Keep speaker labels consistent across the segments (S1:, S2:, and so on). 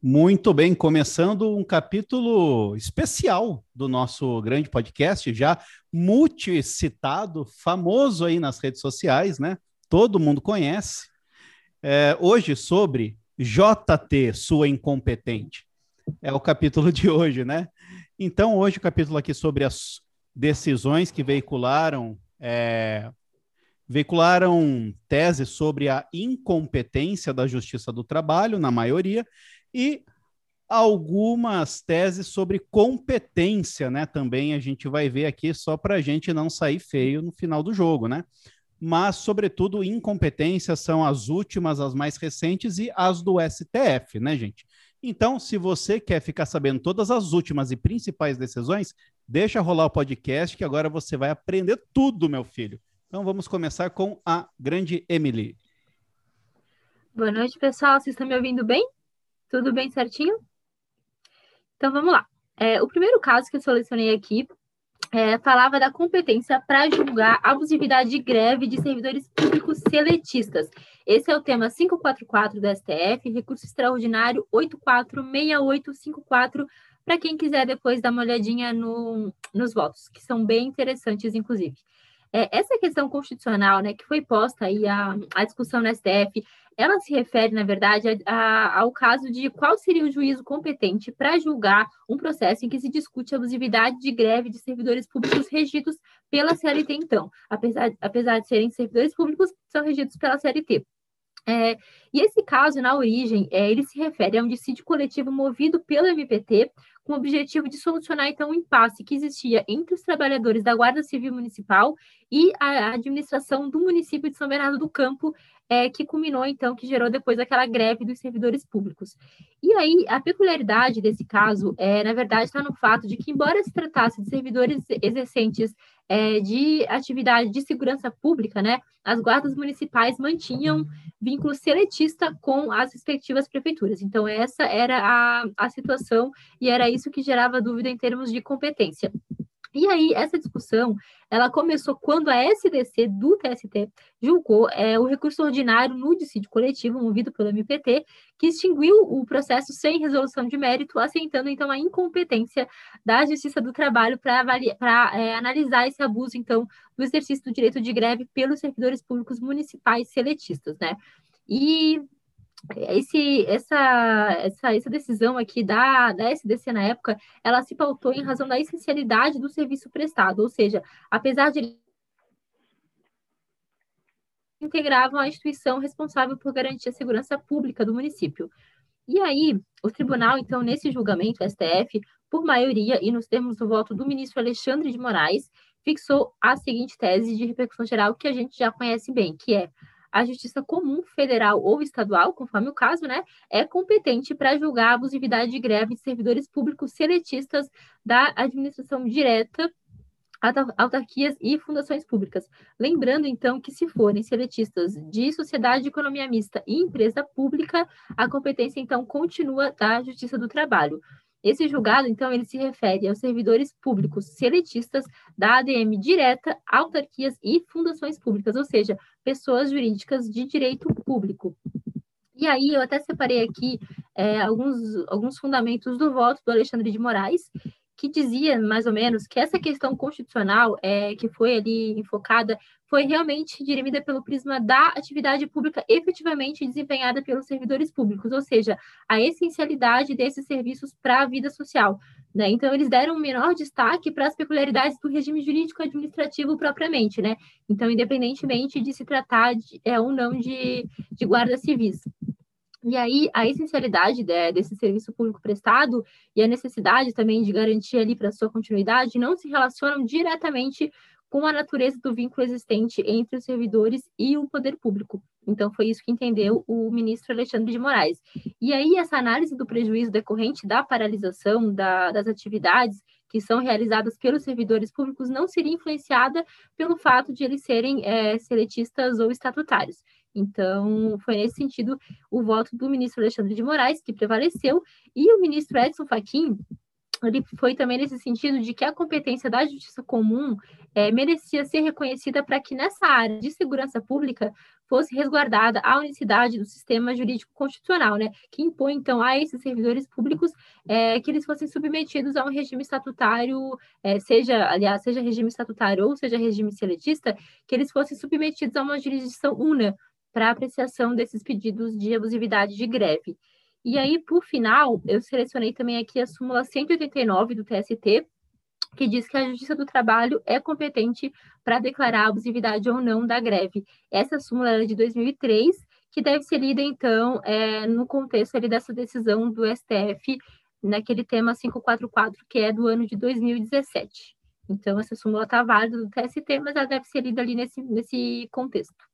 S1: Muito bem, começando um capítulo especial do nosso grande podcast, já multicitado, famoso aí nas redes sociais, né? Todo mundo conhece. É, hoje sobre JT, sua incompetente. É o capítulo de hoje, né? Então, hoje o capítulo aqui sobre as decisões que veicularam é, veicularam teses sobre a incompetência da Justiça do Trabalho, na maioria, e algumas teses sobre competência, né? Também a gente vai ver aqui só para a gente não sair feio no final do jogo, né? Mas, sobretudo, incompetência são as últimas, as mais recentes e as do STF, né, gente? Então, se você quer ficar sabendo todas as últimas e principais decisões, deixa rolar o podcast que agora você vai aprender tudo, meu filho. Então, vamos começar com a grande Emily.
S2: Boa noite, pessoal. Vocês estão me ouvindo bem? Tudo bem certinho? Então vamos lá. É, o primeiro caso que eu selecionei aqui é, falava da competência para julgar abusividade de greve de servidores públicos seletistas. Esse é o tema 544 do STF, recurso extraordinário 846854, para quem quiser depois dar uma olhadinha no, nos votos, que são bem interessantes, inclusive. É, essa questão constitucional, né, que foi posta aí a, a discussão no STF, ela se refere, na verdade, a, a, ao caso de qual seria o juízo competente para julgar um processo em que se discute a abusividade de greve de servidores públicos regidos pela CLT, então. Apesar, apesar de serem servidores públicos, são regidos pela CLT. É, e esse caso, na origem, é, ele se refere a um dissídio coletivo movido pelo MPT com o objetivo de solucionar, então, o um impasse que existia entre os trabalhadores da Guarda Civil Municipal e a administração do município de São Bernardo do Campo, é, que culminou, então, que gerou depois aquela greve dos servidores públicos. E aí, a peculiaridade desse caso, é, na verdade, está no fato de que, embora se tratasse de servidores exercentes é, de atividade de segurança pública, né, as guardas municipais mantinham vínculo seletista com as respectivas prefeituras. Então, essa era a, a situação e era isso que gerava dúvida em termos de competência. E aí, essa discussão, ela começou quando a SDC do TST julgou é, o recurso ordinário no dissídio coletivo movido pelo MPT, que extinguiu o processo sem resolução de mérito, assentando, então, a incompetência da Justiça do Trabalho para é, analisar esse abuso, então, do exercício do direito de greve pelos servidores públicos municipais seletistas, né? E esse, essa, essa, essa decisão aqui da, da SDC na época, ela se pautou em razão da essencialidade do serviço prestado, ou seja, apesar de integravam a instituição responsável por garantir a segurança pública do município. E aí, o tribunal, então, nesse julgamento, o STF, por maioria e nos termos do voto do ministro Alexandre de Moraes, fixou a seguinte tese de repercussão geral que a gente já conhece bem, que é a Justiça Comum Federal ou Estadual, conforme o caso, né, é competente para julgar a abusividade de greve de servidores públicos seletistas da administração direta autarquias e fundações públicas. Lembrando, então, que se forem seletistas de sociedade de economia mista e empresa pública, a competência, então, continua da Justiça do Trabalho. Esse julgado, então, ele se refere aos servidores públicos seletistas da ADM direta, autarquias e fundações públicas, ou seja, pessoas jurídicas de direito público. E aí, eu até separei aqui é, alguns, alguns fundamentos do voto do Alexandre de Moraes, que dizia mais ou menos que essa questão constitucional é, que foi ali enfocada foi realmente dirimida pelo prisma da atividade pública efetivamente desempenhada pelos servidores públicos, ou seja, a essencialidade desses serviços para a vida social. Né? Então, eles deram um menor destaque para as peculiaridades do regime jurídico administrativo propriamente, né? Então, independentemente de se tratar de, é, ou não de, de guardas civis. E aí, a essencialidade de, desse serviço público prestado e a necessidade também de garantir ali para sua continuidade não se relacionam diretamente com a natureza do vínculo existente entre os servidores e o poder público. Então, foi isso que entendeu o ministro Alexandre de Moraes. E aí, essa análise do prejuízo decorrente da paralisação da, das atividades que são realizadas pelos servidores públicos não seria influenciada pelo fato de eles serem é, seletistas ou estatutários. Então, foi nesse sentido o voto do ministro Alexandre de Moraes que prevaleceu, e o ministro Edson Fachin ele foi também nesse sentido de que a competência da justiça comum é, merecia ser reconhecida para que nessa área de segurança pública fosse resguardada a unicidade do sistema jurídico constitucional, né, que impõe, então, a esses servidores públicos é, que eles fossem submetidos a um regime estatutário, é, seja, aliás, seja regime estatutário ou seja regime seletista, que eles fossem submetidos a uma jurisdição una para apreciação desses pedidos de abusividade de greve. E aí, por final, eu selecionei também aqui a súmula 189 do TST, que diz que a Justiça do Trabalho é competente para declarar a abusividade ou não da greve. Essa súmula é de 2003, que deve ser lida, então, é, no contexto ali, dessa decisão do STF, naquele tema 544, que é do ano de 2017. Então, essa súmula está válida do TST, mas ela deve ser lida ali nesse, nesse contexto.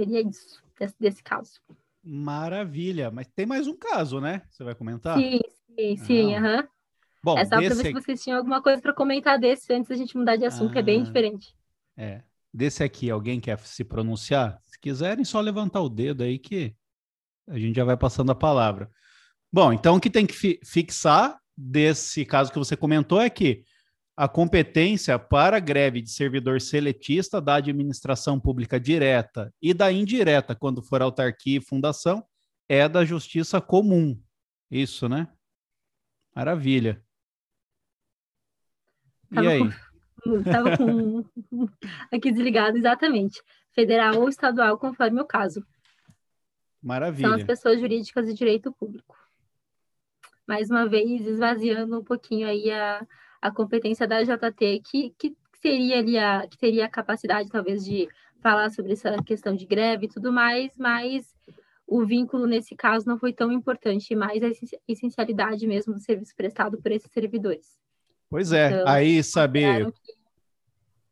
S2: Seria isso, desse, desse caso.
S1: Maravilha. Mas tem mais um caso, né? Você vai comentar?
S2: Sim, sim, sim. Uhum. Bom, é só para ver se vocês tinham alguma coisa para comentar desse antes da gente mudar de assunto, ah, que é bem ah, diferente.
S1: É. Desse aqui, alguém quer se pronunciar? Se quiserem, só levantar o dedo aí que a gente já vai passando a palavra. Bom, então o que tem que fi fixar desse caso que você comentou é que a competência para greve de servidor seletista da administração pública direta e da indireta, quando for autarquia e fundação, é da justiça comum. Isso, né? Maravilha. E tava aí?
S2: Estava com aqui desligado, exatamente. Federal ou estadual, conforme o caso.
S1: Maravilha.
S2: São as pessoas jurídicas de direito público. Mais uma vez, esvaziando um pouquinho aí a, a competência da JT, que, que seria ali a, que teria a capacidade, talvez, de falar sobre essa questão de greve e tudo mais, mas o vínculo nesse caso não foi tão importante, mais a essencialidade mesmo do serviço prestado por esses servidores.
S1: Pois é, então, aí saber que...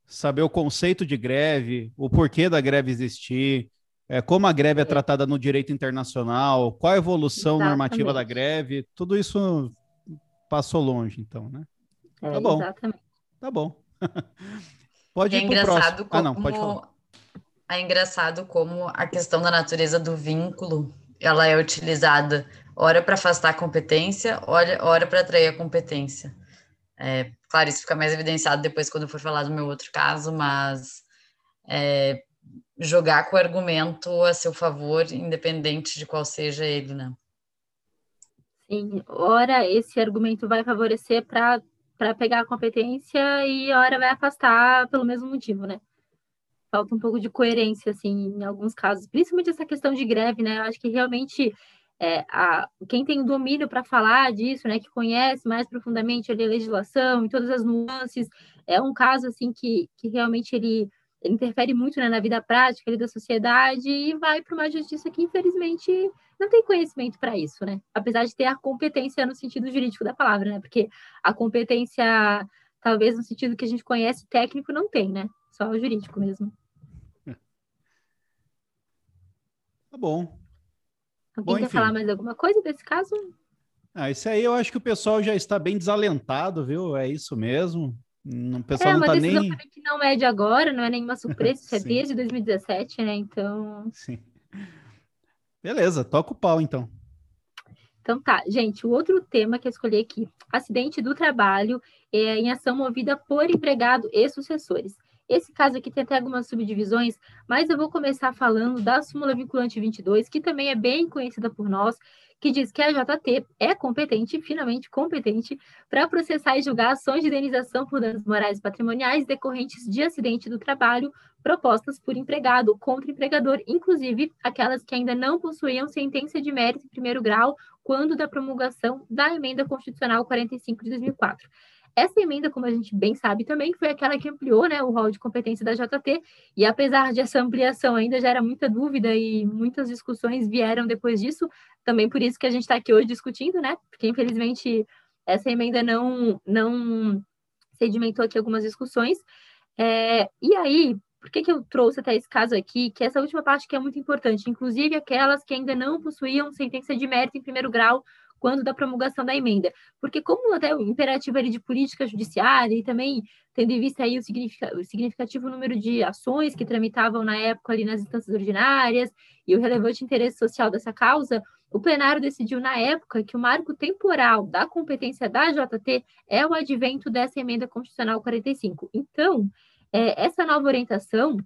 S1: saber o conceito de greve, o porquê da greve existir, é, como a greve é. é tratada no direito internacional, qual a evolução Exatamente. normativa da greve, tudo isso passou longe, então, né?
S2: É, tá bom. Exatamente.
S1: Tá bom. pode
S3: é
S1: ir
S3: engraçado como... Ah, não, pode falar. É engraçado como a questão da natureza do vínculo, ela é utilizada ora para afastar a competência, ora, ora para atrair a competência. É, claro, isso fica mais evidenciado depois quando for falar do meu outro caso, mas é, jogar com o argumento a seu favor, independente de qual seja ele, né?
S2: Sim, ora esse argumento vai favorecer para para pegar a competência e a hora vai afastar pelo mesmo motivo, né? Falta um pouco de coerência, assim, em alguns casos, principalmente essa questão de greve, né? Eu acho que realmente é, a, quem tem domínio para falar disso, né, que conhece mais profundamente a legislação e todas as nuances, é um caso assim que, que realmente ele, ele interfere muito né, na vida prática da sociedade e vai para uma justiça que infelizmente não tem conhecimento para isso, né? Apesar de ter a competência no sentido jurídico da palavra, né? Porque a competência, talvez no sentido que a gente conhece técnico, não tem, né? Só o jurídico mesmo.
S1: Tá bom.
S2: Alguém bom, quer falar mais alguma coisa desse caso?
S1: Ah, isso aí eu acho que o pessoal já está bem desalentado, viu? É isso mesmo. O pessoal é, não está nem.
S2: Que não é de agora, não é nenhuma surpresa, isso é desde 2017, né? Então.
S1: Sim. Beleza, toca o pau então.
S2: Então tá, gente, o outro tema que eu escolhi aqui, acidente do trabalho é, em ação movida por empregado e sucessores. Esse caso aqui tem até algumas subdivisões, mas eu vou começar falando da súmula vinculante 22, que também é bem conhecida por nós, que diz que a JT é competente, finalmente competente, para processar e julgar ações de indenização por danos morais patrimoniais decorrentes de acidente do trabalho propostas por empregado contra empregador, inclusive aquelas que ainda não possuíam sentença de mérito em primeiro grau quando da promulgação da emenda constitucional 45 de 2004. Essa emenda, como a gente bem sabe também, foi aquela que ampliou né, o rol de competência da JT, e apesar de essa ampliação ainda gera muita dúvida e muitas discussões vieram depois disso, também por isso que a gente está aqui hoje discutindo, né? Porque infelizmente essa emenda não, não sedimentou aqui algumas discussões. É, e aí, por que, que eu trouxe até esse caso aqui? Que essa última parte que é muito importante, inclusive aquelas que ainda não possuíam sentença de mérito em primeiro grau quando da promulgação da emenda. Porque como até o imperativo ali de política judiciária e também tendo em vista aí o, significa, o significativo número de ações que tramitavam na época ali nas instâncias ordinárias e o relevante interesse social dessa causa, o plenário decidiu na época que o marco temporal da competência da JT é o advento dessa emenda constitucional 45. Então, é, essa nova orientação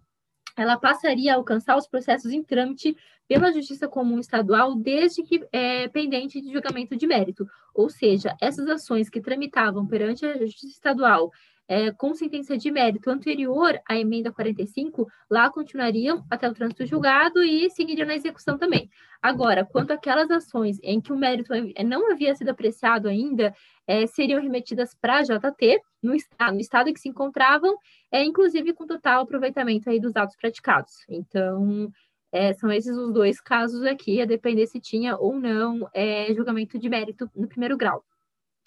S2: ela passaria a alcançar os processos em trâmite pela Justiça Comum Estadual desde que é, pendente de julgamento de mérito, ou seja, essas ações que tramitavam perante a Justiça Estadual é, com sentença de mérito anterior à emenda 45, lá continuariam até o trânsito julgado e seguiriam na execução também. Agora, quanto àquelas ações em que o mérito não havia sido apreciado ainda, é, seriam remetidas para a JT, no, no, estado em que se encontravam, é, inclusive com total aproveitamento aí dos atos praticados. Então, é, são esses os dois casos aqui, a depender se tinha ou não é, julgamento de mérito no primeiro grau.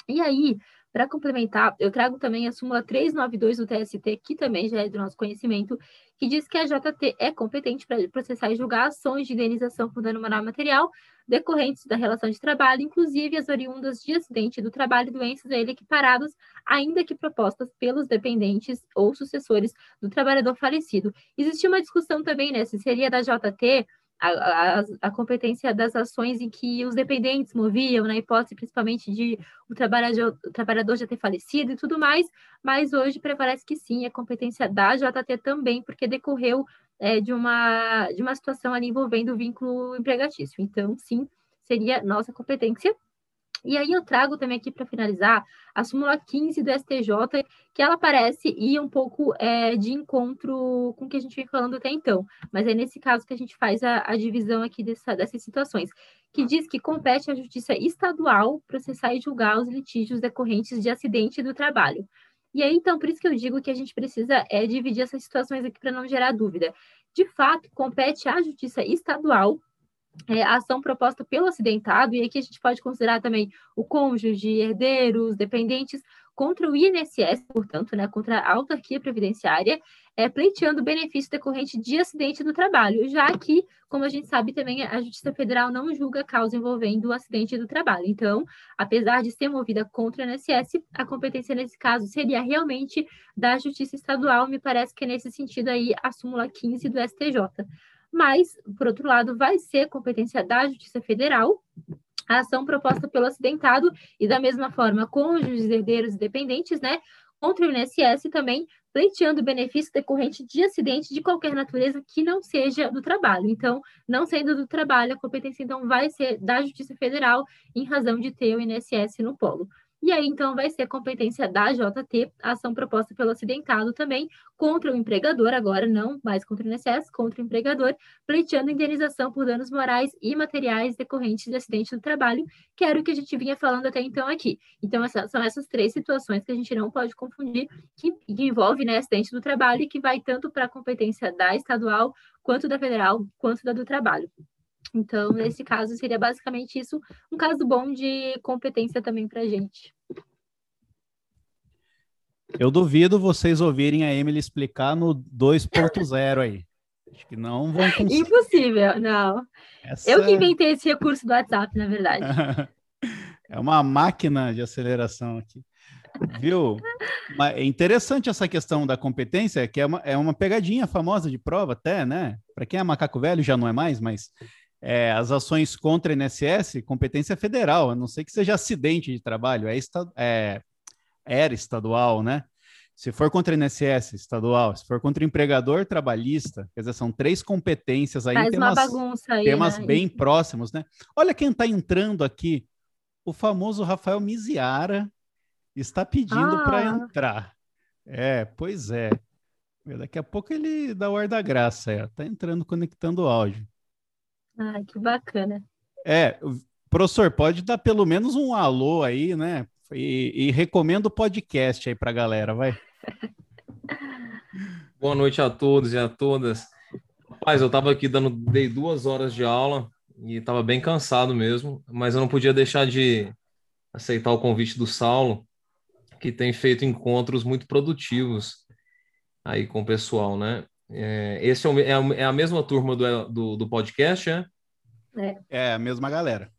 S2: E aí, para complementar, eu trago também a súmula 392 do TST, que também já é do nosso conhecimento, que diz que a JT é competente para processar e julgar ações de indenização por dano moral material decorrentes da relação de trabalho, inclusive as oriundas de acidente do trabalho e doenças a ele equiparados, ainda que propostas pelos dependentes ou sucessores do trabalhador falecido. Existia uma discussão também, né, se seria da JT a, a, a, competência das ações em que os dependentes moviam, na hipótese principalmente de o trabalhador, o trabalhador já ter falecido e tudo mais, mas hoje prevalece que sim, é competência da JT também, porque decorreu é, de, uma, de uma situação ali envolvendo o vínculo empregatício. Então, sim, seria nossa competência e aí eu trago também aqui para finalizar a súmula 15 do STJ, que ela parece ir um pouco é, de encontro com o que a gente vem falando até então, mas é nesse caso que a gente faz a, a divisão aqui dessa, dessas situações, que diz que compete à Justiça Estadual processar e julgar os litígios decorrentes de acidente do trabalho. E aí, então, por isso que eu digo que a gente precisa é, dividir essas situações aqui para não gerar dúvida. De fato, compete à Justiça Estadual é, a ação proposta pelo acidentado, e aqui a gente pode considerar também o cônjuge, herdeiros, dependentes, contra o INSS, portanto, né, contra a autarquia previdenciária, é, pleiteando benefício decorrente de acidente do trabalho, já que, como a gente sabe também, a Justiça Federal não julga causa envolvendo o acidente do trabalho. Então, apesar de ser movida contra o INSS, a competência nesse caso seria realmente da Justiça Estadual, me parece que é nesse sentido aí a súmula 15 do STJ mas, por outro lado, vai ser competência da Justiça Federal a ação proposta pelo acidentado e, da mesma forma, cônjuges, herdeiros e dependentes, né, contra o INSS também, pleiteando benefício decorrente de acidente de qualquer natureza que não seja do trabalho. Então, não sendo do trabalho, a competência, então, vai ser da Justiça Federal em razão de ter o INSS no polo. E aí, então, vai ser competência da JT, a ação proposta pelo acidentado também, contra o empregador, agora não mais contra o INSS, contra o empregador, pleiteando indenização por danos morais e materiais decorrentes de acidente do trabalho, que era o que a gente vinha falando até então aqui. Então, são essas três situações que a gente não pode confundir, que, que envolve né, acidente do trabalho e que vai tanto para a competência da estadual, quanto da federal, quanto da do trabalho. Então, nesse caso, seria basicamente isso, um caso bom de competência também para a gente.
S1: Eu duvido vocês ouvirem a Emily explicar no 2.0 aí. Acho que não vão
S2: conseguir. Impossível, não. Essa... Eu que inventei esse recurso do WhatsApp, na verdade.
S1: é uma máquina de aceleração aqui. Viu? É interessante essa questão da competência, que é uma, é uma pegadinha famosa de prova, até, né? Para quem é macaco velho já não é mais, mas é, as ações contra a INSS, competência federal, a não sei que seja acidente de trabalho, é, esta, é era estadual, né? Se for contra o INSS, estadual. Se for contra o empregador, trabalhista. Quer dizer, são três competências aí.
S2: Faz temas, uma bagunça aí,
S1: Temas né? bem próximos, né? Olha quem está entrando aqui. O famoso Rafael Miziara está pedindo ah. para entrar. É, pois é. Daqui a pouco ele dá o ar da graça. É. Tá entrando, conectando o áudio.
S2: Ai, que bacana.
S1: É, professor, pode dar pelo menos um alô aí, né? E, e recomendo o podcast aí para a galera, vai.
S4: Boa noite a todos e a todas. Rapaz, eu estava aqui dando, dei duas horas de aula e estava bem cansado mesmo, mas eu não podia deixar de aceitar o convite do Saulo, que tem feito encontros muito produtivos aí com o pessoal, né? É, esse é, o, é, a, é, a mesma turma do, do, do podcast, é?
S1: é? É, a mesma galera.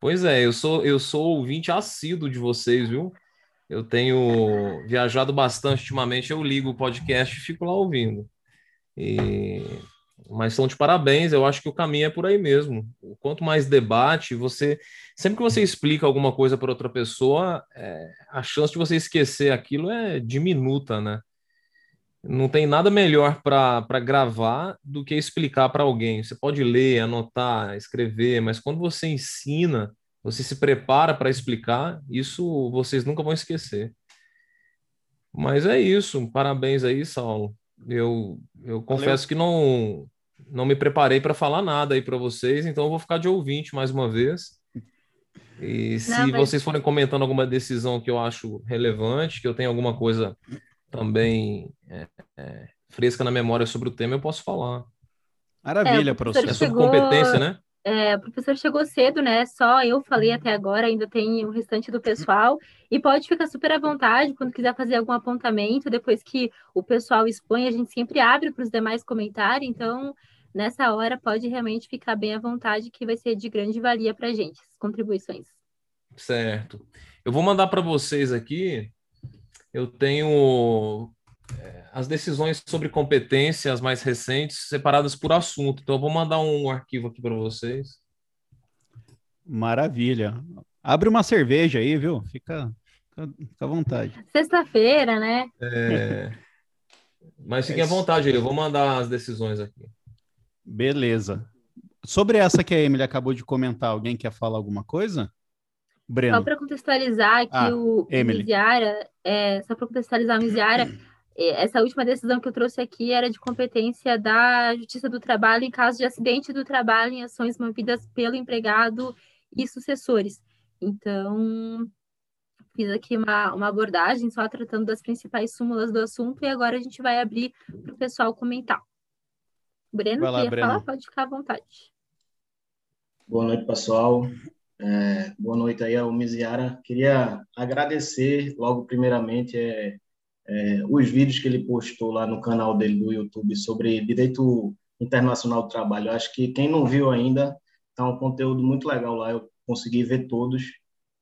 S4: Pois é, eu sou eu sou ouvinte assíduo de vocês, viu? Eu tenho viajado bastante ultimamente, eu ligo o podcast e fico lá ouvindo. E... Mas são de parabéns, eu acho que o caminho é por aí mesmo. Quanto mais debate, você. Sempre que você explica alguma coisa para outra pessoa, é... a chance de você esquecer aquilo é diminuta, né? Não tem nada melhor para gravar do que explicar para alguém. Você pode ler, anotar, escrever, mas quando você ensina, você se prepara para explicar, isso vocês nunca vão esquecer. Mas é isso. Parabéns aí, Saulo. Eu, eu confesso que não, não me preparei para falar nada aí para vocês, então eu vou ficar de ouvinte mais uma vez. E se não, mas... vocês forem comentando alguma decisão que eu acho relevante, que eu tenho alguma coisa também é, é, fresca na memória sobre o tema, eu posso falar.
S1: Maravilha, é, professor.
S4: É sobre competência, né?
S2: É, o professor chegou cedo, né? Só eu falei até agora, ainda tem o restante do pessoal. E pode ficar super à vontade quando quiser fazer algum apontamento. Depois que o pessoal expõe, a gente sempre abre para os demais comentarem. Então, nessa hora, pode realmente ficar bem à vontade, que vai ser de grande valia para a gente, as contribuições.
S4: Certo. Eu vou mandar para vocês aqui. Eu tenho é, as decisões sobre competências mais recentes separadas por assunto. Então, eu vou mandar um arquivo aqui para vocês.
S1: Maravilha. Abre uma cerveja aí, viu? Fica, fica, fica à vontade.
S2: Sexta-feira, né?
S4: É... Mas fiquem à vontade aí, eu vou mandar as decisões aqui.
S1: Beleza. Sobre essa que a Emily acabou de comentar, alguém quer falar alguma coisa? Breno.
S2: Só para contextualizar que ah, o, o Miziara, é, só para contextualizar o Miziara, essa última decisão que eu trouxe aqui era de competência da Justiça do Trabalho em caso de acidente do trabalho em ações movidas pelo empregado e sucessores. Então, fiz aqui uma, uma abordagem só tratando das principais súmulas do assunto e agora a gente vai abrir para o pessoal comentar. Breno, lá, queria Breno. falar? Pode ficar à vontade.
S5: Boa noite, pessoal. É, boa noite aí ao Miziara. Queria agradecer logo primeiramente é, é, os vídeos que ele postou lá no canal dele do YouTube sobre direito internacional do trabalho. Acho que quem não viu ainda, tá um conteúdo muito legal lá. Eu consegui ver todos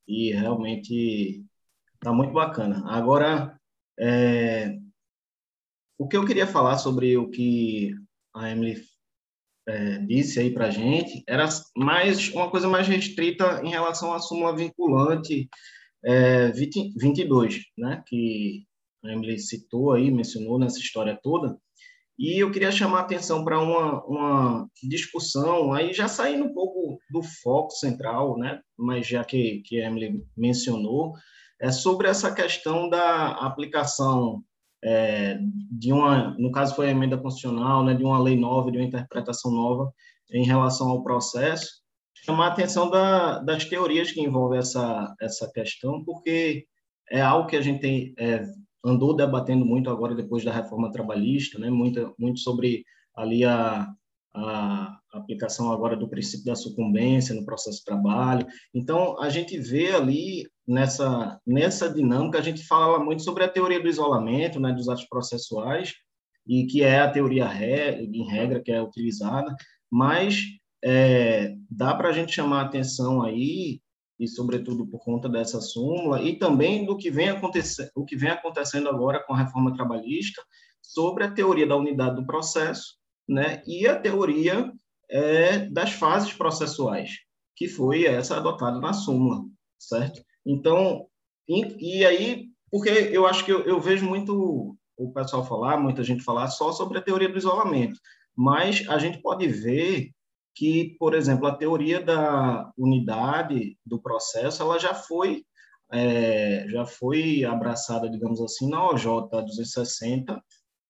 S5: e realmente tá muito bacana. Agora, é, o que eu queria falar sobre o que a Emily é, disse aí para gente era mais uma coisa mais restrita em relação à súmula vinculante é, 20, 22, né? Que a Emily citou aí, mencionou nessa história toda. E eu queria chamar a atenção para uma, uma discussão, aí já saindo um pouco do foco central, né? mas já que, que a Emily mencionou, é sobre essa questão da aplicação é, de uma, no caso foi a emenda constitucional, né, de uma lei nova, de uma interpretação nova em relação ao processo, chamar a atenção da, das teorias que envolvem essa, essa questão, porque é algo que a gente tem, é, andou debatendo muito agora depois da reforma trabalhista, né? muito, muito sobre ali a, a aplicação agora do princípio da sucumbência no processo de trabalho. Então, a gente vê ali nessa, nessa dinâmica, a gente fala muito sobre a teoria do isolamento, né, dos atos processuais, e que é a teoria re, em regra que é utilizada, mas é, dá para a gente chamar atenção aí e sobretudo por conta dessa súmula e também do que vem acontecendo, o que vem acontecendo agora com a reforma trabalhista sobre a teoria da unidade do processo, né, e a teoria é, das fases processuais, que foi essa adotada na súmula, certo? Então, e, e aí, porque eu acho que eu, eu vejo muito o pessoal falar, muita gente falar só sobre a teoria do isolamento, mas a gente pode ver que, por exemplo, a teoria da unidade do processo, ela já foi é, já foi abraçada, digamos assim, na OJ 260,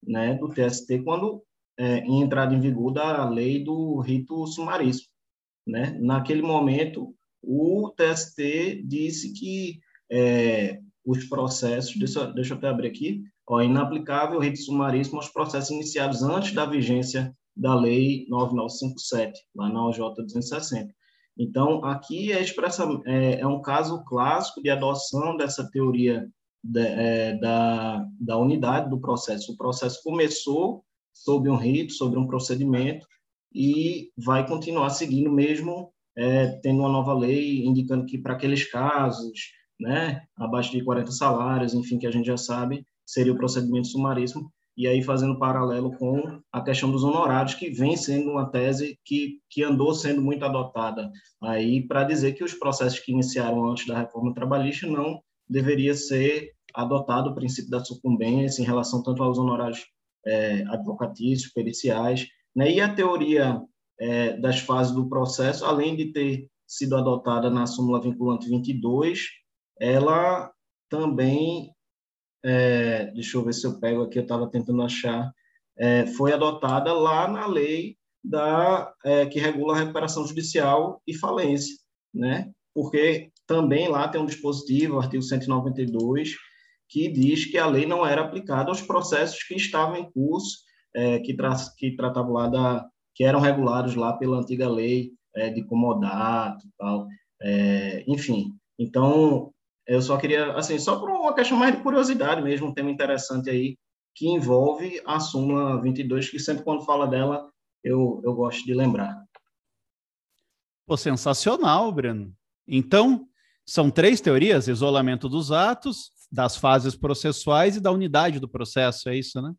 S5: né, do TST, quando é, entrada em vigor da lei do rito sumaríssimo, né? Naquele momento, o TST disse que é, os processos, deixa, deixa eu até abrir aqui, ó, inaplicável o rito sumaríssimo aos processos iniciados antes da vigência da Lei 9957, lá na OJ 260. Então, aqui é, expressa, é, é um caso clássico de adoção dessa teoria de, é, da, da unidade do processo. O processo começou sob um rito, sobre um procedimento, e vai continuar seguindo mesmo é, tendo uma nova lei indicando que para aqueles casos, né, abaixo de 40 salários, enfim, que a gente já sabe, seria o procedimento sumaríssimo, e aí fazendo paralelo com a questão dos honorários, que vem sendo uma tese que, que andou sendo muito adotada aí para dizer que os processos que iniciaram antes da reforma trabalhista não deveria ser adotado o princípio da sucumbência em relação tanto aos honorários é, advocatícios, periciais, né? e a teoria é, das fases do processo, além de ter sido adotada na súmula vinculante 22, ela também, é, deixa eu ver se eu pego aqui, eu estava tentando achar, é, foi adotada lá na lei da, é, que regula a recuperação judicial e falência, né? porque também lá tem um dispositivo, artigo 192, que diz que a lei não era aplicada aos processos que estavam em curso, é, que, tra que tratavam lá da, que eram regulados lá pela antiga lei é, de comodato tal, é, enfim. Então, eu só queria, assim, só por uma questão mais de curiosidade mesmo, um tema interessante aí, que envolve a súmula 22, que sempre quando fala dela, eu, eu gosto de lembrar.
S1: Pô, sensacional, Breno. Então, são três teorias: isolamento dos atos, das fases processuais e da unidade do processo, é isso, né?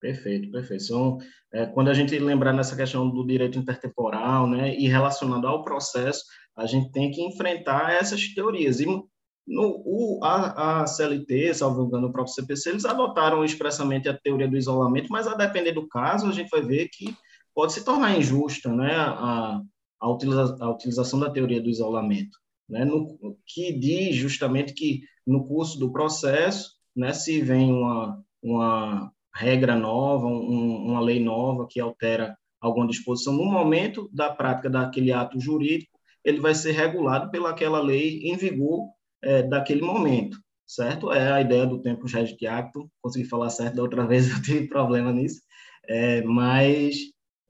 S5: Perfeito, perfeito. São, é, quando a gente lembrar nessa questão do direito intertemporal, né, e relacionado ao processo, a gente tem que enfrentar essas teorias. E no, o, a, a CLT, salvo engano, o próprio CPC, eles adotaram expressamente a teoria do isolamento, mas a depender do caso, a gente vai ver que pode se tornar injusta, né, a, a, utiliza, a utilização da teoria do isolamento né, no, que diz justamente que no curso do processo, né, se vem uma, uma regra nova, um, uma lei nova que altera alguma disposição, no momento da prática daquele ato jurídico, ele vai ser regulado pelaquela lei em vigor é, daquele momento, certo? É a ideia do tempo de acto, consegui falar certo da outra vez, eu tive problema nisso, é, mas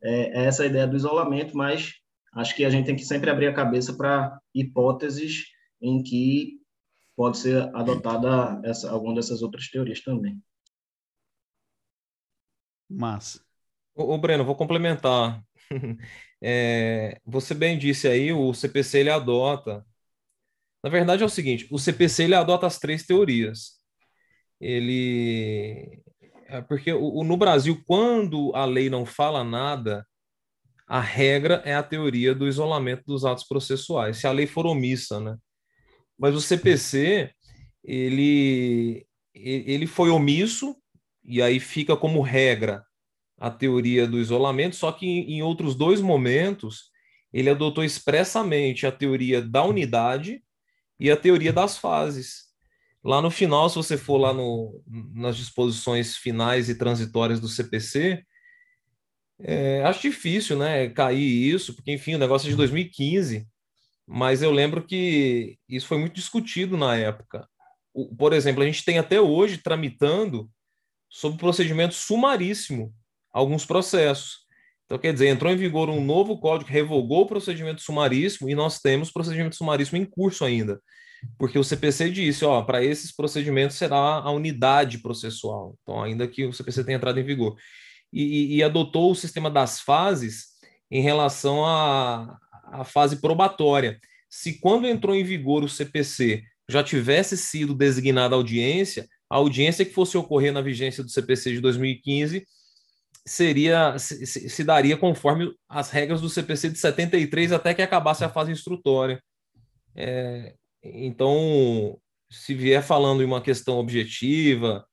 S5: é, é essa ideia do isolamento, mas acho que a gente tem que sempre abrir a cabeça para hipóteses em que pode ser adotada essa, alguma dessas outras teorias também.
S1: Mas.
S4: O, Breno, vou complementar. É, você bem disse aí, o CPC ele adota. Na verdade é o seguinte, o CPC ele adota as três teorias. Ele é porque o, no Brasil, quando a lei não fala nada, a regra é a teoria do isolamento dos atos processuais, se a lei for omissa, né? Mas o CPC, ele, ele foi omisso, e aí fica como regra a teoria do isolamento, só que em outros dois momentos ele adotou expressamente a teoria da unidade e a teoria das fases. Lá no final, se você for lá no, nas disposições finais e transitórias do CPC, é, acho difícil, né, cair isso, porque, enfim, o negócio é de 2015, mas eu lembro que isso foi muito discutido na época. O, por exemplo, a gente tem até hoje tramitando sob procedimento sumaríssimo alguns processos. Então, quer dizer, entrou em vigor um novo código, revogou o procedimento sumaríssimo e nós temos procedimento sumaríssimo em curso ainda. Porque o CPC disse, ó, para esses procedimentos será a unidade processual. Então, ainda que o CPC tenha entrado em vigor e, e adotou o sistema das fases em relação à, à fase probatória. Se quando entrou em vigor o CPC já tivesse sido designada audiência, a audiência que fosse ocorrer na vigência do CPC de 2015 seria se, se, daria conforme as regras do CPC de 73 até que acabasse a fase instrutória. É, então, se vier falando em uma questão objetiva,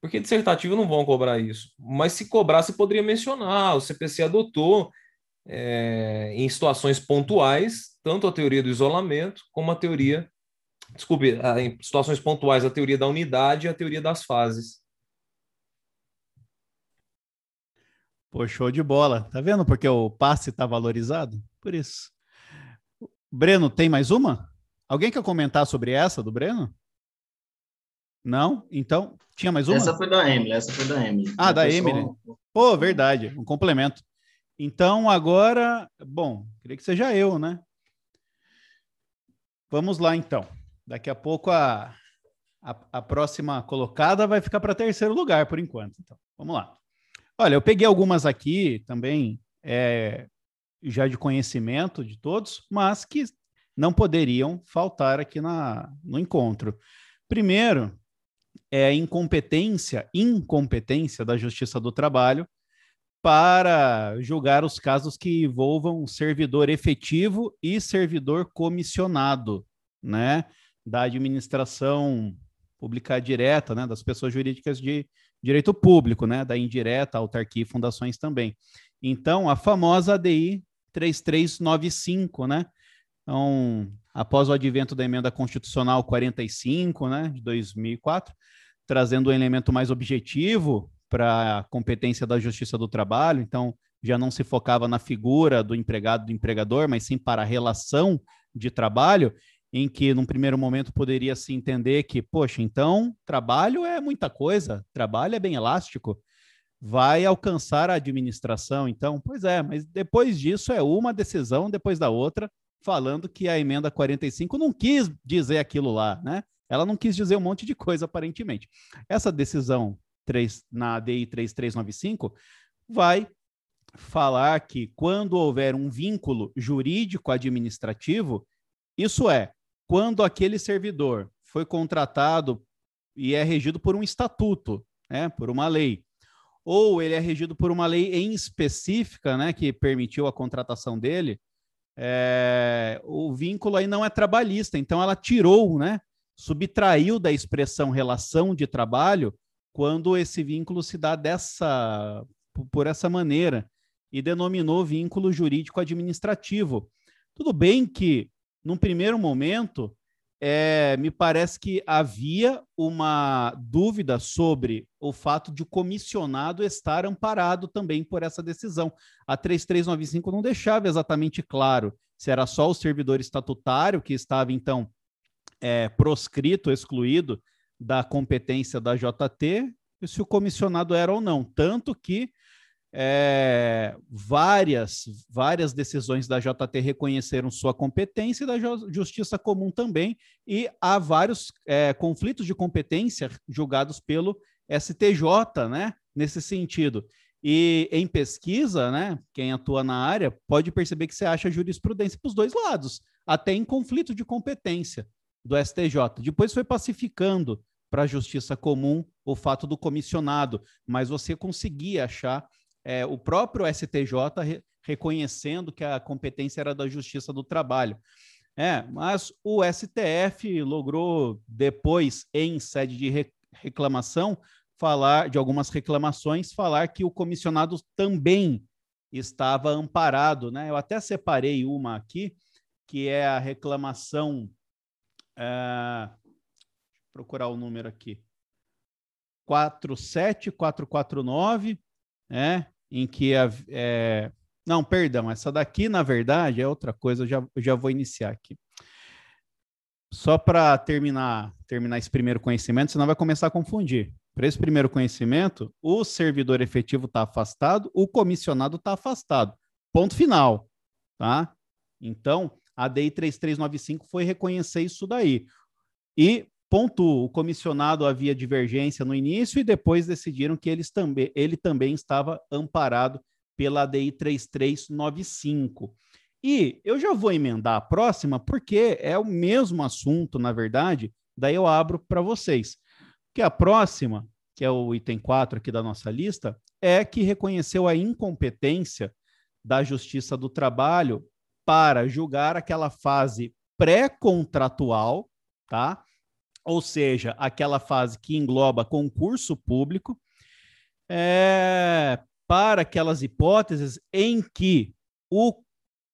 S4: porque dissertativo não vão cobrar isso. Mas se cobrar, você poderia mencionar. O CPC adotou, é, em situações pontuais, tanto a teoria do isolamento como a teoria. Desculpe, em situações pontuais, a teoria da unidade e a teoria das fases.
S1: Pô, show de bola. Tá vendo porque o passe está valorizado? Por isso. Breno, tem mais uma? Alguém quer comentar sobre essa do Breno? Não? Então, tinha mais uma?
S5: Essa foi da Emily, essa foi da Emily.
S1: Ah, da Emily. Só... Pô, verdade, um complemento. Então, agora, bom, queria que seja eu, né? Vamos lá, então. Daqui a pouco a, a, a próxima colocada vai ficar para terceiro lugar, por enquanto. Então, vamos lá. Olha, eu peguei algumas aqui também, é, já de conhecimento de todos, mas que não poderiam faltar aqui na, no encontro. Primeiro, é a incompetência, incompetência da Justiça do Trabalho para julgar os casos que envolvam servidor efetivo e servidor comissionado, né, da administração pública direta, né, das pessoas jurídicas de, direito público, né? Da indireta, autarquia e fundações também. Então, a famosa ADI 3395, né? Então, após o advento da emenda constitucional 45, né, de 2004, trazendo um elemento mais objetivo para a competência da Justiça do Trabalho, então já não se focava na figura do empregado do empregador, mas sim para a relação de trabalho, em que num primeiro momento poderia se entender que, poxa, então trabalho é muita coisa, trabalho é bem elástico, vai alcançar a administração, então, pois é, mas depois disso é uma decisão depois da outra, falando que a emenda 45 não quis dizer aquilo lá, né? Ela não quis dizer um monte de coisa aparentemente. Essa decisão 3, na ADI 3395 vai falar que quando houver um vínculo jurídico administrativo, isso é, quando aquele servidor foi contratado e é regido por um estatuto, né, por uma lei, ou ele é regido por uma lei em específica, né, que permitiu a contratação dele, é, o vínculo aí não é trabalhista, então ela tirou, né, subtraiu da expressão relação de trabalho quando esse vínculo se dá dessa por essa maneira e denominou vínculo jurídico administrativo. Tudo bem que num primeiro momento, é, me parece que havia uma dúvida sobre o fato de o comissionado estar amparado também por essa decisão. A 3395 não deixava exatamente claro se era só o servidor estatutário que estava, então, é, proscrito, excluído da competência da JT, e se o comissionado era ou não. Tanto que é, várias, várias decisões da JT reconheceram sua competência e da Justiça Comum também, e há vários é, conflitos de competência julgados pelo STJ, né, nesse sentido. E em pesquisa, né, quem atua na área pode perceber que você acha jurisprudência para os dois lados, até em conflito de competência do STJ. Depois foi pacificando para a Justiça Comum o fato do comissionado, mas você conseguia achar é, o próprio STJ re, reconhecendo que a competência era da Justiça do Trabalho. É, mas o STF logrou depois, em sede de re, reclamação, falar de algumas reclamações, falar que o comissionado também estava amparado, né? Eu até separei uma aqui, que é a reclamação. É, procurar o número aqui. 47449, né? Em que a, é... não, perdão, essa daqui na verdade é outra coisa. Eu já, eu já vou iniciar aqui. Só para terminar, terminar esse primeiro conhecimento, senão vai começar a confundir. Para esse primeiro conhecimento, o servidor efetivo está afastado, o comissionado está afastado. Ponto final, tá? Então, a DI 3395 foi reconhecer isso daí. E Ponto o comissionado havia divergência no início e depois decidiram que eles também, ele também estava amparado pela ADI 3395. E eu já vou emendar a próxima, porque é o mesmo assunto, na verdade, daí eu abro para vocês. Que a próxima, que é o item 4 aqui da nossa lista, é que reconheceu a incompetência da Justiça do Trabalho para julgar aquela fase pré-contratual, tá? Ou seja, aquela fase que engloba concurso público, é, para aquelas hipóteses em que o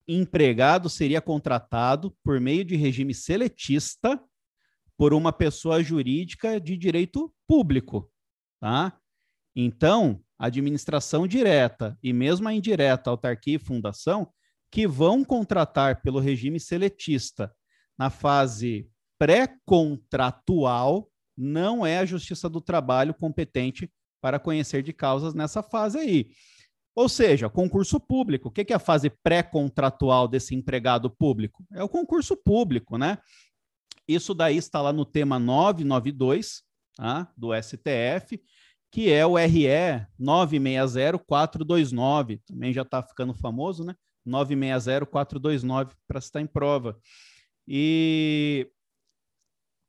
S1: empregado seria contratado por meio de regime seletista por uma pessoa jurídica de direito público, tá? Então, administração direta e mesmo a indireta, autarquia e fundação, que vão contratar pelo regime seletista na fase pré-contratual, não é a Justiça do Trabalho competente para conhecer de causas nessa fase aí. Ou seja, concurso público. O que é a fase pré-contratual desse empregado público? É o concurso público, né? Isso daí está lá no tema 992 tá? do STF, que é o RE 960429. Também já está ficando famoso, né? 960429 para estar em prova. E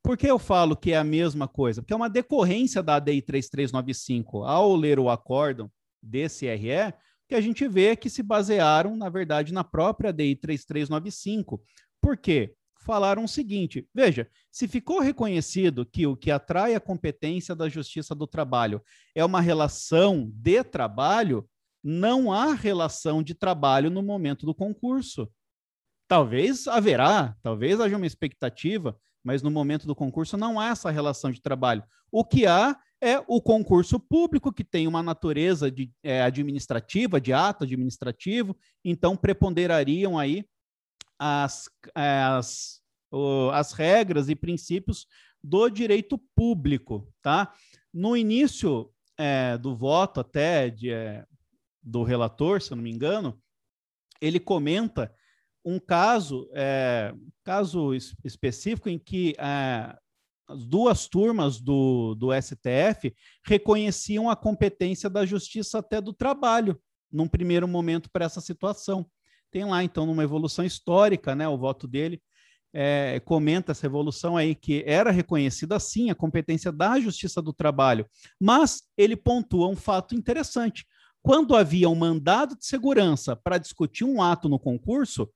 S1: por que eu falo que é a mesma coisa? Porque é uma decorrência da ADI 3395. Ao ler o acórdão desse RE, que a gente vê que se basearam, na verdade, na própria ADI 3395. Por quê? falaram o seguinte: veja, se ficou reconhecido que o que atrai a competência da Justiça do Trabalho é uma relação de trabalho, não há relação de trabalho no momento do concurso. Talvez haverá, talvez haja uma expectativa, mas no momento do concurso não há essa relação de trabalho. O que há é o concurso público, que tem uma natureza de, é, administrativa, de ato administrativo, então preponderariam aí as, as, as regras e princípios do direito público, tá? No início é, do voto até de, é, do relator, se eu não me engano, ele comenta um caso, é, caso específico em que é, as duas turmas do, do STF reconheciam a competência da Justiça até do Trabalho, num primeiro momento, para essa situação. Tem lá, então, numa evolução histórica, né, o voto dele é, comenta essa evolução aí, que era reconhecida, sim, a competência da Justiça do Trabalho, mas ele pontua um fato interessante. Quando havia um mandado de segurança para discutir um ato no concurso,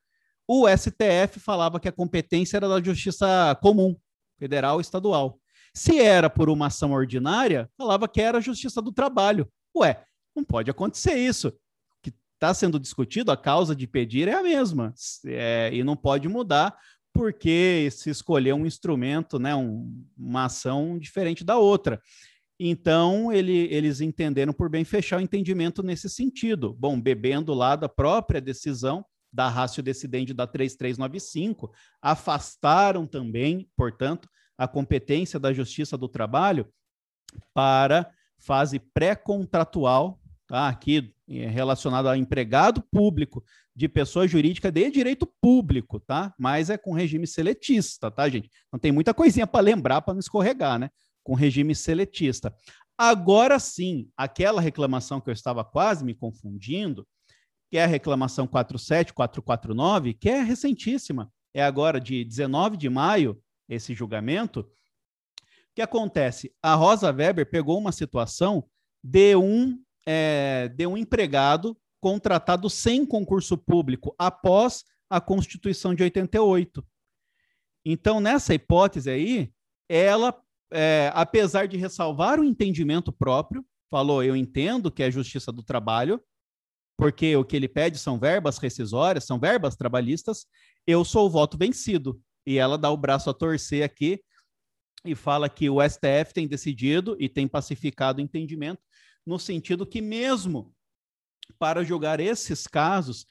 S1: o STF falava que a competência era da justiça comum, federal e estadual. Se era por uma ação ordinária, falava que era a justiça do trabalho. Ué, não pode acontecer isso. O que está sendo discutido, a causa de pedir é a mesma. É, e não pode mudar porque se escolher um instrumento, né, um, uma ação diferente da outra. Então, ele, eles entenderam por bem fechar o entendimento nesse sentido. Bom, bebendo lá da própria decisão da Rácio Decidente da 3395, afastaram também, portanto, a competência da Justiça do Trabalho para fase pré-contratual, tá? aqui é relacionado a empregado público de pessoa jurídica de direito público, tá? Mas é com regime seletista, tá, gente? Não tem muita coisinha para lembrar para não escorregar, né? Com regime seletista. Agora sim, aquela reclamação que eu estava quase me confundindo, que é a reclamação 47449, que é recentíssima, é agora de 19 de maio, esse julgamento. O que acontece? A Rosa Weber pegou uma situação de um, é, de um empregado contratado sem concurso público após a Constituição de 88. Então, nessa hipótese aí, ela, é, apesar de ressalvar o entendimento próprio, falou: eu entendo que é justiça do trabalho, porque o que ele pede são verbas rescisórias, são verbas trabalhistas, eu sou o voto vencido. E ela dá o braço a torcer aqui e fala que o STF tem decidido e tem pacificado o entendimento, no sentido que, mesmo para julgar esses casos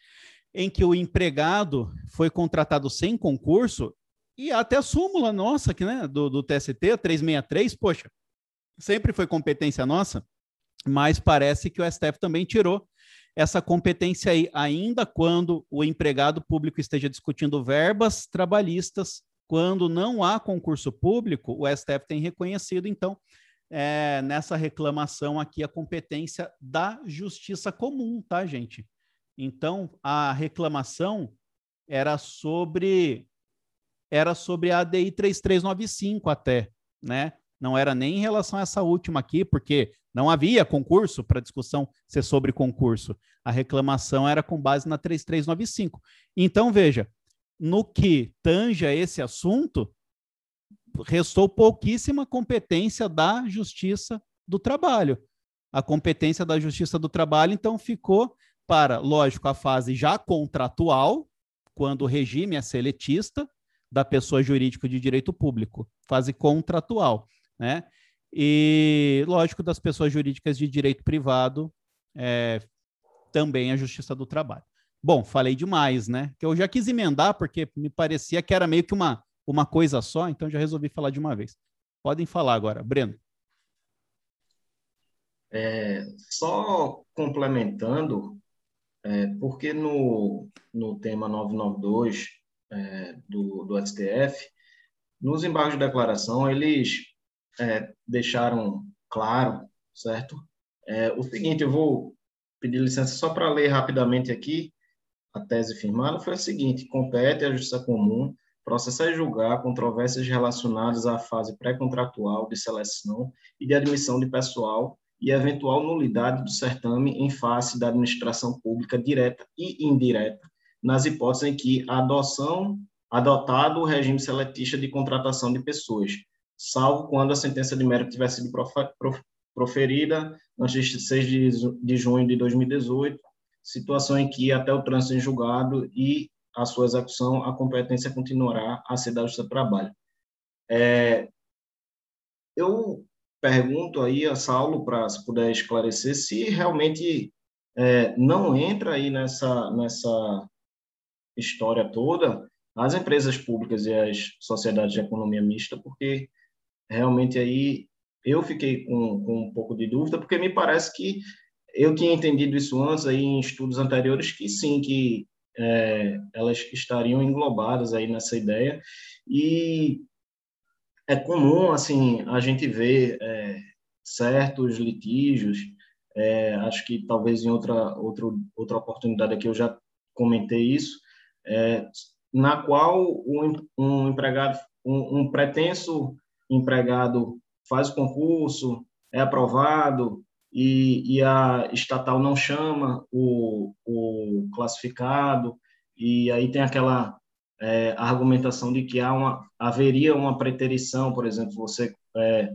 S1: em que o empregado foi contratado sem concurso, e até a súmula nossa aqui, né, do, do TST 363, poxa, sempre foi competência nossa, mas parece que o STF também tirou essa competência aí, ainda quando o empregado público esteja discutindo verbas trabalhistas, quando não há concurso público, o STF tem reconhecido, então, é, nessa reclamação aqui, a competência da justiça comum, tá, gente? Então, a reclamação era sobre era sobre a ADI 3395 até, né? Não era nem em relação a essa última aqui, porque não havia concurso para discussão ser sobre concurso. A reclamação era com base na 3395. Então, veja, no que tange a esse assunto, restou pouquíssima competência da Justiça do Trabalho. A competência da Justiça do Trabalho, então, ficou para, lógico, a fase já contratual, quando o regime é seletista, da pessoa jurídica de direito público, fase contratual, né? E, lógico, das pessoas jurídicas de direito privado, é, também a Justiça do Trabalho. Bom, falei demais, né? Que eu já quis emendar, porque me parecia que era meio que uma, uma coisa só, então já resolvi falar de uma vez. Podem falar agora, Breno.
S5: É, só complementando, é, porque no, no tema 992 é, do, do STF, nos embargos de declaração, eles é, deixaram claro, certo? É, o seguinte, eu vou pedir licença só para ler rapidamente aqui a tese firmada, foi a seguinte, compete à Justiça Comum processar e julgar controvérsias relacionadas à fase pré-contratual de seleção e de admissão de pessoal e eventual nulidade do certame em face da administração pública direta e indireta, nas hipóteses em que a adoção adotado o regime seletista de contratação de pessoas, salvo quando a sentença de mérito tivesse sido proferida antes de 6 de junho de 2018, situação em que até o trânsito em julgado e a sua execução, a competência continuará a ser da Justiça do Trabalho. É, eu pergunto aí a Saulo, para se puder esclarecer, se realmente é, não entra aí nessa, nessa história toda as empresas públicas e as sociedades de economia mista, porque realmente aí eu fiquei com, com um pouco de dúvida, porque me parece que eu tinha entendido isso antes aí em estudos anteriores que sim, que é, elas estariam englobadas aí nessa ideia. E é comum assim a gente ver é, certos litígios é, acho que talvez em outra outra outra oportunidade aqui eu já comentei isso é, na qual um, um empregado um, um pretenso empregado faz o concurso é aprovado e, e a estatal não chama o, o classificado, e aí tem aquela é, argumentação de que há uma, haveria uma preterição, por exemplo, você é,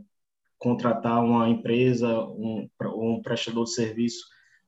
S5: contratar uma empresa, um, um prestador de serviço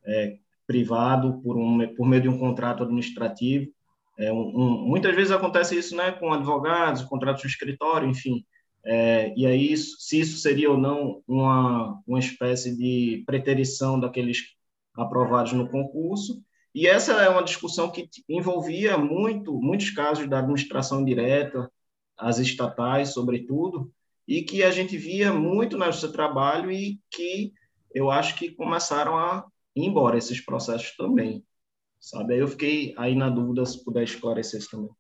S5: é, privado por, um, por meio de um contrato administrativo. É, um, muitas vezes acontece isso né, com advogados, contratos de escritório, enfim. É, e aí, se isso seria ou não uma, uma espécie de preterição daqueles aprovados no concurso. E essa é uma discussão que envolvia muito, muitos casos da administração direta, as estatais, sobretudo, e que a gente via muito Justiça do Trabalho e que eu acho que começaram a ir embora esses processos também. Sabe? Aí eu fiquei aí na dúvida se puder esclarecer isso também.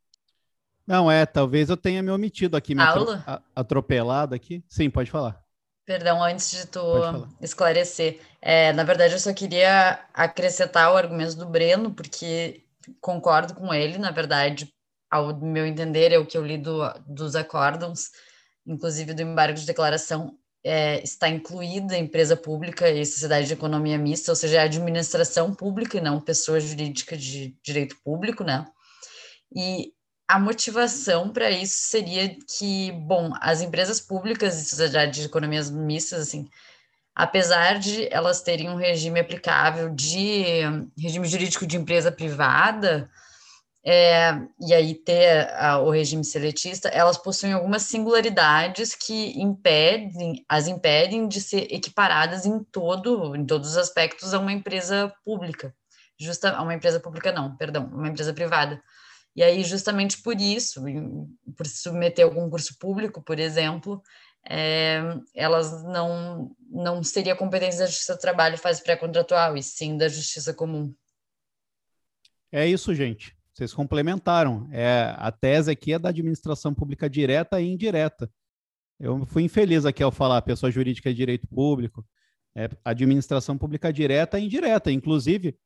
S1: Não, é, talvez eu tenha me omitido aqui, me atro atropelado aqui. Sim, pode falar.
S3: Perdão, antes de tu esclarecer. É, na verdade, eu só queria acrescentar o argumento do Breno, porque concordo com ele, na verdade, ao meu entender, é o que eu li do, dos acórdons, inclusive do embargo de declaração, é, está incluída a empresa pública e sociedade de economia mista, ou seja, a administração pública e não pessoa jurídica de direito público, né? E a motivação para isso seria que, bom, as empresas públicas e sociedades de economias mistas, assim, apesar de elas terem um regime aplicável de regime jurídico de empresa privada, é, e aí ter a, o regime seletista, elas possuem algumas singularidades que impedem, as impedem de ser equiparadas em todo, em todos os aspectos a uma empresa pública, justa, a uma empresa pública não, perdão, uma empresa privada. E aí, justamente por isso, por submeter a concurso público, por exemplo, é, elas não, não seria competência da Justiça do Trabalho fase pré-contratual, e sim da Justiça Comum.
S1: É isso, gente. Vocês complementaram. É, a tese aqui é da administração pública direta e indireta. Eu fui infeliz aqui ao falar pessoa jurídica de direito público. É, administração pública direta e indireta. Inclusive,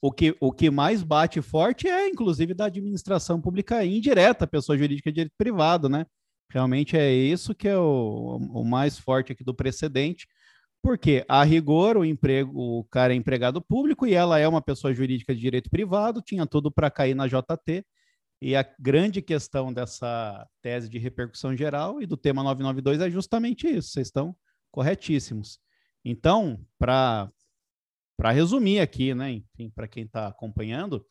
S1: o que, o que mais bate forte é, inclusive, da administração pública indireta, pessoa jurídica de direito privado, né? Realmente é isso que é o, o mais forte aqui do precedente, porque, a rigor, o emprego, o cara é empregado público e ela é uma pessoa jurídica de direito privado, tinha tudo para cair na JT, e a grande questão dessa tese de repercussão geral e do tema 992 é justamente isso, vocês estão corretíssimos. Então, para para resumir aqui, né, enfim, para quem está acompanhando,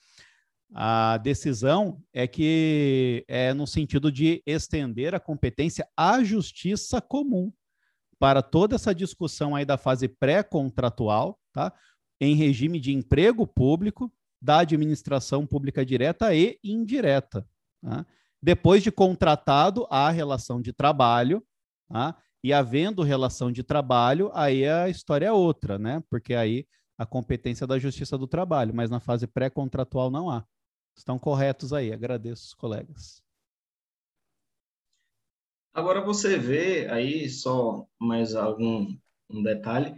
S1: a decisão é que é no sentido de estender a competência à justiça comum para toda essa discussão aí da fase pré-contratual, tá? Em regime de emprego público, da administração pública direta e indireta. Tá? Depois de contratado, a relação de trabalho, tá? e havendo relação de trabalho, aí a história é outra, né? Porque aí a competência da Justiça do Trabalho, mas na fase pré-contratual não há. Estão corretos aí, agradeço os colegas.
S5: Agora você vê aí só mais algum um detalhe,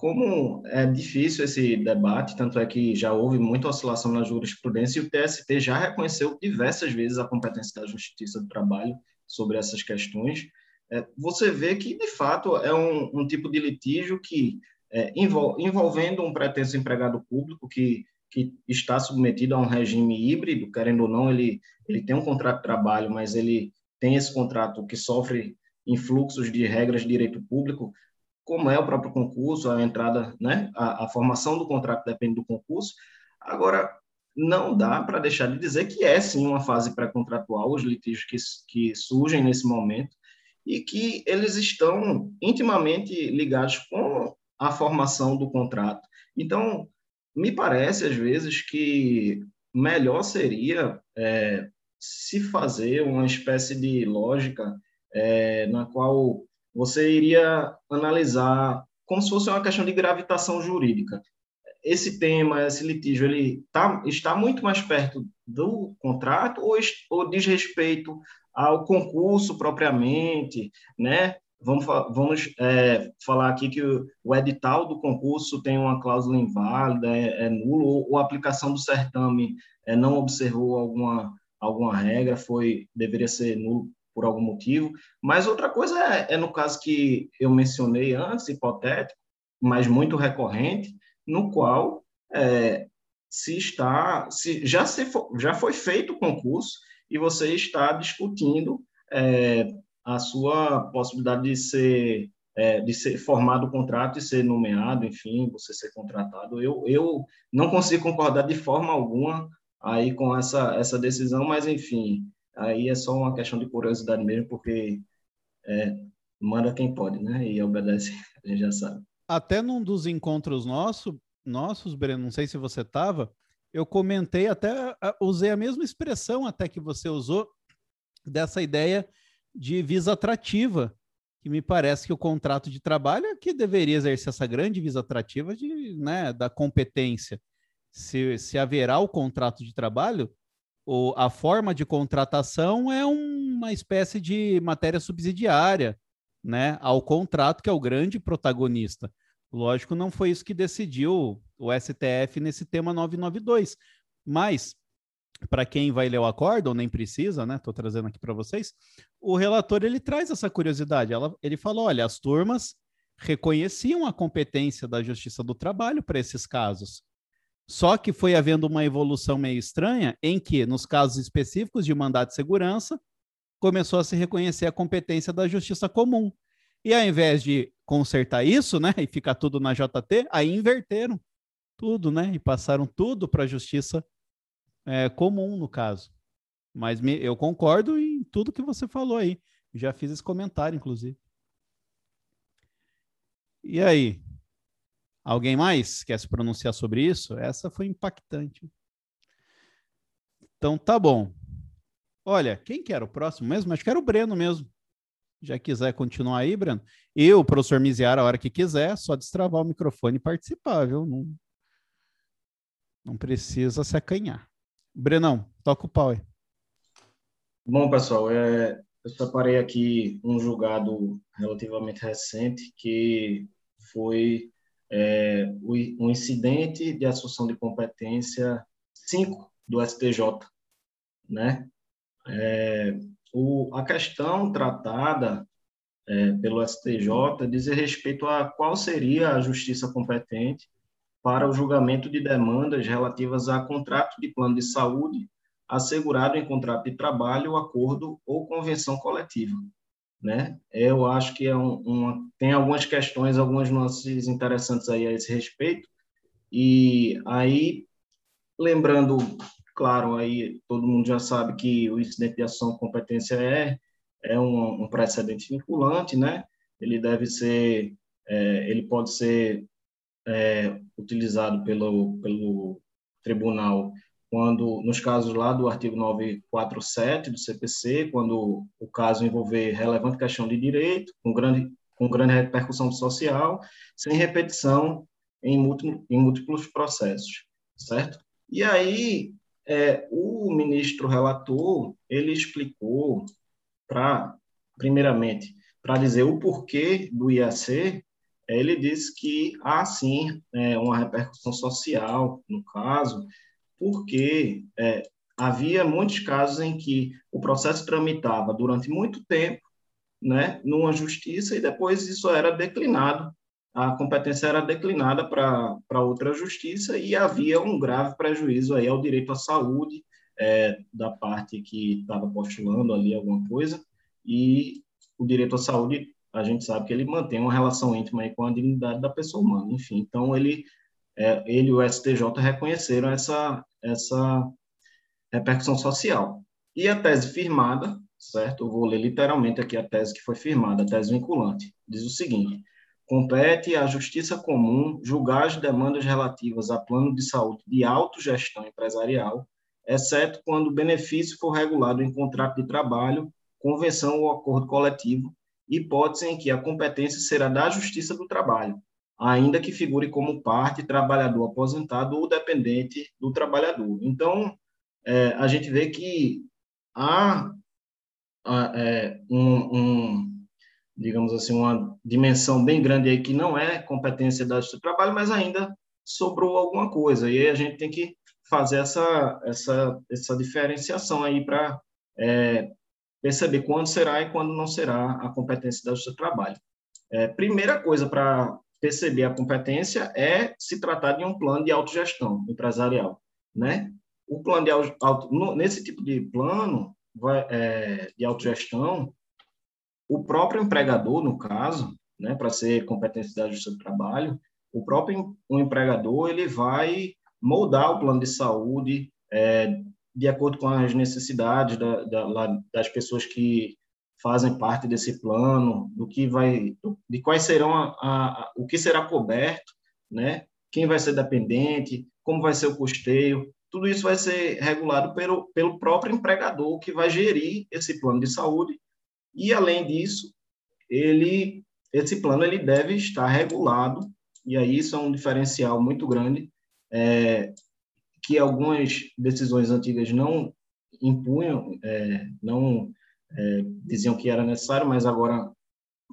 S5: como é difícil esse debate, tanto é que já houve muita oscilação na jurisprudência e o TST já reconheceu diversas vezes a competência da Justiça do Trabalho sobre essas questões. É, você vê que, de fato, é um, um tipo de litígio que é, envolvendo um pretenso empregado público que que está submetido a um regime híbrido, querendo ou não, ele, ele tem um contrato de trabalho, mas ele tem esse contrato que sofre influxos de regras de direito público, como é o próprio concurso, a entrada, né, a, a formação do contrato depende do concurso. Agora, não dá para deixar de dizer que é sim uma fase pré-contratual, os litígios que, que surgem nesse momento, e que eles estão intimamente ligados com a formação do contrato. Então, me parece, às vezes, que melhor seria é, se fazer uma espécie de lógica é, na qual você iria analisar como se fosse uma questão de gravitação jurídica. Esse tema, esse litígio, ele tá, está muito mais perto do contrato ou, ou diz respeito ao concurso propriamente, né? Vamos, vamos é, falar aqui que o, o, edital do concurso tem uma cláusula inválida, é, é nulo, ou, ou, a aplicação do certame é, não observou alguma, alguma regra, foi deveria ser nulo por algum motivo. Mas outra coisa é, é no caso que eu mencionei antes, hipotético, mas muito recorrente, no qual é, se está, se já, se já foi feito o concurso e você está discutindo é, a sua possibilidade de ser é, de ser formado o contrato e ser nomeado, enfim, você ser contratado. Eu, eu não consigo concordar de forma alguma aí com essa, essa decisão, mas, enfim, aí é só uma questão de curiosidade mesmo, porque é, manda quem pode, né? E obedece, a gente já sabe.
S1: Até num dos encontros nosso, nossos, Breno, não sei se você estava, eu comentei até, usei a mesma expressão até que você usou, dessa ideia de visa atrativa, que me parece que o contrato de trabalho é que deveria exercer essa grande visa atrativa de, né, da competência. Se, se haverá o contrato de trabalho, ou a forma de contratação é uma espécie de matéria subsidiária né, ao contrato, que é o grande protagonista. Lógico, não foi isso que decidiu o STF nesse tema 992, mas para quem vai ler o acórdão, nem precisa, né? Estou trazendo aqui para vocês. O relator ele traz essa curiosidade. Ela, ele falou: olha, as turmas reconheciam a competência da Justiça do Trabalho para esses casos. Só que foi havendo uma evolução meio estranha em que, nos casos específicos de mandato de segurança, começou a se reconhecer a competência da Justiça Comum. E ao invés de consertar isso, né, e ficar tudo na JT, aí inverteram tudo, né, e passaram tudo para a Justiça é, comum no caso. Mas me, eu concordo em tudo que você falou aí. Já fiz esse comentário, inclusive. E aí? Alguém mais quer se pronunciar sobre isso? Essa foi impactante. Então tá bom. Olha, quem que era o próximo mesmo? Acho que era o Breno mesmo. Já quiser continuar aí, Breno. Eu, professor Miziara, a hora que quiser, só destravar o microfone e participar, viu? Não, não precisa se acanhar. Brenão, toca o pau aí.
S5: Bom, pessoal, é, eu separei aqui um julgado relativamente recente que foi é, um incidente de assunção de competência 5 do STJ, né? É, o, a questão tratada é, pelo STJ diz respeito a qual seria a justiça competente para o julgamento de demandas relativas a contrato de plano de saúde assegurado em contrato de trabalho, acordo ou convenção coletiva. Né? Eu acho que é um, uma, tem algumas questões, algumas nuances interessantes aí a esse respeito. E aí, lembrando, claro, aí todo mundo já sabe que o incidente de ação competência é, é um, um precedente vinculante, né? Ele deve ser, é, ele pode ser é, utilizado pelo, pelo tribunal quando, nos casos lá do artigo 947 do CPC, quando o caso envolver relevante questão de direito, com grande, com grande repercussão social, sem repetição em, múltiplo, em múltiplos processos, certo? E aí, é, o ministro relator, ele explicou para, primeiramente, para dizer o porquê do IAC, ele disse que há sim é, uma repercussão social, no caso, porque é, havia muitos casos em que o processo tramitava durante muito tempo, né, numa justiça e depois isso era declinado. A competência era declinada para outra justiça e havia um grave prejuízo aí ao direito à saúde é, da parte que estava postulando ali alguma coisa e o direito à saúde a gente sabe que ele mantém uma relação íntima com a dignidade da pessoa humana enfim. Então ele é, ele e o STJ reconheceram essa essa repercussão social. E a tese firmada certo? Eu vou ler literalmente aqui a tese que foi firmada a tese vinculante. Diz o seguinte compete à Justiça Comum julgar as demandas relativas a plano de saúde de autogestão empresarial, exceto quando o benefício for regulado em contrato de trabalho, convenção ou acordo coletivo, hipótese em que a competência será da Justiça do Trabalho, ainda que figure como parte trabalhador aposentado ou dependente do trabalhador. Então, é, a gente vê que há, é, um, um digamos assim, uma dimensão bem grande aí que não é competência da Justiça do Trabalho, mas ainda sobrou alguma coisa. E aí a gente tem que fazer essa, essa, essa diferenciação aí para é, perceber quando será e quando não será a competência da Justiça do Trabalho. É, primeira coisa para perceber a competência é se tratar de um plano de autogestão empresarial, né? O plano de auto, nesse tipo de plano vai, é, de autogestão, o próprio empregador, no caso, né, para ser competência da Justiça do Trabalho, o próprio o empregador ele vai moldar o plano de saúde é, de acordo com as necessidades da, da, das pessoas que fazem parte desse plano, do que vai, de quais serão a, a, o que será coberto, né? Quem vai ser dependente, como vai ser o custeio, tudo isso vai ser regulado pelo, pelo próprio empregador que vai gerir esse plano de saúde. E, além disso, ele, esse plano ele deve estar regulado, e aí isso é um diferencial muito grande, é, que algumas decisões antigas não impunham, é, não é, diziam que era necessário, mas agora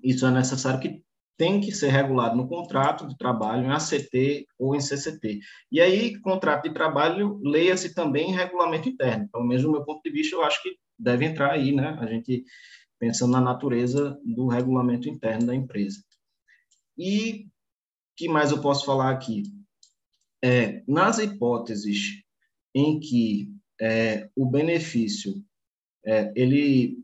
S5: isso é necessário que tem que ser regulado no contrato de trabalho, em ACT ou em CCT. E aí, contrato de trabalho, leia-se também em regulamento interno. Pelo menos do meu ponto de vista, eu acho que deve entrar aí, né? A gente pensando na natureza do regulamento interno da empresa. E que mais eu posso falar aqui? É, nas hipóteses em que é, o benefício é, ele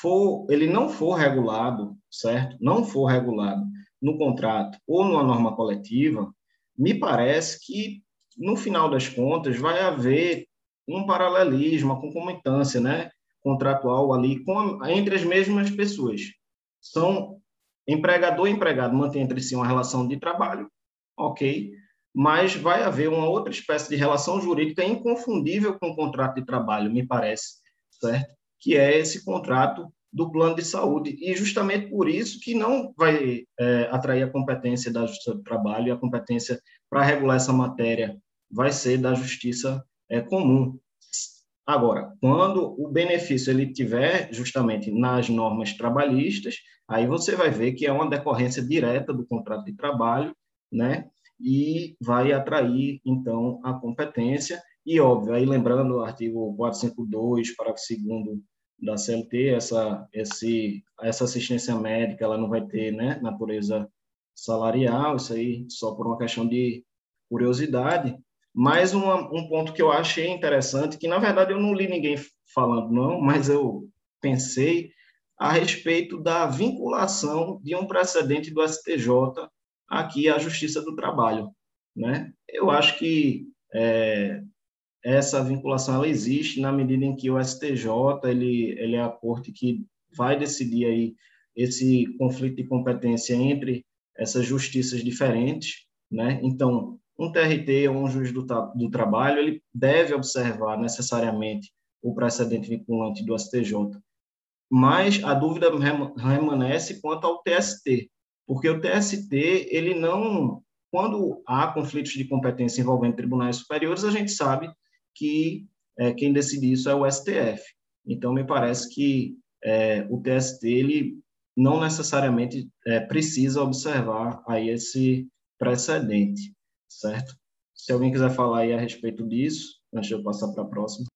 S5: for, ele não for regulado, certo? Não for regulado no contrato ou numa norma coletiva, me parece que no final das contas vai haver um paralelismo, uma concomitância, né? contratual ali com, entre as mesmas pessoas. São empregador e empregado mantém entre si uma relação de trabalho, ok, mas vai haver uma outra espécie de relação jurídica inconfundível com o contrato de trabalho, me parece, certo? Que é esse contrato do plano de saúde. E justamente por isso que não vai é, atrair a competência da Justiça do Trabalho e a competência para regular essa matéria vai ser da Justiça é, Comum. Agora, quando o benefício ele tiver justamente nas normas trabalhistas, aí você vai ver que é uma decorrência direta do contrato de trabalho, né? E vai atrair então a competência. E óbvio, aí lembrando o artigo 452, parágrafo 2 da CLT, essa esse essa assistência médica ela não vai ter, né, natureza salarial, isso aí só por uma questão de curiosidade, mais uma, um ponto que eu achei interessante, que na verdade eu não li ninguém falando, não, mas eu pensei a respeito da vinculação de um precedente do STJ aqui à Justiça do Trabalho. Né? Eu acho que é, essa vinculação ela existe na medida em que o STJ ele, ele é a corte que vai decidir aí esse conflito de competência entre essas justiças diferentes. Né? Então, um TRT ou um juiz do, do trabalho ele deve observar necessariamente o precedente vinculante do STJ. Mas a dúvida permanece quanto ao TST, porque o TST, ele não. Quando há conflitos de competência envolvendo tribunais superiores, a gente sabe que é, quem decide isso é o STF. Então, me parece que é, o TST ele não necessariamente é, precisa observar aí esse precedente certo? Se alguém quiser falar aí a respeito disso, antes de eu passar para a próxima.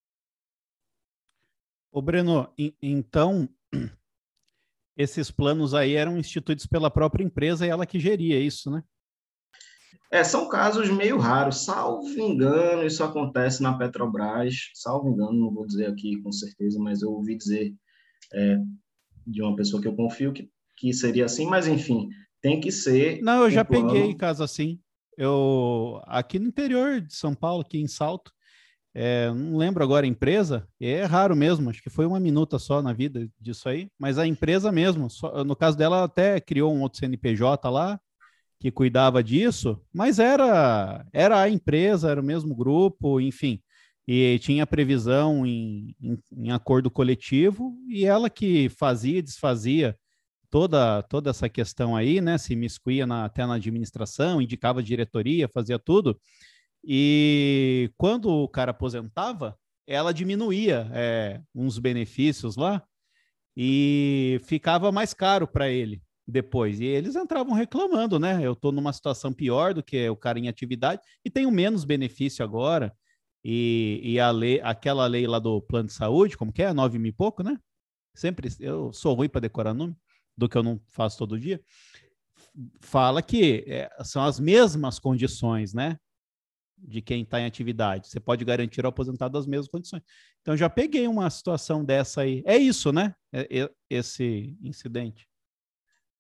S1: Ô, Breno, então, esses planos aí eram instituídos pela própria empresa e ela que geria isso, né?
S5: É, são casos meio raros, salvo engano, isso acontece na Petrobras, salvo engano, não vou dizer aqui com certeza, mas eu ouvi dizer é, de uma pessoa que eu confio que, que seria assim, mas enfim, tem que ser.
S1: Não, eu já plano... peguei caso assim. Eu aqui no interior de São Paulo, aqui em Salto, é, não lembro agora a empresa, é raro mesmo, acho que foi uma minuta só na vida disso aí, mas a empresa mesmo, só, no caso dela, até criou um outro CNPJ lá, que cuidava disso, mas era, era a empresa, era o mesmo grupo, enfim, e tinha previsão em, em, em acordo coletivo, e ela que fazia e desfazia toda, toda essa questão aí, né? Se miscuía na, até na administração, indicava diretoria, fazia tudo. E quando o cara aposentava, ela diminuía é, uns benefícios lá e ficava mais caro para ele depois. E eles entravam reclamando, né? Eu estou numa situação pior do que o cara em atividade e tenho menos benefício agora. E, e a lei, aquela lei lá do plano de saúde, como que é? Nove mil e pouco, né? Sempre eu sou ruim para decorar nome, do que eu não faço todo dia. Fala que é, são as mesmas condições, né? De quem está em atividade. Você pode garantir ao aposentado as mesmas condições. Então já peguei uma situação dessa aí. É isso, né? É, é, esse incidente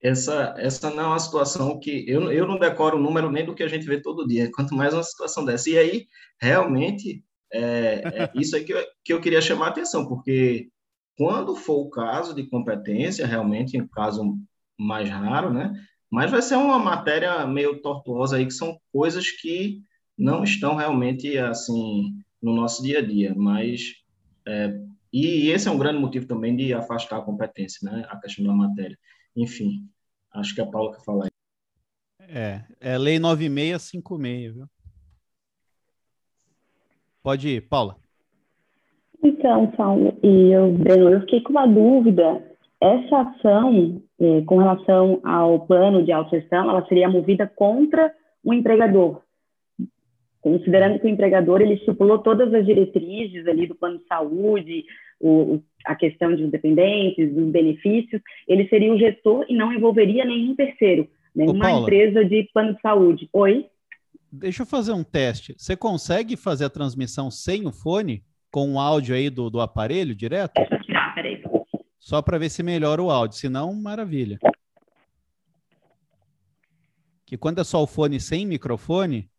S5: essa, essa não é uma situação que eu, eu não decoro o número nem do que a gente vê todo dia, quanto mais uma situação dessa. E aí, realmente, é, é isso aí que eu, que eu queria chamar a atenção, porque quando for o caso de competência, realmente, em caso mais raro, né? Mas vai ser uma matéria meio tortuosa aí, que são coisas que não estão realmente, assim, no nosso dia a dia, mas... É, e esse é um grande motivo também de afastar a competência, né? A questão da matéria. Enfim, acho que a Paula quer falar.
S1: É, é lei 9656, viu? Pode ir, Paula.
S6: Então, Paulo e eu, Breno, eu fiquei com uma dúvida. Essa ação, é, com relação ao plano de autogestão, ela seria movida contra o empregador, considerando que o empregador ele estipulou todas as diretrizes ali do plano de saúde, o, a questão de dependentes, dos benefícios, ele seria o gestor e não envolveria nenhum terceiro, nenhuma Ô, empresa de plano de saúde. Oi?
S1: Deixa eu fazer um teste. Você consegue fazer a transmissão sem o fone, com o áudio aí do, do aparelho direto?
S6: Deixa eu tirar, peraí.
S1: Só para ver se melhora o áudio, se não, maravilha. Que quando é só o fone sem microfone,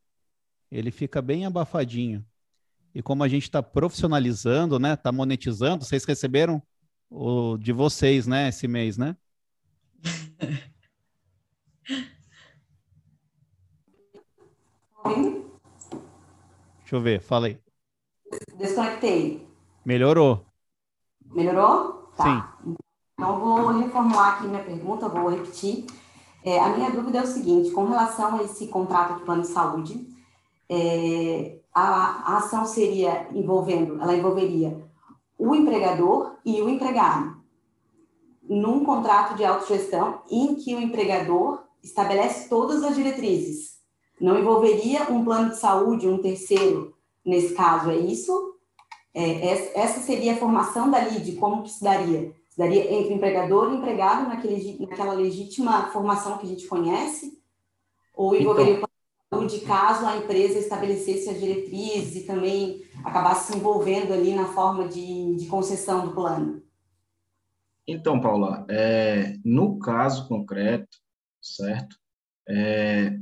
S1: ele fica bem abafadinho. E como a gente está profissionalizando, né? Está monetizando, vocês receberam o de vocês, né? Esse mês, né? Deixa eu ver, fala aí.
S7: Desconectei.
S1: Melhorou.
S7: Melhorou?
S1: Tá.
S7: Sim. Então, vou reformular aqui minha pergunta, vou repetir. É, a minha dúvida é o seguinte: com relação a esse contrato de plano de saúde, é, a, a ação seria envolvendo, ela envolveria o empregador e o empregado num contrato de autogestão em que o empregador estabelece todas as diretrizes. Não envolveria um plano de saúde, um terceiro, nesse caso, é isso? É, essa seria a formação da LID, como que se daria? Se daria entre empregador e empregado naquele, naquela legítima formação que a gente conhece? Ou envolveria então, de caso a empresa estabelecesse as diretrizes e também acabasse se envolvendo ali na forma de, de concessão do plano?
S5: Então, Paula, é, no caso concreto, certo? É,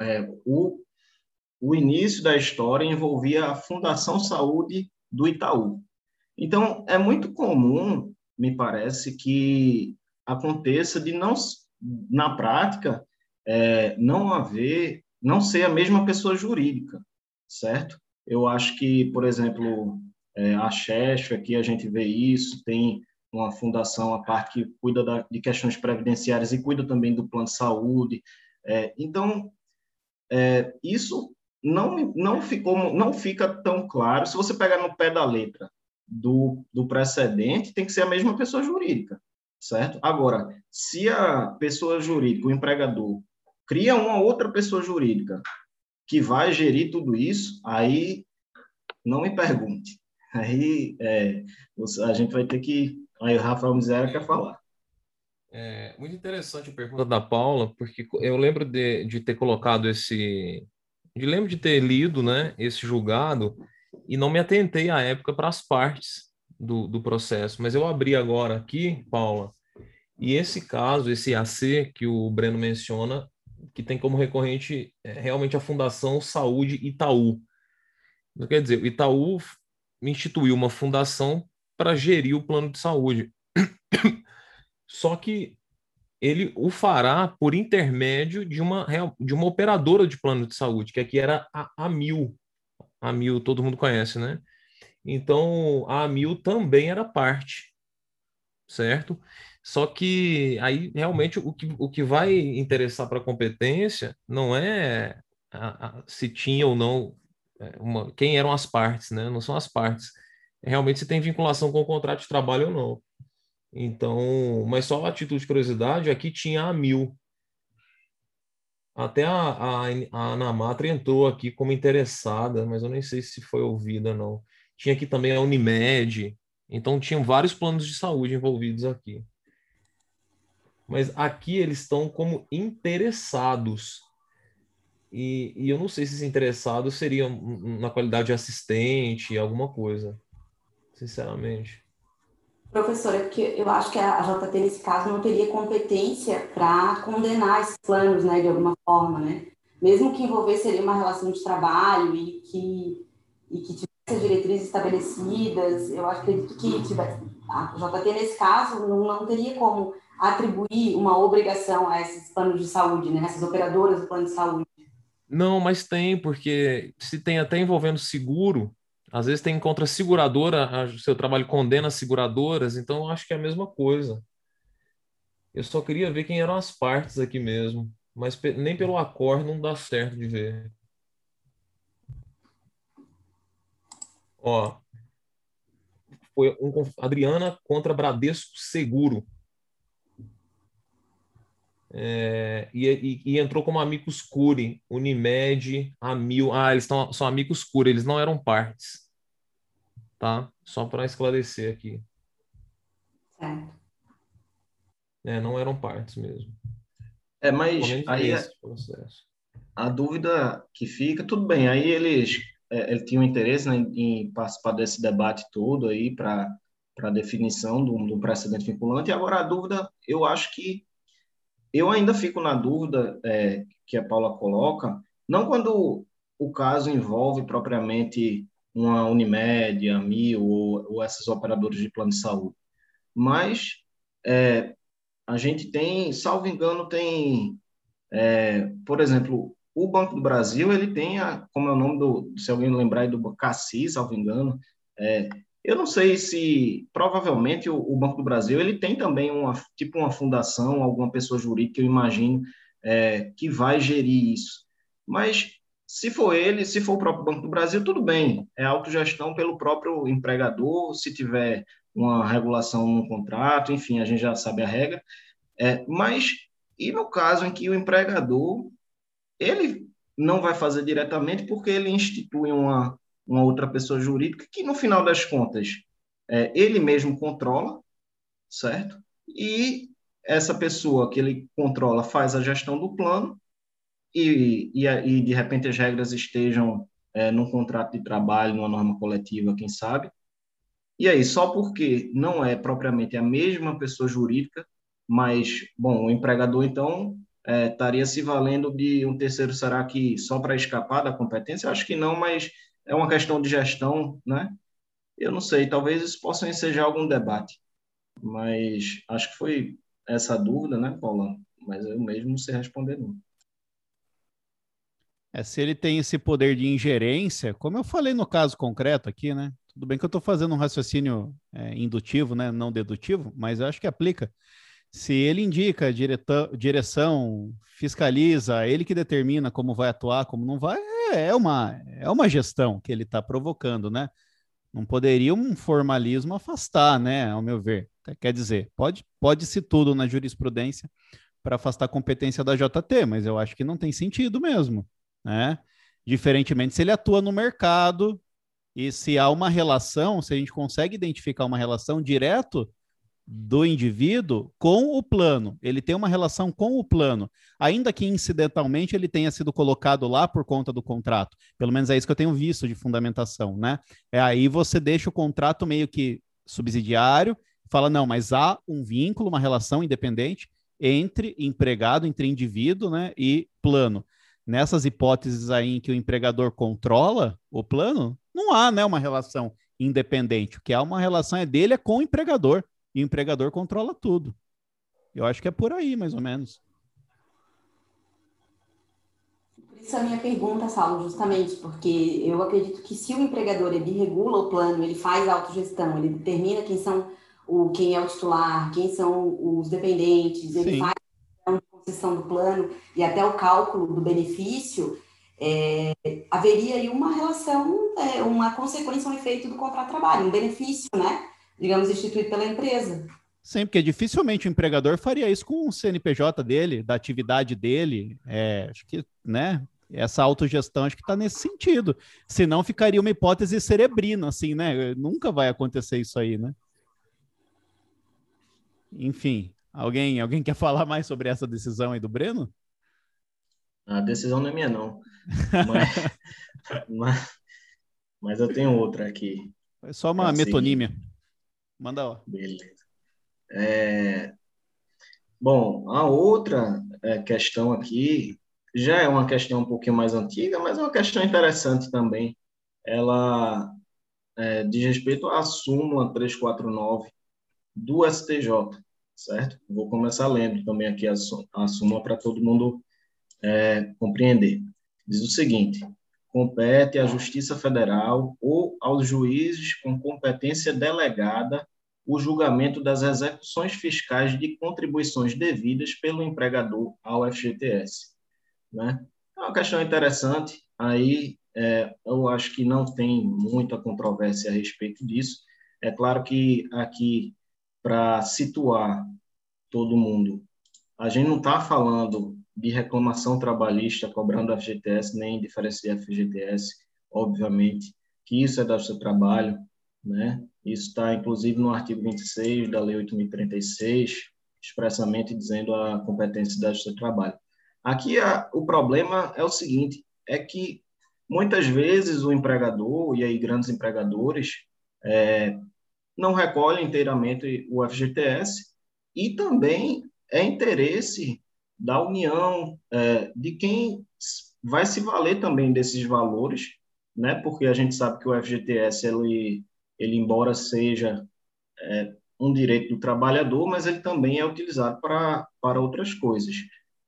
S5: é, o, o início da história envolvia a Fundação Saúde do Itaú. Então, é muito comum, me parece, que aconteça de não, na prática, é, não haver não ser a mesma pessoa jurídica, certo? Eu acho que, por exemplo, é, a Chesf, aqui a gente vê isso, tem uma fundação, a parte que cuida da, de questões previdenciárias e cuida também do plano de saúde. É, então, é, isso não, não, ficou, não fica tão claro. Se você pegar no pé da letra do, do precedente, tem que ser a mesma pessoa jurídica, certo? Agora, se a pessoa jurídica, o empregador, cria uma outra pessoa jurídica que vai gerir tudo isso, aí não me pergunte. Aí é, a gente vai ter que. Aí o Rafael Miséria quer falar.
S4: É muito interessante a pergunta da Paula, porque eu lembro de, de ter colocado esse. Eu lembro de ter lido né, esse julgado e não me atentei à época para as partes do, do processo. Mas eu abri agora aqui, Paula, e esse caso, esse AC que o Breno menciona, que tem como recorrente é, realmente a Fundação Saúde Itaú. Quer dizer, o Itaú instituiu uma fundação para gerir o plano de saúde. Só que ele o fará por intermédio de uma, de uma operadora de plano de saúde, que aqui era a Amil. A Amil todo mundo conhece, né? Então, a Amil também era parte, certo? Só que aí realmente o que, o que vai interessar para a competência não é a, a, se tinha ou não é, uma, quem eram as partes, né? Não são as partes. Realmente se tem vinculação com o contrato de trabalho ou não. Então, mas só a título de curiosidade, aqui tinha a mil. Até a, a, a Anamatra entrou aqui como interessada, mas eu nem sei se foi ouvida, não. Tinha aqui também a Unimed, então tinham vários planos de saúde envolvidos aqui. Mas aqui eles estão como interessados. E, e eu não sei se esses interessados seriam na qualidade de assistente, alguma coisa. Sinceramente.
S7: Professora, é porque eu acho que a JT, nesse caso, não teria competência para condenar esses planos, né, de alguma forma, né? Mesmo que envolvesse ali uma relação de trabalho e que, e que tivesse diretrizes estabelecidas, eu acredito que tivesse, a JT, nesse caso, não, não teria como atribuir uma obrigação a esses planos de saúde, né, essas operadoras do plano de saúde.
S4: Não, mas tem, porque se tem até envolvendo seguro, às vezes tem contra seguradora, o seu trabalho condena seguradoras, então acho que é a mesma coisa. Eu só queria ver quem eram as partes aqui mesmo, mas nem pelo acordo não dá certo de ver. Ó, foi um Adriana contra Bradesco Seguro. É, e, e, e, entrou como amigos curi, Unimed, Amil. Ah, eles tão, são amigos curi, eles não eram partes. Tá? Só para esclarecer aqui.
S7: Certo.
S4: É, não eram partes mesmo.
S5: É, mas aí a, a, dúvida que fica, tudo bem, aí eles, é, ele tinha um interesse né, em participar desse debate todo aí para a definição do, do precedente vinculante, e agora a dúvida, eu acho que eu ainda fico na dúvida é, que a Paula coloca, não quando o caso envolve propriamente uma Unimed, a Mil ou, ou esses operadores de plano de saúde, mas é, a gente tem, salvo engano, tem, é, por exemplo, o Banco do Brasil, ele tem, a, como é o nome do, se alguém lembrar, do Cassis, salvo engano, é, eu não sei se, provavelmente, o, Banco do Brasil ele tem também uma tipo uma fundação, alguma pessoa jurídica, eu imagino, é, que vai gerir isso. Mas se for ele, se for o próprio Banco do Brasil, tudo bem, é autogestão pelo próprio empregador, se tiver uma regulação no contrato, enfim, a gente já sabe a regra. É, mas e no caso em que o empregador ele não vai fazer diretamente porque ele institui uma uma outra pessoa jurídica, que no final das contas é, ele mesmo controla, certo? E essa pessoa que ele controla faz a gestão do plano e, e, e de repente as regras estejam é, num contrato de trabalho, numa norma coletiva, quem sabe. E aí, só porque não é propriamente a mesma pessoa jurídica, mas, bom, o empregador, então, é, estaria se valendo de um terceiro, será que só para escapar da competência? Acho que não, mas é uma questão de gestão, né? Eu não sei, talvez isso possa ensejar algum debate, mas acho que foi essa dúvida, né, Paula? Mas eu mesmo não sei responder, não.
S1: É, se ele tem esse poder de ingerência, como eu falei no caso concreto aqui, né? Tudo bem que eu estou fazendo um raciocínio é, indutivo, né? Não dedutivo, mas eu acho que aplica. Se ele indica direção, direção, fiscaliza, ele que determina como vai atuar, como não vai, é, é uma, é uma gestão que ele está provocando, né? Não poderia um formalismo afastar, né? Ao meu ver. Quer dizer, pode, pode-se tudo na jurisprudência para afastar a competência da JT, mas eu acho que não tem sentido mesmo, né? Diferentemente se ele atua no mercado e se há uma relação, se a gente consegue identificar uma relação direto do indivíduo com o plano. Ele tem uma relação com o plano, ainda que incidentalmente ele tenha sido colocado lá por conta do contrato. Pelo menos é isso que eu tenho visto de fundamentação, né? É aí você deixa o contrato meio que subsidiário, fala não, mas há um vínculo, uma relação independente entre empregado, entre indivíduo, né, e plano. Nessas hipóteses aí em que o empregador controla o plano, não há, né, uma relação independente. O que há uma relação é dele é com o empregador e o empregador controla tudo. Eu acho que é por aí, mais ou menos.
S7: Por isso a minha pergunta, Saulo, justamente, porque eu acredito que se o empregador ele regula o plano, ele faz a autogestão, ele determina quem são o quem é o titular, quem são os dependentes, ele Sim. faz a concessão do plano e até o cálculo do benefício, é, haveria aí uma relação, é, uma consequência, um efeito do contrato de trabalho, um benefício, né? Digamos, instituído pela empresa.
S1: Sim, porque dificilmente o empregador faria isso com o CNPJ dele, da atividade dele. É, acho que, né? Essa autogestão acho que está nesse sentido. Senão ficaria uma hipótese cerebrina, assim, né? Nunca vai acontecer isso aí, né? Enfim, alguém, alguém quer falar mais sobre essa decisão aí do Breno?
S5: A decisão não é minha, não. mas, mas, mas, eu tenho outra aqui.
S1: É só uma é metonímia. Manda lá.
S5: Beleza. É... Bom, a outra é, questão aqui já é uma questão um pouquinho mais antiga, mas é uma questão interessante também. Ela é, diz respeito à súmula 349 do STJ, certo? Vou começar lendo também aqui a, súmula para todo mundo é, compreender. Diz o seguinte: compete à Justiça Federal ou aos juízes com competência delegada o julgamento das execuções fiscais de contribuições devidas pelo empregador ao FGTS. Né? É uma questão interessante, aí é, eu acho que não tem muita controvérsia a respeito disso. É claro que aqui, para situar todo mundo, a gente não está falando de reclamação trabalhista cobrando FGTS, nem diferença de FGTS, obviamente, que isso é do seu trabalho, né? Isso está, inclusive, no artigo 26 da Lei 8.036, expressamente dizendo a competência da Justiça Trabalho. Aqui a, o problema é o seguinte, é que muitas vezes o empregador, e aí grandes empregadores, é, não recolhem inteiramente o FGTS e também é interesse da União, é, de quem vai se valer também desses valores, né? porque a gente sabe que o FGTS ele ele embora seja é, um direito do trabalhador, mas ele também é utilizado para, para outras coisas,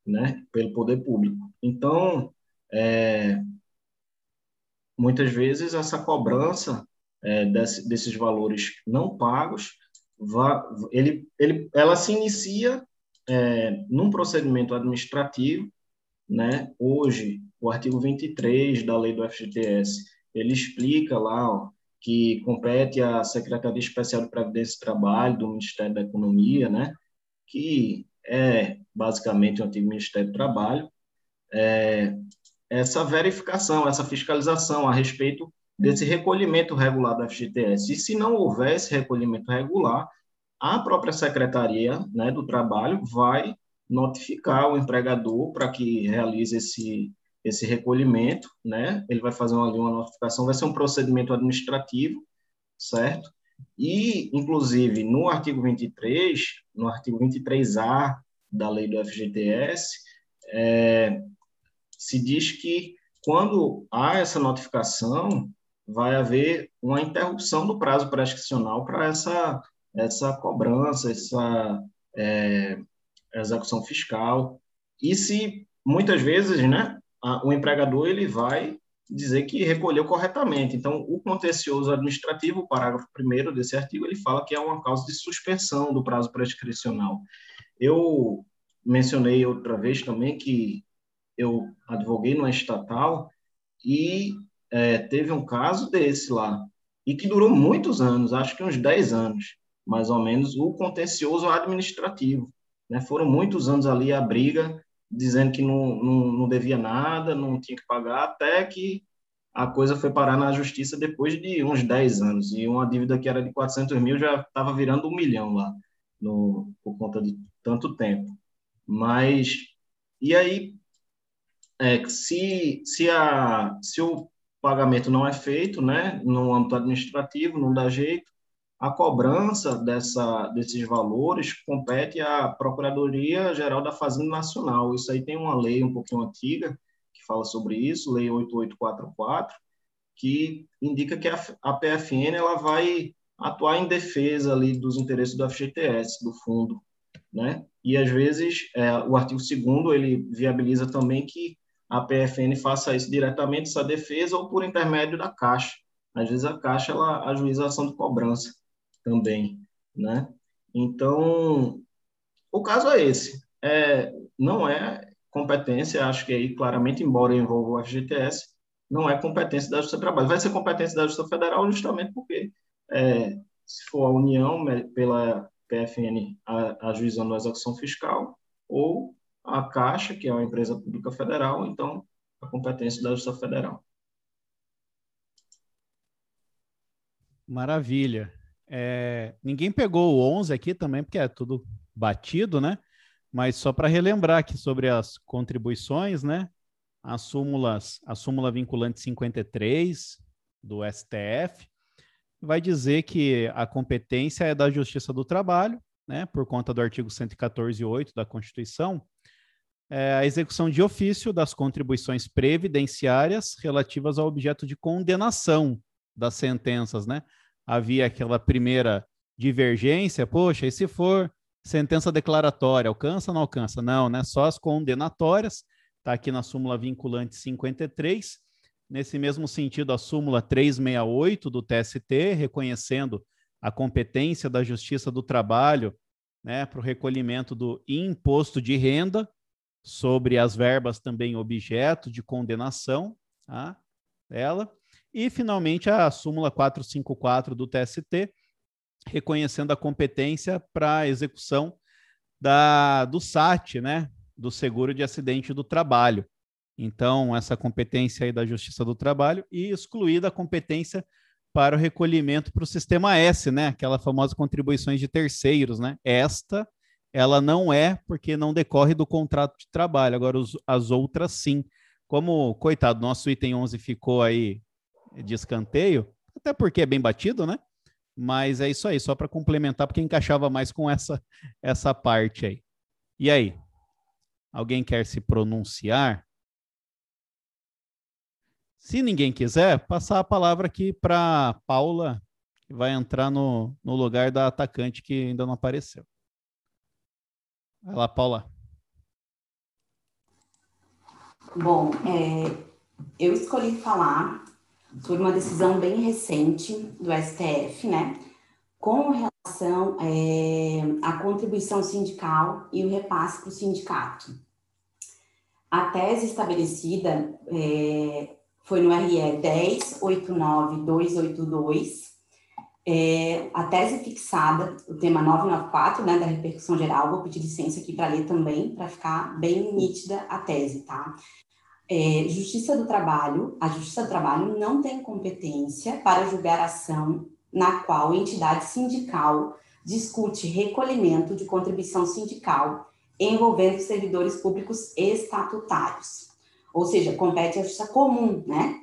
S5: né, pelo poder público. Então, é, muitas vezes essa cobrança é, desse, desses valores não pagos, vá, ele, ele, ela se inicia é, num procedimento administrativo, né? Hoje, o artigo 23 da lei do FGTS, ele explica lá ó, que compete à Secretaria Especial de Previdência e Trabalho do Ministério da Economia, né, que é basicamente o antigo Ministério do Trabalho, é, essa verificação, essa fiscalização a respeito desse recolhimento regular da FGTS. E se não houver esse recolhimento regular, a própria Secretaria né, do Trabalho vai notificar o empregador para que realize esse, esse recolhimento, né? Ele vai fazer uma, uma notificação, vai ser um procedimento administrativo, certo? E, inclusive, no artigo 23, no artigo 23A da lei do FGTS, é, se diz que quando há essa notificação, vai haver uma interrupção do prazo prescricional para essa, essa cobrança, essa é, execução fiscal. E se muitas vezes, né, a, o empregador ele vai dizer que recolheu corretamente. Então, o contencioso administrativo, o parágrafo 1 desse artigo, ele fala que é uma causa de suspensão do prazo prescricional. Eu mencionei outra vez também que eu advoguei numa estatal e é, teve um caso desse lá, e que durou muitos anos, acho que uns 10 anos, mais ou menos, o contencioso administrativo. Né? Foram muitos anos ali a briga dizendo que não, não, não devia nada, não tinha que pagar, até que a coisa foi parar na justiça depois de uns 10 anos, e uma dívida que era de 400 mil já estava virando um milhão lá. no, por conta de tanto tempo. Mas, e aí, é, se, se, a, se o pagamento não é feito, né, no âmbito administrativo, não dá jeito, a cobrança dessa, desses valores compete à Procuradoria Geral da Fazenda Nacional. Isso aí tem uma lei um pouquinho antiga que fala sobre isso, Lei 8844, que indica que a, a PFN ela vai atuar em defesa ali dos interesses do FGTS, do fundo, né? E às vezes é, o artigo 2 ele viabiliza também que a PFN faça isso diretamente, essa defesa, ou por intermédio da Caixa. Às vezes a Caixa ela ajuiza a ação de cobrança também, né? Então, o caso é esse. É, não é competência, acho que aí claramente, embora envolva o FGTS, não é competência da Justiça do Trabalho. Vai ser competência da Justiça Federal justamente porque, é, se for a União, pela PFN, ajuizando a execução fiscal, ou a Caixa, que é uma empresa pública federal, então a competência da Justiça Federal.
S1: Maravilha. É, ninguém pegou o 11 aqui também, porque é tudo batido, né? Mas só para relembrar aqui sobre as contribuições, né? as súmulas, a súmula vinculante 53 do STF vai dizer que a competência é da Justiça do Trabalho, né, por conta do artigo 114.8 da Constituição, é a execução de ofício das contribuições previdenciárias relativas ao objeto de condenação das sentenças, né? Havia aquela primeira divergência, poxa, e se for sentença declaratória, alcança ou não alcança? Não, né? Só as condenatórias está aqui na súmula vinculante 53. Nesse mesmo sentido, a súmula 368 do TST, reconhecendo a competência da Justiça do Trabalho né, para o recolhimento do imposto de renda sobre as verbas também objeto de condenação tá, dela. E, finalmente, a súmula 454 do TST, reconhecendo a competência para a execução da, do SAT, né, do seguro de acidente do trabalho. Então, essa competência aí da Justiça do Trabalho e excluída a competência para o recolhimento para o sistema S, né? Aquela famosa contribuições de terceiros, né? Esta, ela não é porque não decorre do contrato de trabalho. Agora, os, as outras sim. Como, coitado, nosso item 11 ficou aí de escanteio, até porque é bem batido, né? Mas é isso aí, só para complementar, porque encaixava mais com essa, essa parte aí. E aí? Alguém quer se pronunciar? Se ninguém quiser, passar a palavra aqui para Paula, que vai entrar no, no lugar da atacante que ainda não apareceu. Vai lá, Paula.
S7: Bom, é, eu escolhi falar sobre uma decisão bem recente do STF, né, com relação é, à contribuição sindical e o repasse para o sindicato. A tese estabelecida é, foi no RE 1089282, é, a tese fixada, o tema 994, né, da repercussão geral, vou pedir licença aqui para ler também, para ficar bem nítida a tese, tá? É, Justiça do Trabalho, a Justiça do Trabalho não tem competência para julgar ação na qual entidade sindical discute recolhimento de contribuição sindical envolvendo servidores públicos estatutários. Ou seja, compete à justiça comum, né?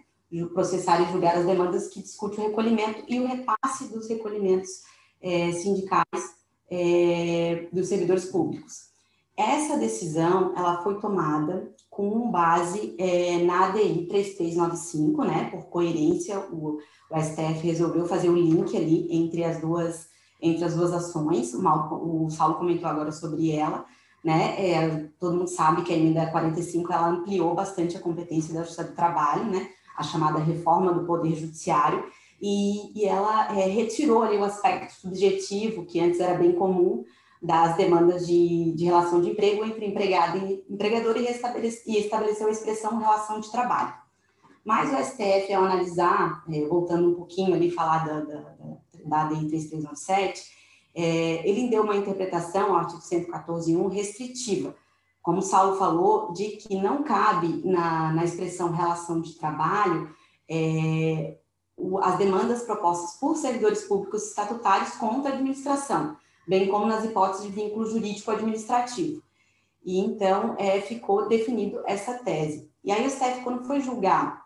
S7: Processar e julgar as demandas que discute o recolhimento e o repasse dos recolhimentos é, sindicais é, dos servidores públicos. Essa decisão, ela foi tomada com base é, na ADI 3395, né? Por coerência, o, o STF resolveu fazer o link ali entre as duas entre as duas ações. O, o Saulo comentou agora sobre ela, né? É, todo mundo sabe que a emenda 45 ela ampliou bastante a competência da Justiça do Trabalho, né? A chamada reforma do Poder Judiciário, e, e ela é, retirou ali o aspecto subjetivo, que antes era bem comum, das demandas de, de relação de emprego entre empregado e empregador e, e estabeleceu a expressão relação de trabalho. Mas o STF, ao analisar, é, voltando um pouquinho ali, falar da, da, da, da ADI 3397, é, ele deu uma interpretação, ao artigo 114.1, restritiva, como o Saulo falou, de que não cabe na, na expressão relação de trabalho é, o, as demandas propostas por servidores públicos estatutários contra a administração, bem como nas hipóteses de vínculo jurídico administrativo. E então é, ficou definido essa tese. E aí o STF, quando foi julgar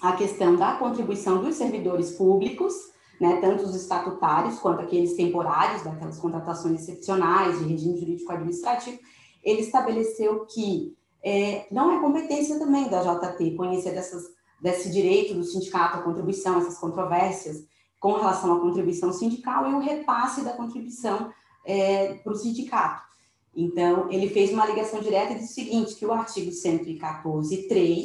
S7: a questão da contribuição dos servidores públicos, né, tanto os estatutários quanto aqueles temporários, daquelas contratações excepcionais de regime jurídico administrativo, ele estabeleceu que é, não é competência também da JT conhecer dessas, desse direito do sindicato à contribuição, essas controvérsias com relação à contribuição sindical e o repasse da contribuição é, para o sindicato. Então, ele fez uma ligação direta e disse o seguinte, que o artigo 114.3,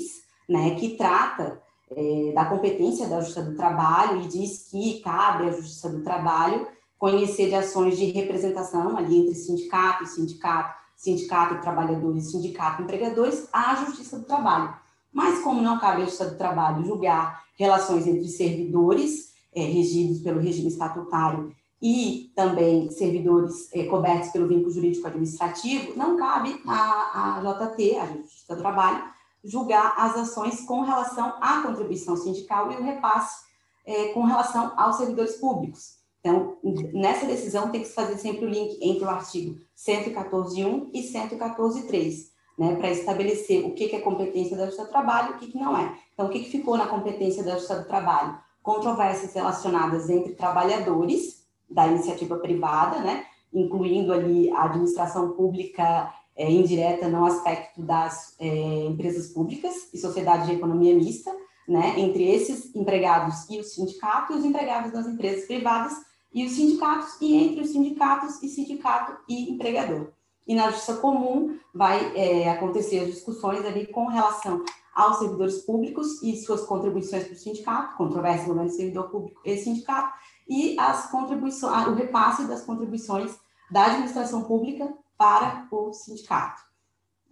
S7: né, que trata é, da competência da Justiça do Trabalho e diz que cabe à Justiça do Trabalho conhecer de ações de representação ali entre sindicato e sindicato, sindicato trabalhadores, sindicato empregadores, à Justiça do Trabalho. Mas como não cabe à Justiça do Trabalho julgar relações entre servidores é, regidos pelo regime estatutário e também servidores é, cobertos pelo vínculo jurídico administrativo, não cabe à, JT, à Justiça do Trabalho, julgar as ações com relação à contribuição sindical e o repasse é, com relação aos servidores públicos. Então, nessa decisão tem que se fazer sempre o link entre o artigo 114.1 e 114.3, né, para estabelecer o que, que é competência da Justiça do Trabalho e o que, que não é. Então, o que, que ficou na competência da Justiça do Trabalho? Controvérsias relacionadas entre trabalhadores da iniciativa privada, né, incluindo ali a administração pública é, indireta no aspecto das é, empresas públicas e sociedade de economia mista, né, entre esses empregados e o sindicato, e os empregados das empresas privadas e os sindicatos, e entre os sindicatos e sindicato e empregador. E na justiça comum vai é, acontecer as discussões ali com relação aos servidores públicos e suas contribuições para o sindicato, controvérsia no servidor público e sindicato, e as contribuições, o repasse das contribuições da administração pública para o sindicato.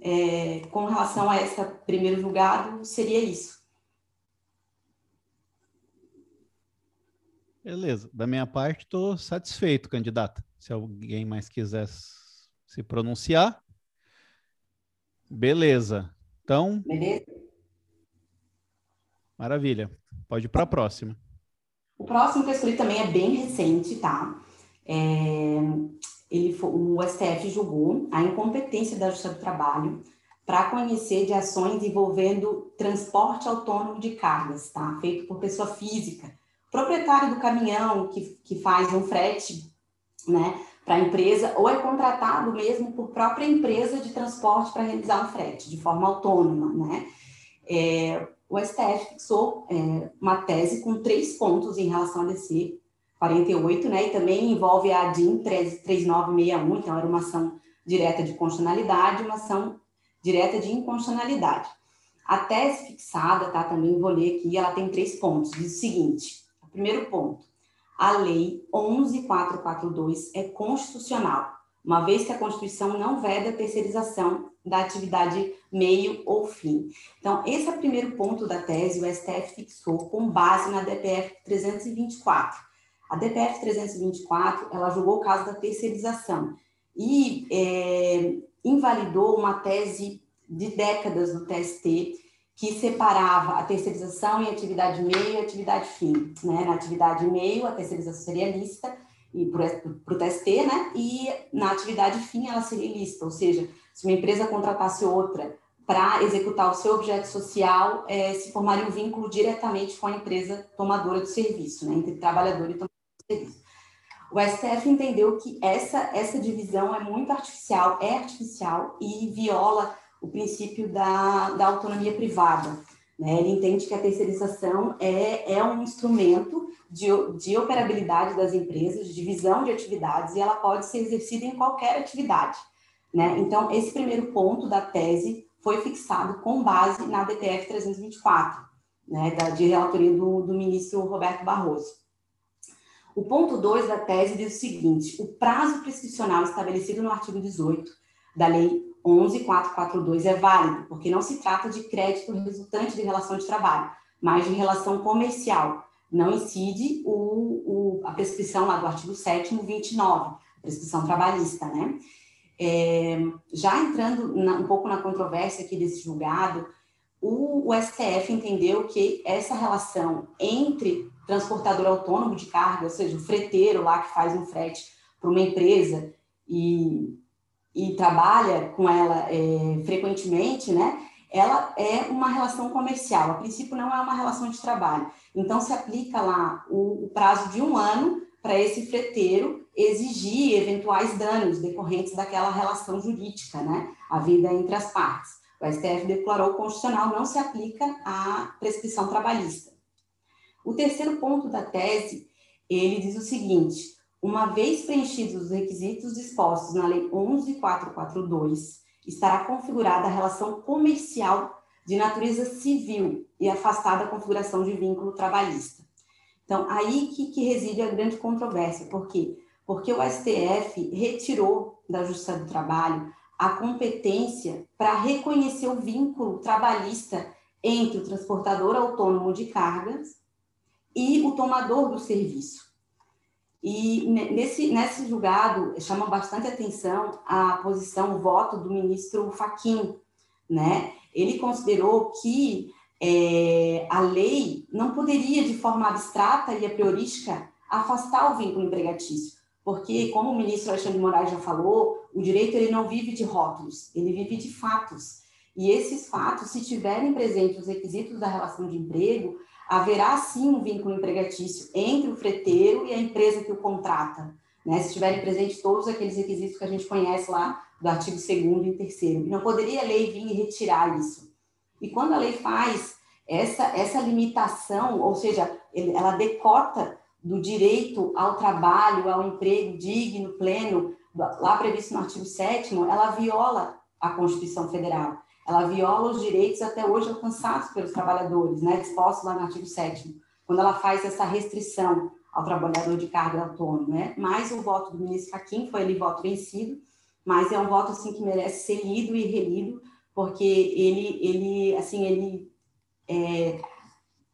S7: É, com relação a esse primeiro julgado, seria isso.
S1: Beleza. Da minha parte, estou satisfeito, candidata. Se alguém mais quiser se pronunciar. Beleza. Então. Beleza. Maravilha. Pode ir para a próxima.
S7: O próximo que eu escolhi também é bem recente, tá? É, ele, o STF julgou a incompetência da Justiça do Trabalho para conhecer de ações envolvendo transporte autônomo de cargas, tá? Feito por pessoa física. Proprietário do caminhão que, que faz um frete, né, para a empresa, ou é contratado mesmo por própria empresa de transporte para realizar um frete, de forma autônoma, né? É, o STF fixou é, uma tese com três pontos em relação a DC 48, né, e também envolve a DIN 3961, então era uma ação direta de constitucionalidade, uma ação direta de inconstitucionalidade. A tese fixada, tá, também vou ler aqui, ela tem três pontos, diz o seguinte, primeiro ponto, a lei 11442 é constitucional, uma vez que a Constituição não veda a terceirização da atividade meio ou fim. Então, esse é o primeiro ponto da tese, o STF fixou com base na DPF 324. A DPF 324, ela julgou o caso da terceirização e é, invalidou uma tese de décadas do TST que separava a terceirização em atividade meio e atividade fim. Né? Na atividade meio, a terceirização seria lícita e para o TST, né? e na atividade fim ela seria lícita, ou seja, se uma empresa contratasse outra para executar o seu objeto social, é, se formaria um vínculo diretamente com a empresa tomadora do serviço, né? entre trabalhador e tomador o STF entendeu que essa, essa divisão é muito artificial, é artificial e viola o princípio da, da autonomia privada. Né? Ele entende que a terceirização é, é um instrumento de, de operabilidade das empresas, de divisão de atividades, e ela pode ser exercida em qualquer atividade. Né? Então, esse primeiro ponto da tese foi fixado com base na DPF 324, né, da, de relatoria do, do ministro Roberto Barroso. O ponto 2 da tese diz o seguinte: o prazo prescricional estabelecido no artigo 18 da Lei 11442 é válido, porque não se trata de crédito resultante de relação de trabalho, mas de relação comercial. Não incide o, o, a prescrição lá do artigo 7 29, a prescrição trabalhista, né? É, já entrando na, um pouco na controvérsia aqui desse julgado, o, o STF entendeu que essa relação entre transportador autônomo de carga, ou seja, o freteiro lá que faz um frete para uma empresa e, e trabalha com ela é, frequentemente, né? Ela é uma relação comercial. A princípio, não é uma relação de trabalho. Então, se aplica lá o, o prazo de um ano para esse freteiro exigir eventuais danos decorrentes daquela relação jurídica, né? A vida entre as partes. O STF declarou constitucional não se aplica à prescrição trabalhista. O terceiro ponto da tese, ele diz o seguinte: uma vez preenchidos os requisitos dispostos na Lei 11442, estará configurada a relação comercial de natureza civil e afastada a configuração de vínculo trabalhista. Então, aí que, que reside a grande controvérsia. Por quê? Porque o STF retirou da Justiça do Trabalho a competência para reconhecer o vínculo trabalhista entre o transportador autônomo de cargas e o tomador do serviço. E nesse, nesse julgado chama bastante atenção a posição, o voto do ministro Faquim, né? Ele considerou que é, a lei não poderia, de forma abstrata e a priorística, afastar o vínculo empregatício, porque, como o ministro Alexandre de Moraes já falou, o direito ele não vive de rótulos, ele vive de fatos. E esses fatos, se tiverem presentes os requisitos da relação de emprego, haverá sim um vínculo empregatício entre o freteiro e a empresa que o contrata, né? Se estiverem presentes todos aqueles requisitos que a gente conhece lá do artigo 2 e 3 E não poderia a lei vir e retirar isso. E quando a lei faz essa, essa limitação, ou seja, ela decota do direito ao trabalho, ao emprego digno, pleno, lá previsto no artigo 7 ela viola a Constituição Federal ela viola os direitos até hoje alcançados pelos trabalhadores, né, dispostos lá no artigo 7 quando ela faz essa restrição ao trabalhador de carga autônomo, né? Mas o voto do ministro Fachin foi ele voto vencido, mas é um voto assim que merece ser lido e relido, porque ele ele assim ele é,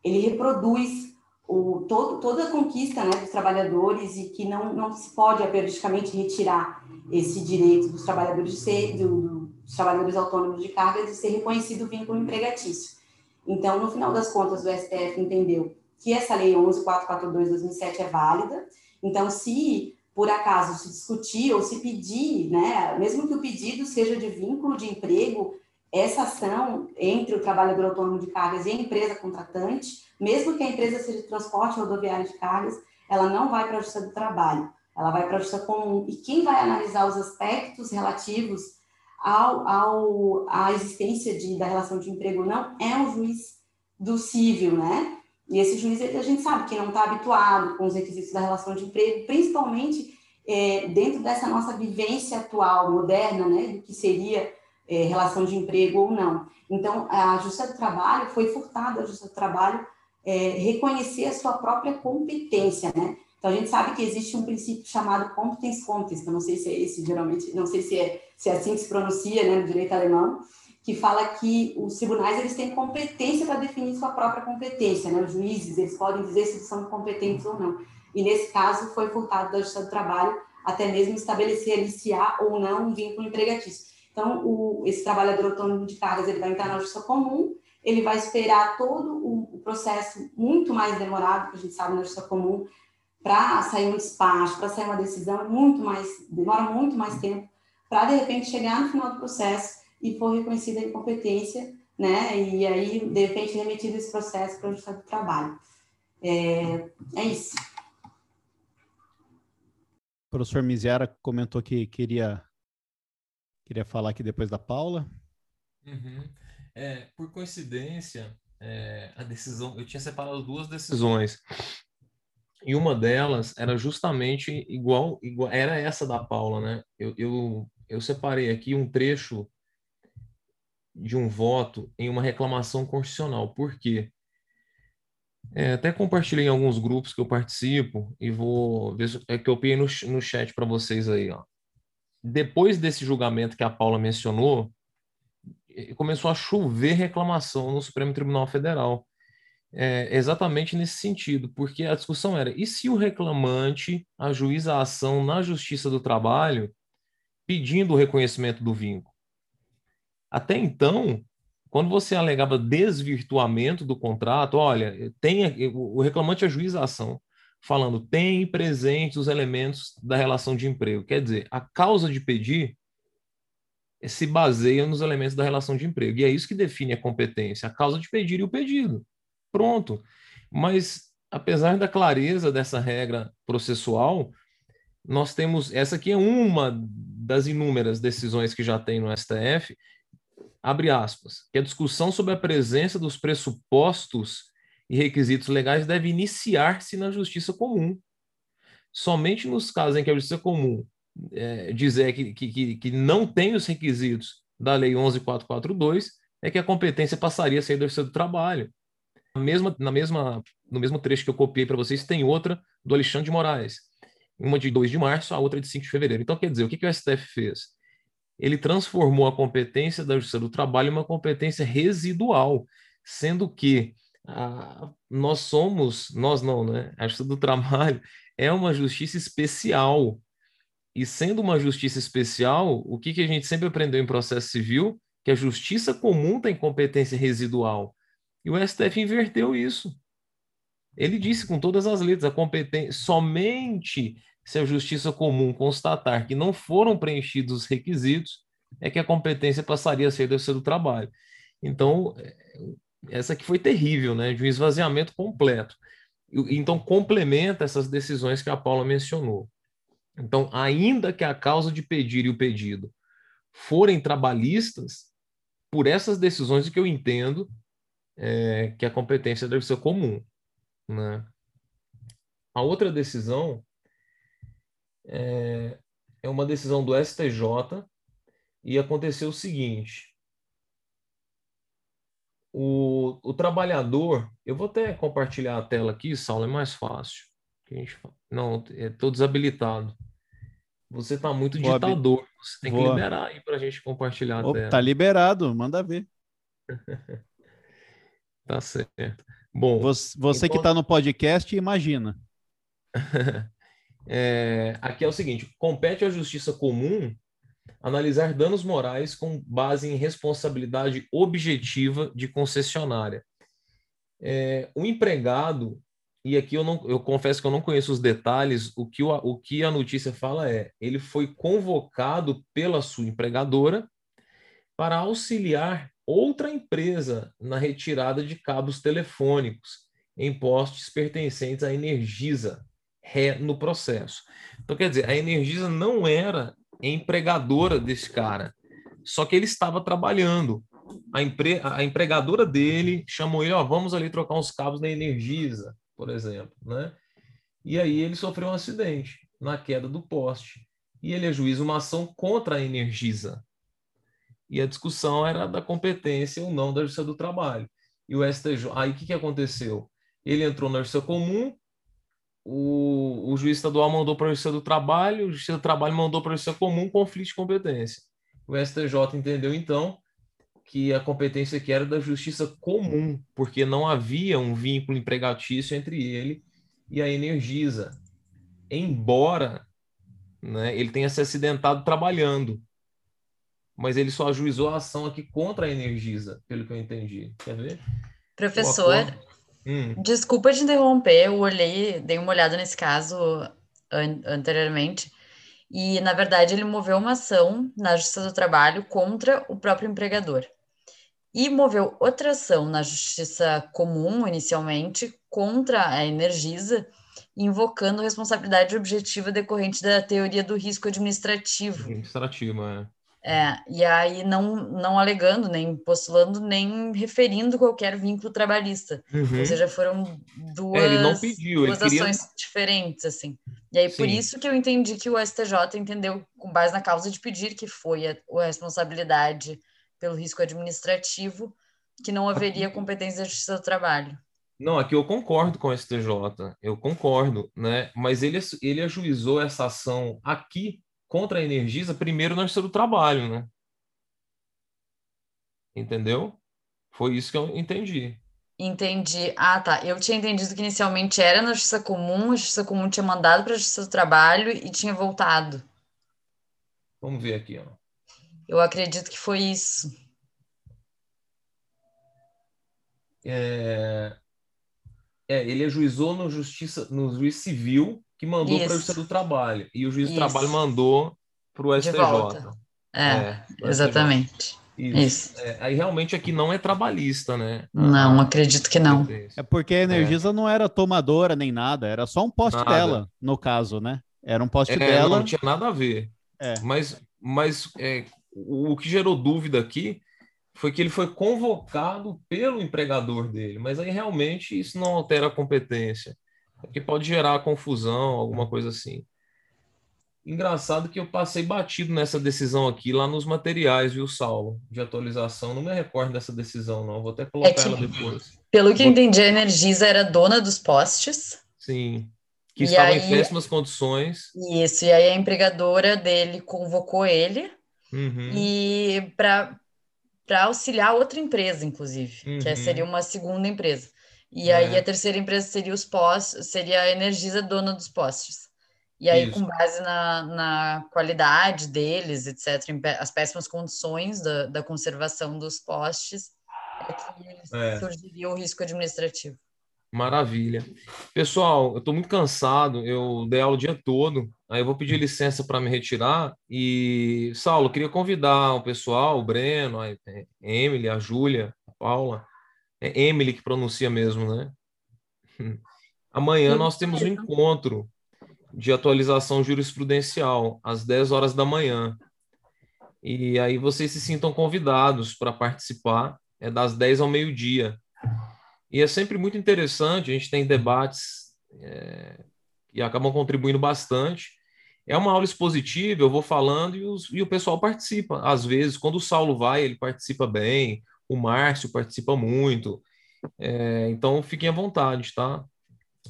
S7: ele reproduz o, todo, toda a conquista né, dos trabalhadores e que não, não se pode periodicamente retirar esse direito dos trabalhadores de ser, do, dos trabalhadores autônomos de carga de ser reconhecido o vínculo empregatício. Então, no final das contas, o STF entendeu que essa lei 11.442/2007 é válida. Então, se por acaso se discutir ou se pedir, né, mesmo que o pedido seja de vínculo de emprego, essa ação entre o trabalhador autônomo de cargas e a empresa contratante, mesmo que a empresa seja de transporte rodoviário de cargas, ela não vai para a Justiça do Trabalho, ela vai para a Justiça Comum. E quem vai analisar os aspectos relativos ao, ao, à existência de, da relação de emprego não é um juiz do civil, né? E esse juiz, a gente sabe que não está habituado com os requisitos da relação de emprego, principalmente é, dentro dessa nossa vivência atual, moderna, né? Do que seria é, relação de emprego ou não. Então, a Justiça do Trabalho foi furtada, a Justiça do Trabalho é, reconhecer a sua própria competência, né? Então, a gente sabe que existe um princípio chamado competence contest, eu não sei se é esse, geralmente, não sei se é, se é assim que se pronuncia, né, no direito alemão, que fala que os tribunais, eles têm competência para definir sua própria competência, né, os juízes, eles podem dizer se são competentes ou não. E, nesse caso, foi furtado da Justiça do Trabalho até mesmo estabelecer ali se há ou não um vínculo empregatício. Então, o, esse trabalhador autônomo de cargas, ele vai entrar na justiça comum, ele vai esperar todo o processo muito mais demorado, que a gente sabe na justiça comum, para sair um despacho, para sair uma decisão, é muito mais, demora muito mais tempo, para de repente chegar no final do processo e for reconhecida a incompetência, né? E aí, de repente, remetido esse processo para o Justiça do Trabalho. É, é isso.
S1: O professor Miziara comentou que queria, queria falar aqui depois da Paula.
S4: Uhum. É, por coincidência, é, a decisão, eu tinha separado duas decisões. E uma delas era justamente igual, igual era essa da Paula, né? Eu, eu, eu separei aqui um trecho de um voto em uma reclamação constitucional. Por quê? É, até compartilhei em alguns grupos que eu participo e vou ver é que eu peguei no, no chat para vocês aí. Ó. Depois desse julgamento que a Paula mencionou, começou a chover reclamação no Supremo Tribunal Federal é, exatamente nesse sentido, porque a discussão era: e se o reclamante ajuiza a ação na Justiça do Trabalho pedindo o reconhecimento do vínculo? Até então, quando você alegava desvirtuamento do contrato, olha, tem, o reclamante ajuiza a ação, falando tem presentes os elementos da relação de emprego. Quer dizer, a causa de pedir se baseia nos elementos da relação de emprego. E é isso que define a competência, a causa de pedir e o pedido. Pronto. Mas, apesar da clareza dessa regra processual, nós temos. Essa aqui é uma das inúmeras decisões que já tem no STF, abre aspas, que a discussão sobre a presença dos pressupostos e requisitos legais deve iniciar-se na justiça comum. Somente nos casos em que a justiça comum é, dizer que, que, que não tem os requisitos da Lei 11442, é que a competência passaria a ser do Justiça do Trabalho. Mesma, na mesma, no mesmo trecho que eu copiei para vocês, tem outra do Alexandre de Moraes. Uma de 2 de março, a outra de 5 de fevereiro. Então, quer dizer, o que, que o STF fez? Ele transformou a competência da Justiça do Trabalho em uma competência residual, sendo que a, nós somos, nós não, né? A Justiça do Trabalho é uma justiça especial. E sendo uma justiça especial, o que, que a gente sempre aprendeu em processo civil? Que a justiça comum tem competência residual. E o STF inverteu isso. Ele disse com todas as letras, a competência somente se a justiça comum constatar que não foram preenchidos os requisitos, é que a competência passaria a ser do do trabalho. Então, é, essa aqui foi terrível, né? De um esvaziamento completo. Então, complementa essas decisões que a Paula mencionou. Então, ainda que a causa de pedir e o pedido forem trabalhistas, por essas decisões que eu entendo é, que a competência deve ser comum. Né? A outra decisão é, é uma decisão do STJ e aconteceu o seguinte: o, o trabalhador, eu vou até compartilhar a tela aqui, Saulo, é mais fácil. Não, estou desabilitado. Você está muito vou ditador. Você tem vou... que liberar aí para a gente compartilhar a tela.
S1: Tá liberado, manda ver.
S4: tá certo. Bom,
S1: você, você então... que está no podcast, imagina.
S4: é, aqui é o seguinte: compete à justiça comum analisar danos morais com base em responsabilidade objetiva de concessionária. É, o empregado, e aqui eu, não, eu confesso que eu não conheço os detalhes, o que, o, o que a notícia fala é: ele foi convocado pela sua empregadora para auxiliar outra empresa na retirada de cabos telefônicos em postes pertencentes à Energisa, ré no processo. Então, quer dizer, a Energisa não era empregadora desse cara, só que ele estava trabalhando. A, empre... a empregadora dele chamou ele, ó, vamos ali trocar uns cabos na Energisa, por exemplo, né? E aí ele sofreu um acidente na queda do poste. E ele ajuiza uma ação contra a Energisa, e a discussão era da competência ou não da Justiça do Trabalho. E o STJ, aí o que, que aconteceu? Ele entrou na Justiça Comum, o, o juiz estadual mandou para a Justiça do Trabalho, o Justiça do Trabalho mandou para a Justiça Comum, conflito de competência. O STJ entendeu, então, que a competência aqui era da Justiça Comum, porque não havia um vínculo empregatício entre ele e a Energisa, embora né, ele tenha se acidentado trabalhando mas ele só ajuizou a ação aqui contra a Energisa, pelo que eu entendi. Quer ver?
S3: Professor, hum. desculpa te interromper, eu olhei, dei uma olhada nesse caso an anteriormente, e na verdade ele moveu uma ação na Justiça do Trabalho contra o próprio empregador. E moveu outra ação na Justiça Comum, inicialmente, contra a Energisa, invocando responsabilidade objetiva decorrente da teoria do risco administrativo.
S4: Administrativo, é.
S3: É, e aí não, não alegando, nem postulando, nem referindo qualquer vínculo trabalhista. Uhum. Ou seja, foram duas,
S4: é, pediu,
S3: duas ações queria... diferentes, assim. E aí, Sim. por isso que eu entendi que o STJ entendeu, com base na causa de pedir, que foi a, a responsabilidade pelo risco administrativo, que não haveria competência da Justiça do Trabalho.
S4: Não, aqui eu concordo com o STJ, eu concordo, né? Mas ele, ele ajuizou essa ação aqui contra a Energisa, primeiro na Justiça do Trabalho, né? Entendeu? Foi isso que eu entendi.
S3: Entendi. Ah, tá. Eu tinha entendido que inicialmente era na Justiça Comum, a Justiça Comum tinha mandado para a Justiça do Trabalho e tinha voltado.
S4: Vamos ver aqui, ó.
S3: Eu acredito que foi isso.
S4: É... É, ele ajuizou no justiça, no juiz civil que mandou para a Justiça do Trabalho e o juiz Isso. do Trabalho mandou para o STJ.
S3: É, é exatamente.
S4: Isso. Isso. É, aí realmente aqui não é trabalhista, né?
S3: Não, ah, acredito que não.
S1: É porque a Energisa é. não era tomadora nem nada, era só um poste nada. dela, no caso, né? Era um poste é, dela.
S4: Não tinha nada a ver. É. Mas, mas é, o que gerou dúvida aqui foi que ele foi convocado pelo empregador dele, mas aí realmente isso não altera a competência, porque pode gerar confusão, alguma coisa assim. Engraçado que eu passei batido nessa decisão aqui lá nos materiais, viu, Saulo, de atualização. Não me recordo dessa decisão, não. Vou até colocar é que, ela depois.
S3: Pelo que entendi, a Energisa era dona dos postes.
S4: Sim. Que estava aí, em péssimas condições.
S3: Isso, e aí a empregadora dele convocou ele uhum. e para auxiliar outra empresa, inclusive, uhum. que seria uma segunda empresa. E é. aí a terceira empresa seria os postes, seria a Energisa dona dos postes. E aí, Isso. com base na, na qualidade deles, etc., as péssimas condições da, da conservação dos postes, é que é. surgiria o risco administrativo.
S4: Maravilha. Pessoal, eu estou muito cansado, eu dei aula o dia todo, aí eu vou pedir licença para me retirar. E, Saulo, queria convidar o pessoal, o Breno, a Emily, a Júlia, a Paula. É Emily que pronuncia mesmo, né? Amanhã nós temos um encontro de atualização jurisprudencial, às 10 horas da manhã. E aí vocês se sintam convidados para participar, é das 10 ao meio-dia. E é sempre muito interessante, a gente tem debates é, que acabam contribuindo bastante. É uma aula expositiva, eu vou falando e, os, e o pessoal participa. Às vezes, quando o Saulo vai, ele participa bem, o Márcio participa muito. É, então, fiquem à vontade, tá?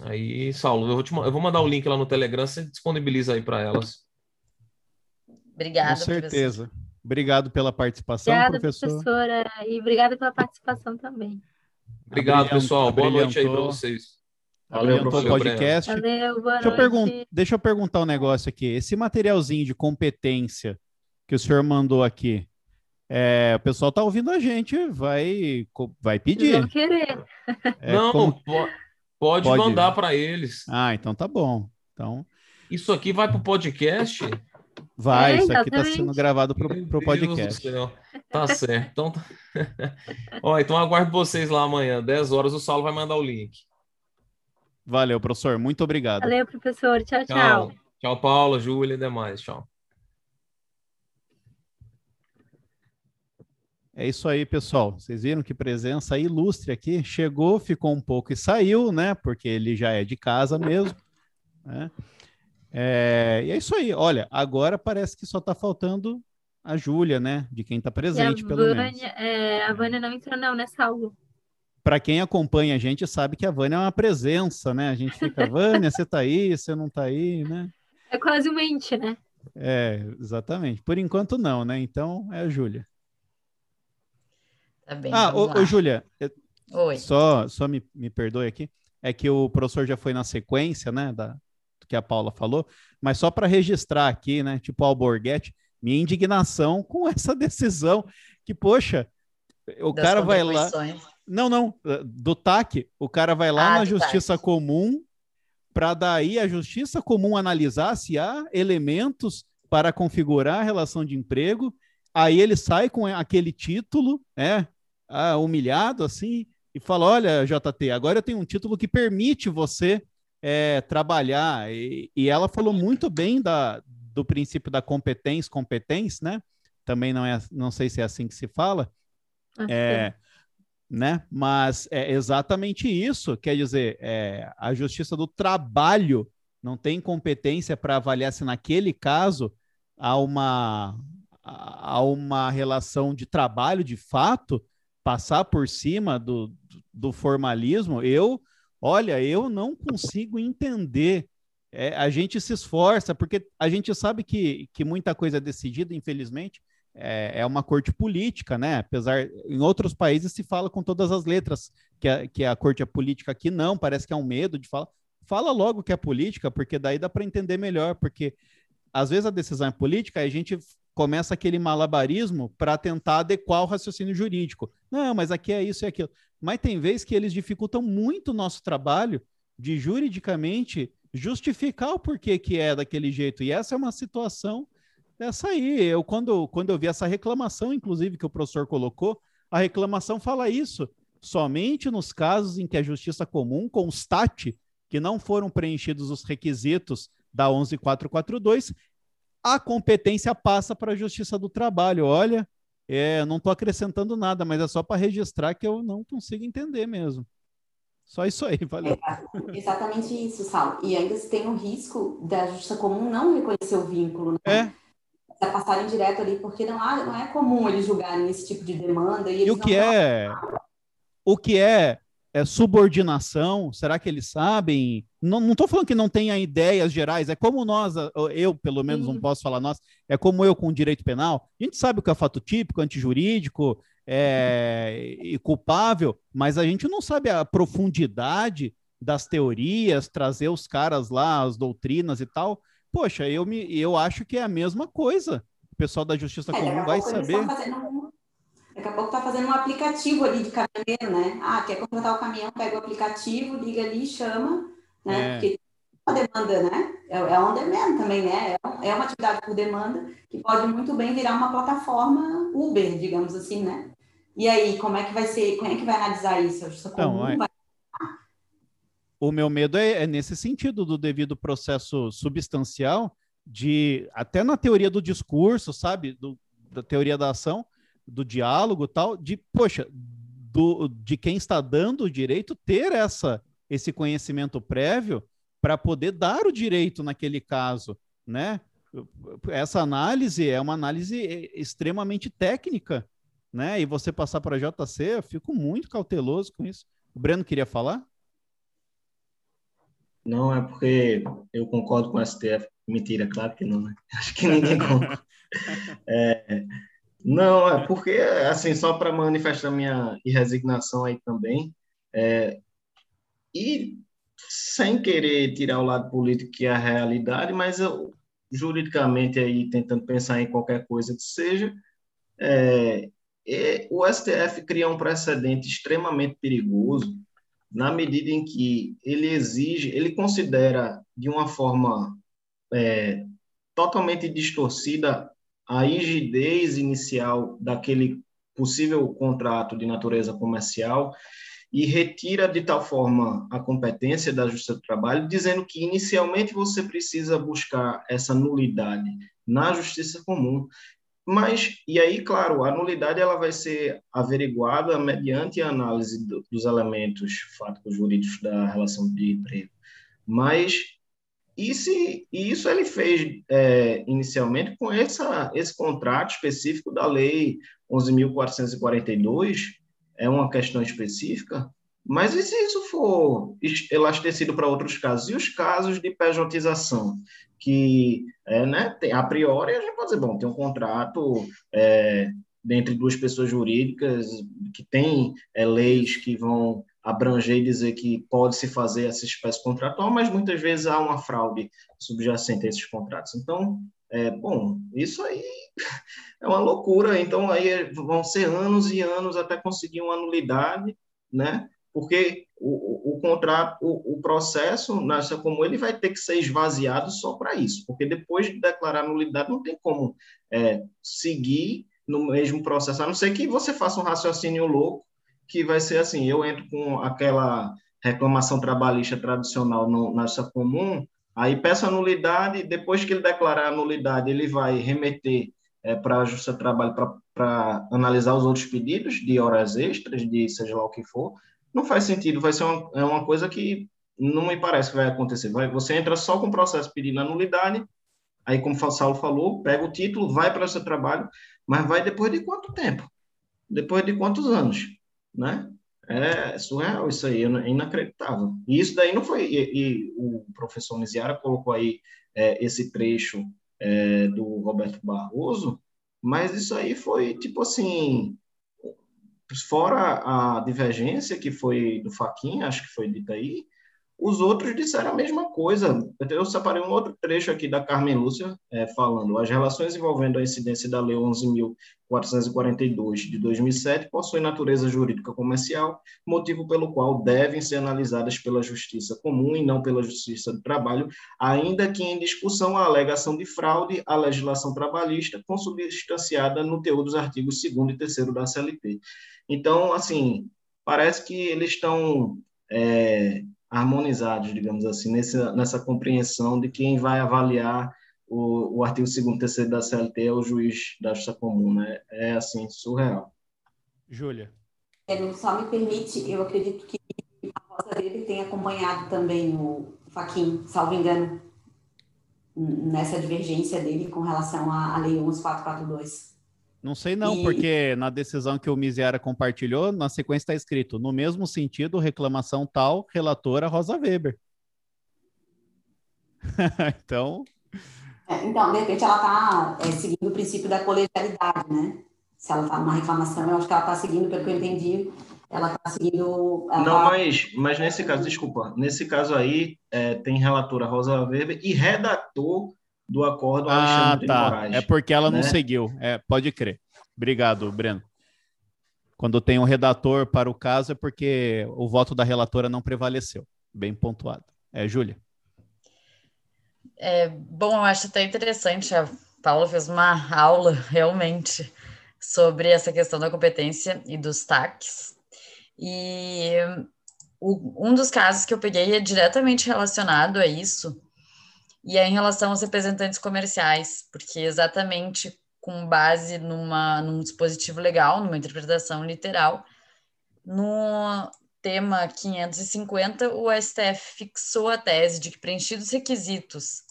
S4: Aí, Saulo, eu vou, te, eu vou mandar o link lá no Telegram, você disponibiliza aí para elas.
S3: Obrigada,
S1: Com certeza. Professor. Obrigado pela participação, obrigada, professor.
S2: professora, e obrigada pela participação também.
S4: Obrigado, pessoal. Boa noite aí para vocês.
S1: Valeu, professor. podcast.
S2: Valeu, boa
S1: deixa, eu pergun- deixa eu perguntar um negócio aqui. Esse materialzinho de competência que o senhor mandou aqui, é, o pessoal tá ouvindo a gente, vai, vai pedir.
S2: Não querer.
S4: É, Não, como... Pode, Pode mandar para eles.
S1: Ah, então tá bom. Então...
S4: Isso aqui vai para o podcast?
S1: Vai, é, isso aqui está sendo gravado para o podcast.
S4: Tá certo. Então, tá... Ó, então aguardo vocês lá amanhã, 10 horas, o Saulo vai mandar o link.
S1: Valeu, professor. Muito obrigado.
S2: Valeu, professor. Tchau, tchau. Tchau,
S4: tchau Paula, Júlia e demais. Tchau.
S1: É isso aí, pessoal. Vocês viram que presença ilustre aqui. Chegou, ficou um pouco e saiu, né? Porque ele já é de casa mesmo. Né? É, e é isso aí. Olha, agora parece que só está faltando a Júlia, né? De quem está presente, pelo Vânia, menos.
S2: É, a Vânia não entrou, não, nessa aula.
S1: Para quem acompanha a gente, sabe que a Vânia é uma presença, né? A gente fica, Vânia, você está aí, você não está aí, né?
S2: É quase um ente, né?
S1: É, exatamente. Por enquanto, não, né? Então, é a Júlia.
S3: Tá bem,
S1: ah, ô, ô, Júlia, Oi. só, só me, me perdoe aqui. É que o professor já foi na sequência, né, da, do que a Paula falou, mas só para registrar aqui, né, tipo Alborguete, minha indignação com essa decisão que, poxa, o das cara vai lá. Não, não, do TAC, o cara vai lá ah, na Justiça TAC. Comum para daí a Justiça Comum analisar se há elementos para configurar a relação de emprego. Aí ele sai com aquele título, né? ah, humilhado assim e fala: Olha, JT, agora eu tenho um título que permite você é, trabalhar. E, e, ela falou muito bem da, do princípio da competência, competência, né? Também não é, não sei se é assim que se fala. É, né? Mas é exatamente isso. Quer dizer, é, a justiça do trabalho não tem competência para avaliar se naquele caso há uma, há uma relação de trabalho de fato passar por cima do, do formalismo, eu, olha, eu não consigo entender. É, a gente se esforça, porque a gente sabe que, que muita coisa é decidida, infelizmente, é, é uma corte política, né? Apesar, em outros países se fala com todas as letras que a, que a corte é política, aqui não, parece que é um medo de falar. Fala logo que é política, porque daí dá para entender melhor, porque às vezes a decisão é política, a gente começa aquele malabarismo para tentar adequar o raciocínio jurídico. Não, mas aqui é isso e aquilo. mas tem vezes que eles dificultam muito o nosso trabalho de juridicamente justificar o porquê que é daquele jeito. E essa é uma situação dessa aí. Eu, quando, quando eu vi essa reclamação, inclusive, que o professor colocou, a reclamação fala isso. Somente nos casos em que a justiça comum constate que não foram preenchidos os requisitos da 11442, a competência passa para a Justiça do Trabalho. Olha, é, não estou acrescentando nada, mas é só para registrar que eu não consigo entender mesmo. Só isso aí, valeu.
S7: É, exatamente isso, Sal. E ainda se tem o risco da Justiça Comum não reconhecer o vínculo, né?
S1: É.
S7: É passarem direto ali, porque não, não é comum eles julgarem esse tipo de demanda. E,
S1: e o que é o que é é, subordinação? Será que eles sabem? Não estou falando que não tenha ideias gerais, é como nós, eu pelo menos não posso falar nós, é como eu com o direito penal. A gente sabe o que é fato típico, antijurídico é, e culpável, mas a gente não sabe a profundidade das teorias, trazer os caras lá, as doutrinas e tal. Poxa, eu, me, eu acho que é a mesma coisa. O pessoal da Justiça é, Comum vai saber.
S7: Daqui a pouco está fazendo um aplicativo ali de caminhoneiro, né? Ah, quer contratar o caminhão, pega o aplicativo, liga ali, chama, né? É. Porque é uma demanda, né? É, é um demand também, né? É, é uma atividade por demanda que pode muito bem virar uma plataforma Uber, digamos assim, né? E aí, como é que vai ser, como é que vai analisar isso? Não, é... vai...
S1: O meu medo é, é nesse sentido do devido processo substancial de até na teoria do discurso, sabe, do, da teoria da ação, do diálogo tal, de, poxa, do, de quem está dando o direito ter essa esse conhecimento prévio para poder dar o direito naquele caso, né? Essa análise é uma análise extremamente técnica, né? E você passar para a JC, eu fico muito cauteloso com isso. O Breno queria falar?
S5: Não, é porque eu concordo com o STF. Mentira, claro que não, né? Acho que ninguém concorda. É, não, é porque, assim, só para manifestar minha resignação aí também, é, e sem querer tirar o lado político que é a realidade, mas eu, juridicamente aí tentando pensar em qualquer coisa que seja, é, o STF cria um precedente extremamente perigoso na medida em que ele exige, ele considera de uma forma é, totalmente distorcida a rigidez inicial daquele possível contrato de natureza comercial e retira de tal forma a competência da Justiça do Trabalho, dizendo que inicialmente você precisa buscar essa nulidade na Justiça Comum. Mas, e aí, claro, a nulidade ela vai ser averiguada mediante a análise do, dos elementos fáticos jurídicos da relação de emprego. Mas e, e isso ele fez é, inicialmente com essa, esse contrato específico da Lei 11.442, é uma questão específica, mas e se isso for elastecido para outros casos? E os casos de pejotização? Que, é, né, tem, a priori, a gente pode dizer, bom, tem um contrato é, entre duas pessoas jurídicas que tem é, leis que vão abranger e dizer que pode se fazer essa espécie contratual, mas muitas vezes há uma fraude subjacente a esses contratos. Então, é, bom, isso aí é uma loucura. Então, aí vão ser anos e anos até conseguir uma nulidade, né? Porque o, o, o contrato, o, o processo, nessa como ele vai ter que ser esvaziado só para isso, porque depois de declarar nulidade não tem como é, seguir no mesmo processo, a não ser que você faça um raciocínio louco que vai ser assim, eu entro com aquela reclamação trabalhista tradicional no, justiça comum, aí peço a nulidade, depois que ele declarar a nulidade, ele vai remeter é, para a Justiça do Trabalho para analisar os outros pedidos de horas extras, de seja lá o que for. Não faz sentido, vai ser uma, é uma coisa que não me parece que vai acontecer. Vai, você entra só com o processo pedindo a nulidade, aí, como o Saulo falou, pega o título, vai para o seu trabalho, mas vai depois de quanto tempo? Depois de quantos anos? Né? É surreal isso aí, é inacreditável. E isso daí não foi. E, e o professor Miziara colocou aí é, esse trecho é, do Roberto Barroso, mas isso aí foi tipo assim. Fora a divergência que foi do Faquinha, acho que foi dita aí, os outros disseram a mesma coisa. Eu separei um outro trecho aqui da Carmen Lúcia é, falando: as relações envolvendo a incidência da Lei 11.442 de 2007 possuem natureza jurídica comercial, motivo pelo qual devem ser analisadas pela Justiça Comum e não pela Justiça do Trabalho, ainda que em discussão a alegação de fraude à legislação trabalhista, consubstanciada no teor dos artigos 2 e 3 da CLT. Então, assim, parece que eles estão. É, harmonizados, digamos assim, nessa, nessa compreensão de quem vai avaliar o, o artigo 2 terceiro da CLT é o juiz da justiça comum, né? É, assim, surreal.
S1: Júlia.
S7: É, só me permite, eu acredito que a Rosa dele tem acompanhado também o Faquin, salvo engano, nessa divergência dele com relação à, à Lei 11442.
S1: Não sei não, e... porque na decisão que o Miziara compartilhou, na sequência está escrito, no mesmo sentido, reclamação tal, relatora Rosa Weber. então...
S7: É, então, de repente ela está é, seguindo o princípio da colegialidade, né? Se ela está numa reclamação, eu acho que ela está seguindo, pelo que eu entendi, ela está seguindo... Ela
S5: não, tá... mas, mas nesse caso, desculpa, nesse caso aí, é, tem relatora Rosa Weber e redator do acordo
S1: ah, tá. Moraes, é porque ela né? não seguiu. É, pode crer. Obrigado, Breno. Quando tem um redator para o caso é porque o voto da relatora não prevaleceu. Bem pontuado. É, Júlia.
S3: É, bom, eu acho até interessante. A Paula fez uma aula realmente sobre essa questão da competência e dos TACs. E o, um dos casos que eu peguei é diretamente relacionado a isso, e é em relação aos representantes comerciais, porque exatamente com base numa, num dispositivo legal, numa interpretação literal, no tema 550, o STF fixou a tese de que preenchidos os requisitos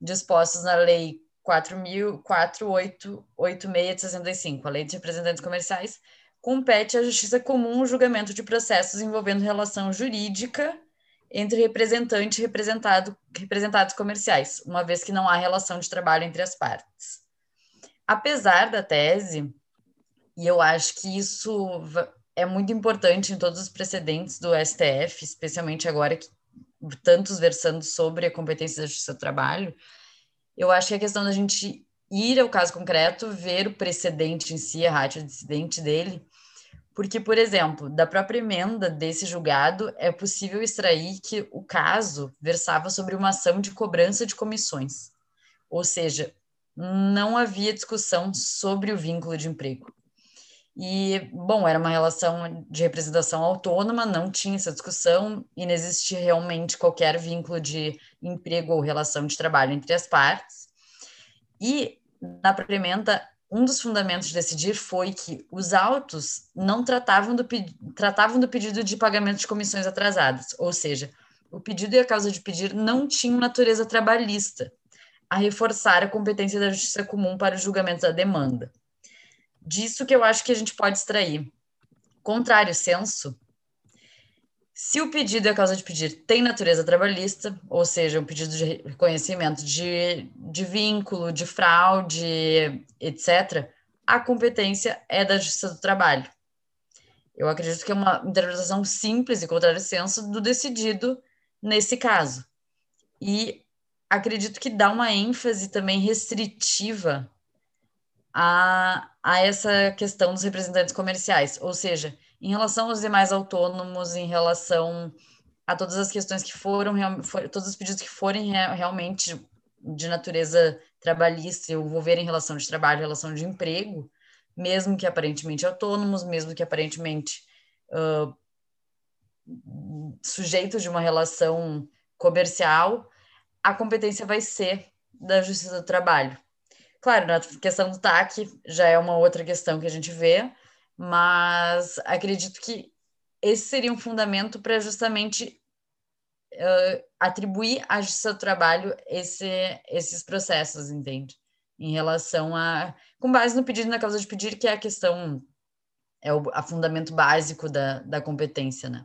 S3: dispostos na Lei 4.486 de 65, a Lei de Representantes Comerciais, compete à Justiça Comum o julgamento de processos envolvendo relação jurídica entre representante e representado, representados comerciais, uma vez que não há relação de trabalho entre as partes. Apesar da tese, e eu acho que isso é muito importante em todos os precedentes do STF, especialmente agora que tantos versando sobre a competência da justiça do trabalho, eu acho que a questão da gente ir ao caso concreto, ver o precedente em si, a rádio dissidente dele, porque, por exemplo, da própria emenda desse julgado, é possível extrair que o caso versava sobre uma ação de cobrança de comissões. Ou seja, não havia discussão sobre o vínculo de emprego. E, bom, era uma relação de representação autônoma, não tinha essa discussão e não existia realmente qualquer vínculo de emprego ou relação de trabalho entre as partes. E, na emenda, um dos fundamentos de decidir foi que os autos não tratavam do, tratavam do pedido de pagamento de comissões atrasadas, ou seja, o pedido e a causa de pedir não tinham natureza trabalhista, a reforçar a competência da justiça comum para o julgamento da demanda. Disso que eu acho que a gente pode extrair. Contrário senso, se o pedido e a causa de pedir tem natureza trabalhista, ou seja, um pedido de reconhecimento de, de vínculo, de fraude, etc., a competência é da Justiça do Trabalho. Eu acredito que é uma interpretação simples e contrário senso do decidido nesse caso. E acredito que dá uma ênfase também restritiva a, a essa questão dos representantes comerciais, ou seja, em relação aos demais autônomos, em relação a todas as questões que foram, for, todos os pedidos que forem realmente de natureza trabalhista, envolverem relação de trabalho, relação de emprego, mesmo que aparentemente autônomos, mesmo que aparentemente uh, sujeitos de uma relação comercial, a competência vai ser da Justiça do Trabalho. Claro, na questão do TAC já é uma outra questão que a gente vê, mas acredito que esse seria um fundamento para justamente uh, atribuir à Justiça do Trabalho esse, esses processos, entende? Em relação a. com base no pedido na causa de pedir, que é a questão, é o a fundamento básico da, da competência, né?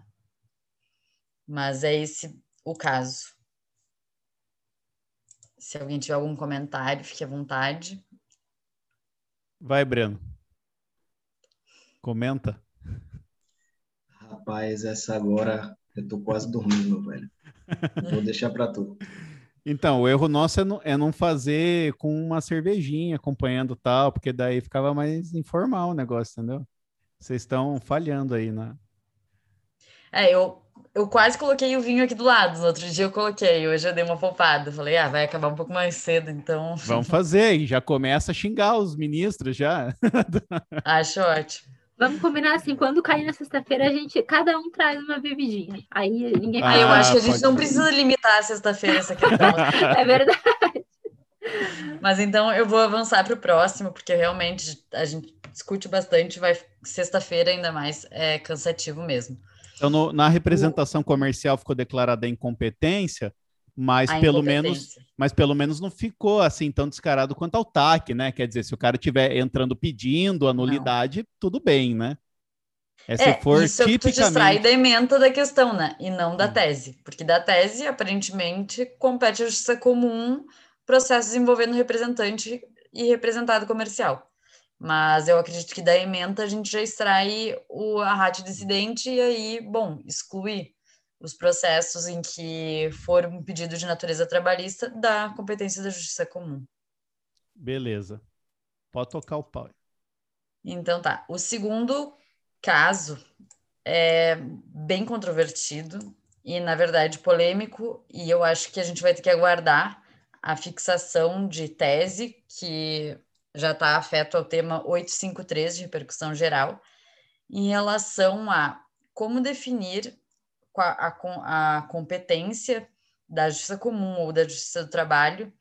S3: Mas é esse o caso. Se alguém tiver algum comentário, fique à vontade.
S1: Vai, Breno. Comenta.
S5: Rapaz, essa agora eu tô quase dormindo, meu velho. Vou deixar para tu.
S1: Então, o erro nosso é não, é não, fazer com uma cervejinha acompanhando tal, porque daí ficava mais informal o negócio, entendeu? Vocês estão falhando aí, né?
S3: É, eu, eu quase coloquei o vinho aqui do lado. No outro dia eu coloquei, hoje eu dei uma poupada. Falei, ah, vai acabar um pouco mais cedo, então.
S1: Vamos fazer, e já começa a xingar os ministros já.
S3: Acho ótimo.
S2: Vamos combinar assim, quando cair na sexta-feira, a gente, cada um traz uma bebidinha. Aí ninguém
S3: Ah, eu acho que a gente não precisa limitar a sexta-feira essa questão.
S2: É verdade.
S3: Mas então eu vou avançar para o próximo, porque realmente a gente discute bastante, vai sexta-feira ainda mais é cansativo mesmo.
S1: Então, no, na representação comercial ficou declarada a incompetência, mas
S3: A
S1: pelo menos, mas pelo menos não ficou assim tão descarado quanto ao TAC, né? Quer dizer, se o cara estiver entrando pedindo a nulidade, tudo bem, né? É, se
S3: É,
S1: for
S3: isso é o que tu distrai
S1: tipicamente.
S3: da ementa da questão, né? E não da
S1: Hum.
S3: tese. Porque da tese, aparentemente, compete à justiça comum processos envolvendo representante e representado comercial. Mas eu acredito que da ementa a gente já extrai o, a rádio dissidente e aí, bom, exclui os processos em que for um pedido de natureza trabalhista da competência da justiça comum.
S1: Beleza. Pode tocar o pau.
S3: Então tá. O segundo caso é bem controvertido e, na verdade, polêmico, e eu acho que a gente vai ter que aguardar a fixação de tese, que já está afeto ao tema 853 de repercussão geral, em relação a como definir a, a competência da justiça comum ou da justiça do trabalho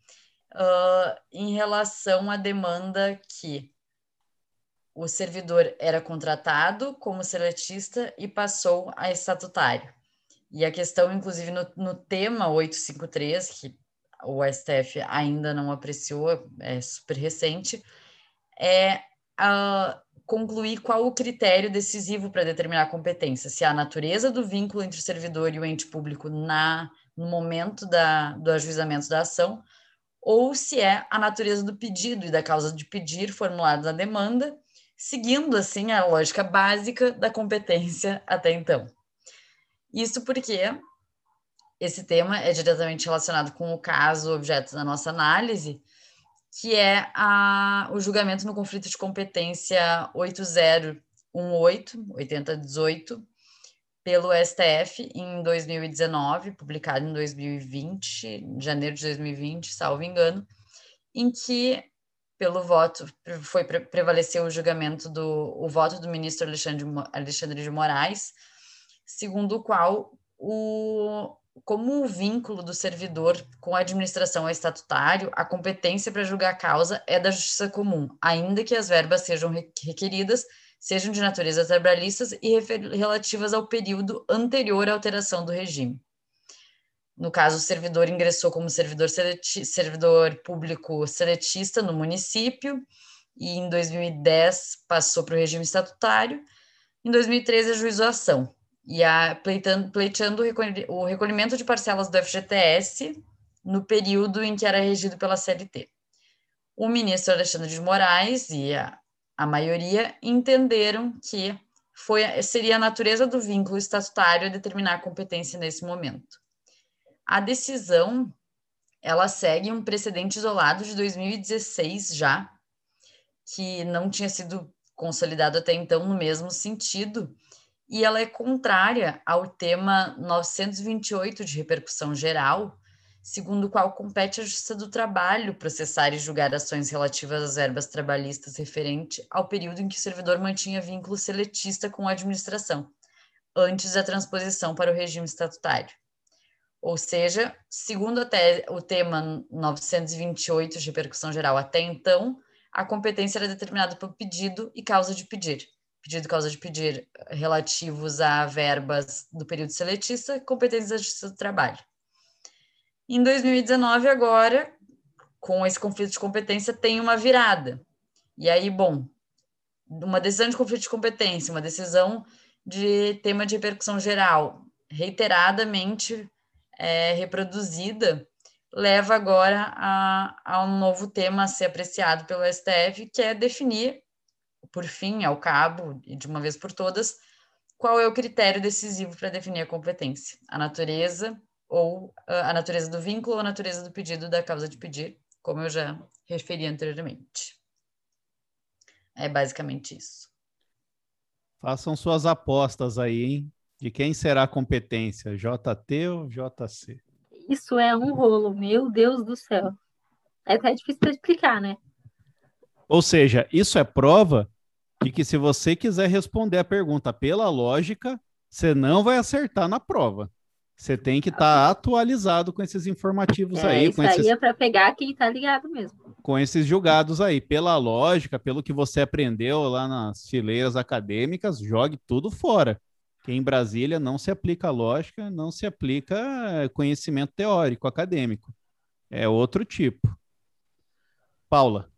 S3: ah, em relação à demanda que o servidor era contratado como seletista e passou a estatutário. E a questão, inclusive, no, no tema 853, que o STF ainda não apreciou, é super recente, é a concluir qual o critério decisivo para determinar a competência, se é a natureza do vínculo entre o servidor e o ente público na, no momento da, do ajuizamento da ação, ou se é a natureza do pedido e da causa de pedir formulado na demanda, seguindo assim a lógica básica da competência até então. Isso porque esse tema é diretamente relacionado com o caso objeto da nossa análise, que é a, o julgamento no conflito de competência 8018, 8018, pelo STF em 2019, publicado em 2020, em janeiro de 2020, salvo engano, em que pelo voto foi pre prevaleceu o julgamento do o voto do ministro Alexandre, Alexandre de Moraes, segundo o qual o como o vínculo do servidor com a administração é estatutário, a competência para julgar a causa é da justiça comum, ainda que as verbas sejam requeridas sejam de natureza trabalhistas e relativas ao período anterior à alteração do regime. No caso, o servidor ingressou como servidor, servidor público seletista no município e em 2010 passou para o regime estatutário. Em 2013 ajuizou a ação e a, pleitando, pleiteando o recolhimento de parcelas do FGTS no período em que era regido pela CLT. O ministro Alexandre de Moraes e a, a maioria entenderam que foi, seria a natureza do vínculo estatutário a determinar a competência nesse momento. A decisão, ela segue um precedente isolado de 2016 já, que não tinha sido consolidado até então no mesmo sentido, e ela é contrária ao tema 928 de repercussão geral, segundo o qual compete à Justiça do Trabalho processar e julgar ações relativas às verbas trabalhistas referente ao período em que o servidor mantinha vínculo seletista com a administração, antes da transposição para o regime estatutário. Ou seja, segundo até o tema 928 de repercussão geral até então, a competência era determinada por pedido e causa de pedir. Pedido e causa de pedir relativos a verbas do período seletista, competência da Justiça do Trabalho. Em 2019, agora, com esse conflito de competência, tem uma virada. E aí, bom, uma decisão de conflito de competência, uma decisão de tema de repercussão geral, reiteradamente é, reproduzida, leva agora a, a um novo tema a ser apreciado pelo STF, que é definir, por fim, ao cabo, e de uma vez por todas, qual é o critério decisivo para definir a competência, a natureza ou a natureza do vínculo ou a natureza do pedido da causa de pedir, como eu já referi anteriormente. É basicamente isso.
S1: Façam suas apostas aí, hein? De quem será a competência, JT ou JC?
S2: Isso é um rolo, meu Deus do céu. É até difícil de explicar, né?
S1: Ou seja, isso é prova de que se você quiser responder a pergunta pela lógica, você não vai acertar na prova. Você tem que estar tá atualizado com esses informativos
S2: é,
S1: aí.
S2: Isso
S1: com
S2: aí
S1: esses...
S2: é para pegar quem está ligado mesmo.
S1: Com esses julgados aí, pela lógica, pelo que você aprendeu lá nas fileiras acadêmicas, jogue tudo fora. Que em Brasília não se aplica lógica, não se aplica conhecimento teórico, acadêmico. É outro tipo. Paula.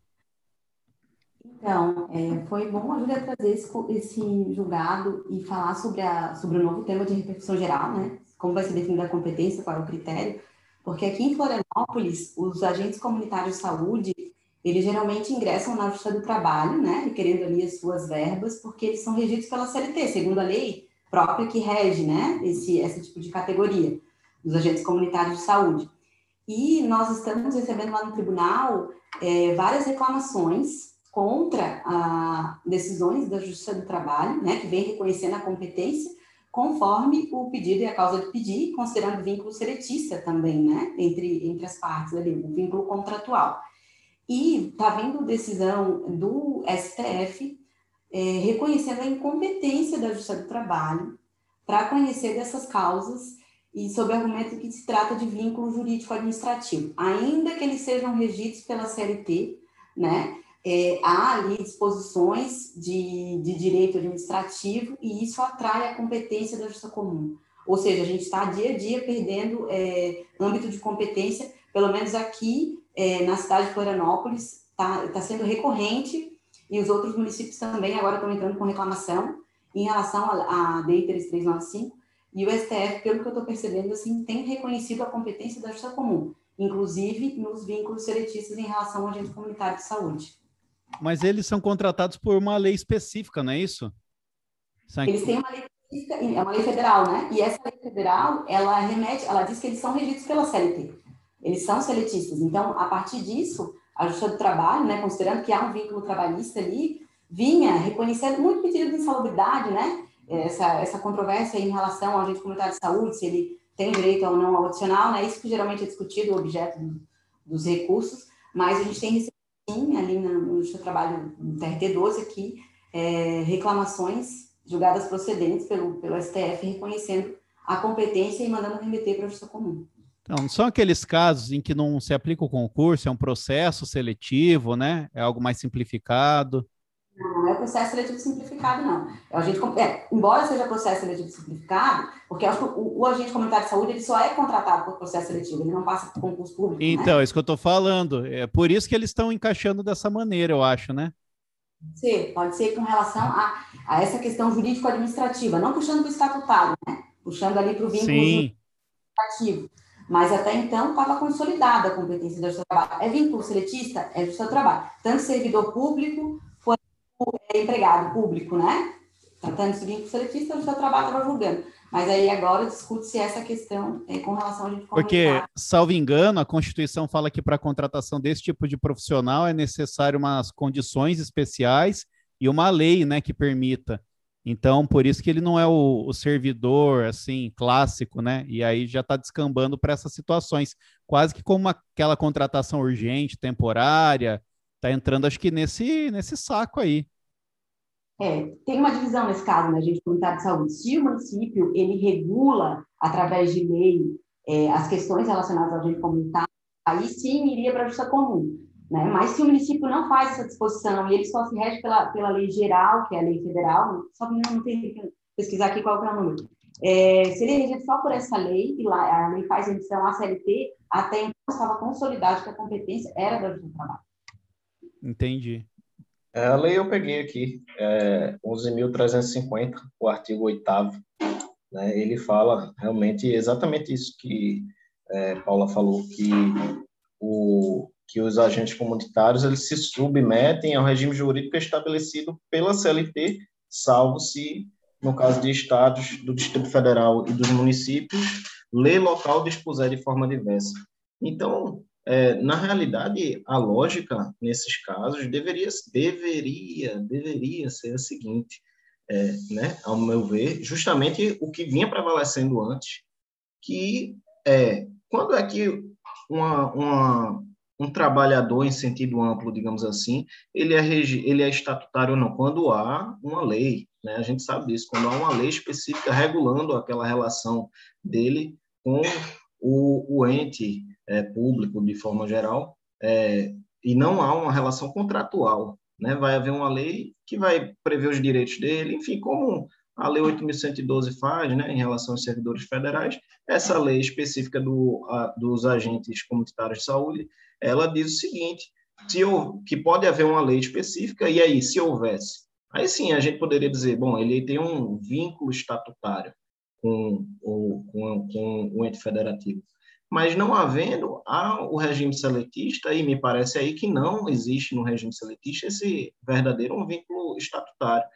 S7: Então, é, foi bom a Júlia trazer esse, esse, julgado e falar sobre, a, sobre o novo tema de repercussão geral, né? Como vai ser definida a competência, qual é o critério. Porque aqui em Florianópolis, os agentes comunitários de saúde, eles geralmente ingressam na Justiça do Trabalho, né? Requerendo ali as suas verbas, porque eles são regidos pela CLT, segundo a lei própria que rege, né? Esse, esse tipo de categoria dos agentes comunitários de saúde. E nós estamos recebendo lá no tribunal é, várias reclamações contra a decisões da Justiça do Trabalho, né, que vem reconhecendo a competência conforme o pedido e a causa de pedir, considerando vínculo seletista também, né, entre, entre as partes ali, o vínculo contratual. E está vindo decisão do STF é, reconhecendo a incompetência da Justiça do Trabalho para conhecer dessas causas e sob o argumento que se trata de vínculo jurídico administrativo, ainda que eles sejam regidos pela CLT, né? É, há ali disposições de, de direito administrativo e isso atrai a competência da justiça comum. Ou seja, a gente está dia a dia perdendo é, âmbito de competência, pelo menos aqui é, na cidade de Florianópolis, está tá sendo recorrente e os outros municípios também agora estão entrando com reclamação em relação à DI 3395, e o STF, pelo que eu estou percebendo, assim, tem reconhecido a competência da justiça comum, inclusive nos vínculos seletistas em relação ao agente comunitário de saúde.
S1: Mas eles são contratados por uma lei específica, não é isso?
S7: Eles têm uma lei é uma lei federal, né? E essa lei federal, ela remete, ela diz que eles são regidos pela CLT. Eles são seletistas. Então, a partir disso, a Justiça do Trabalho, né, considerando que há um vínculo trabalhista ali, vinha reconhecendo muito pedido de insalubridade, né? essa, essa controvérsia em relação ao agente comunitário de saúde, se ele tem direito ou não ao adicional, né? Isso que geralmente é discutido, o objeto dos recursos, mas a gente tem recebido, sim, ali no, no trabalho no TRT 12 aqui, é, reclamações julgadas procedentes pelo, pelo STF, reconhecendo a competência e mandando remeter para a justiça comum.
S1: Então, são aqueles casos em que não se aplica o concurso, é um processo seletivo, né? É algo mais simplificado.
S7: Não, é processo seletivo simplificado, não. É, a gente, é, embora seja processo seletivo simplificado, porque acho que o, o, agente comunitário de saúde ele só é contratado por processo seletivo, ele não passa por concurso público.
S1: Né? Então, né? é isso que eu estou falando. É por isso que eles estão encaixando dessa maneira, eu acho, né?
S7: Sim, pode ser com relação a, a essa questão jurídico-administrativa, não puxando para o estatutário, né? Puxando ali para o vínculo administrativo. Mas até então estava consolidada a competência do trabalho. É vínculo seletista? É do trabalho. Tanto servidor público é empregado público, né? Tratando-se de vínculo seletista, o seu trabalho estava julgando. Mas aí agora discute-se essa questão é, com relação a gente
S1: Porque, salvo engano, a Constituição fala que para a contratação desse tipo de profissional é necessário umas condições especiais e uma lei né, que permita. Então, por isso que ele não é o, o servidor, assim, clássico, né? E aí já está descambando para essas situações, quase que como aquela contratação urgente, temporária, Está entrando, acho que nesse, nesse saco aí.
S7: É, tem uma divisão nesse caso, né, gente, comunitário de saúde. Se o município ele regula através de lei é, as questões relacionadas ao agente comunitário, aí sim iria para a justiça comum. Né? Mas se o município não faz essa disposição e ele só se rege pela, pela lei geral, que é a lei federal, só que não, tem que pesquisar aqui qual é o número. É, se ele é só por essa lei, e lá a lei faz emissão à CLT, até então estava consolidado que a competência era da Justiça do Trabalho.
S1: Entendi.
S5: É, a lei eu peguei aqui, é 11.350, o artigo 8 né, ele fala realmente exatamente isso que é, Paula falou, que, o, que os agentes comunitários eles se submetem ao regime jurídico estabelecido pela CLT, salvo se, no caso de estados do Distrito Federal e dos municípios, lei local dispuser de forma diversa. Então, é, na realidade, a lógica nesses casos deveria, deveria, deveria ser a seguinte, é, né, ao meu ver, justamente o que vinha prevalecendo antes, que é quando é que uma, uma, um trabalhador em sentido amplo, digamos assim, ele é, ele é estatutário ou não? Quando há uma lei, né? a gente sabe disso, quando há uma lei específica regulando aquela relação dele com o, o ente é, público de forma geral, é, e não há uma relação contratual. Né? Vai haver uma lei que vai prever os direitos dele, enfim, como a Lei 8.112 faz, né, em relação aos servidores federais, essa lei específica do, a, dos agentes comunitários de saúde, ela diz o seguinte, se eu, que pode haver uma lei específica, e aí, se houvesse, aí sim a gente poderia dizer, bom, ele tem um vínculo estatutário com o, com, com o ente federativo. Mas não havendo há o regime seletista, e me parece aí que não existe no regime seletista esse verdadeiro um vínculo estatutário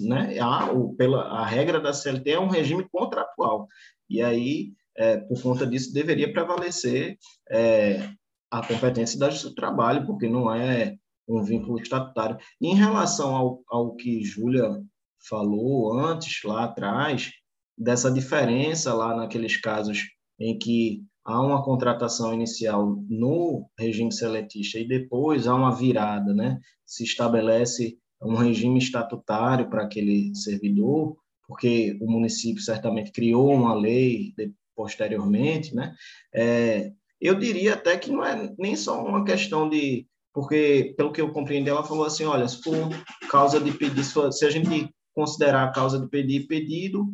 S5: né? A, o, pela, a regra da CLT é um regime contratual, e aí, é, por conta disso, deveria prevalecer é, a competência da Justiça do Trabalho, porque não é um vínculo estatutário. em relação ao, ao que Júlia falou antes, lá atrás, dessa diferença lá naqueles casos em que há uma contratação inicial no regime seletista e depois há uma virada, né? Se estabelece um regime estatutário para aquele servidor, porque o município certamente criou uma lei de, posteriormente, né? É, eu diria até que não é nem só uma questão de porque pelo que eu compreendi ela falou assim, olha, se for causa de pedido, se a gente considerar a causa de pedir pedido,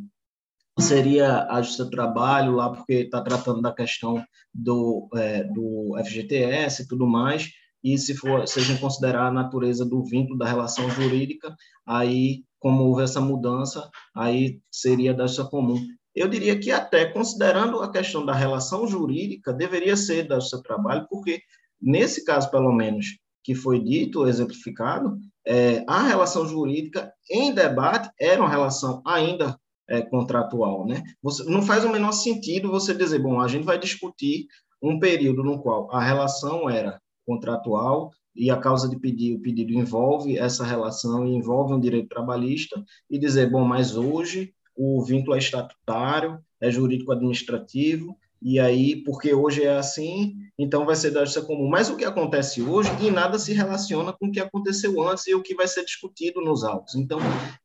S5: seria a Justiça do Trabalho lá, porque está tratando da questão do, é, do FGTS e tudo mais, e se for seja considerar a natureza do vínculo da relação jurídica, aí como houve essa mudança, aí seria da justiça comum. Eu diria que até considerando a questão da relação jurídica, deveria ser da justiça trabalho, porque nesse caso, pelo menos, que foi dito, exemplificado, é, a relação jurídica em debate era uma relação ainda é, contratual, né? Você, não faz o menor sentido você dizer, bom, a gente vai discutir um período no qual a relação era contratual e a causa de pedir, o pedido envolve essa relação e envolve um direito trabalhista e dizer, bom, mas hoje o vínculo é estatutário, é jurídico-administrativo, e aí, porque hoje é assim, então vai ser da justiça comum. Mas o que acontece hoje, em nada se relaciona com o que aconteceu antes e o que vai ser discutido nos autos. Então,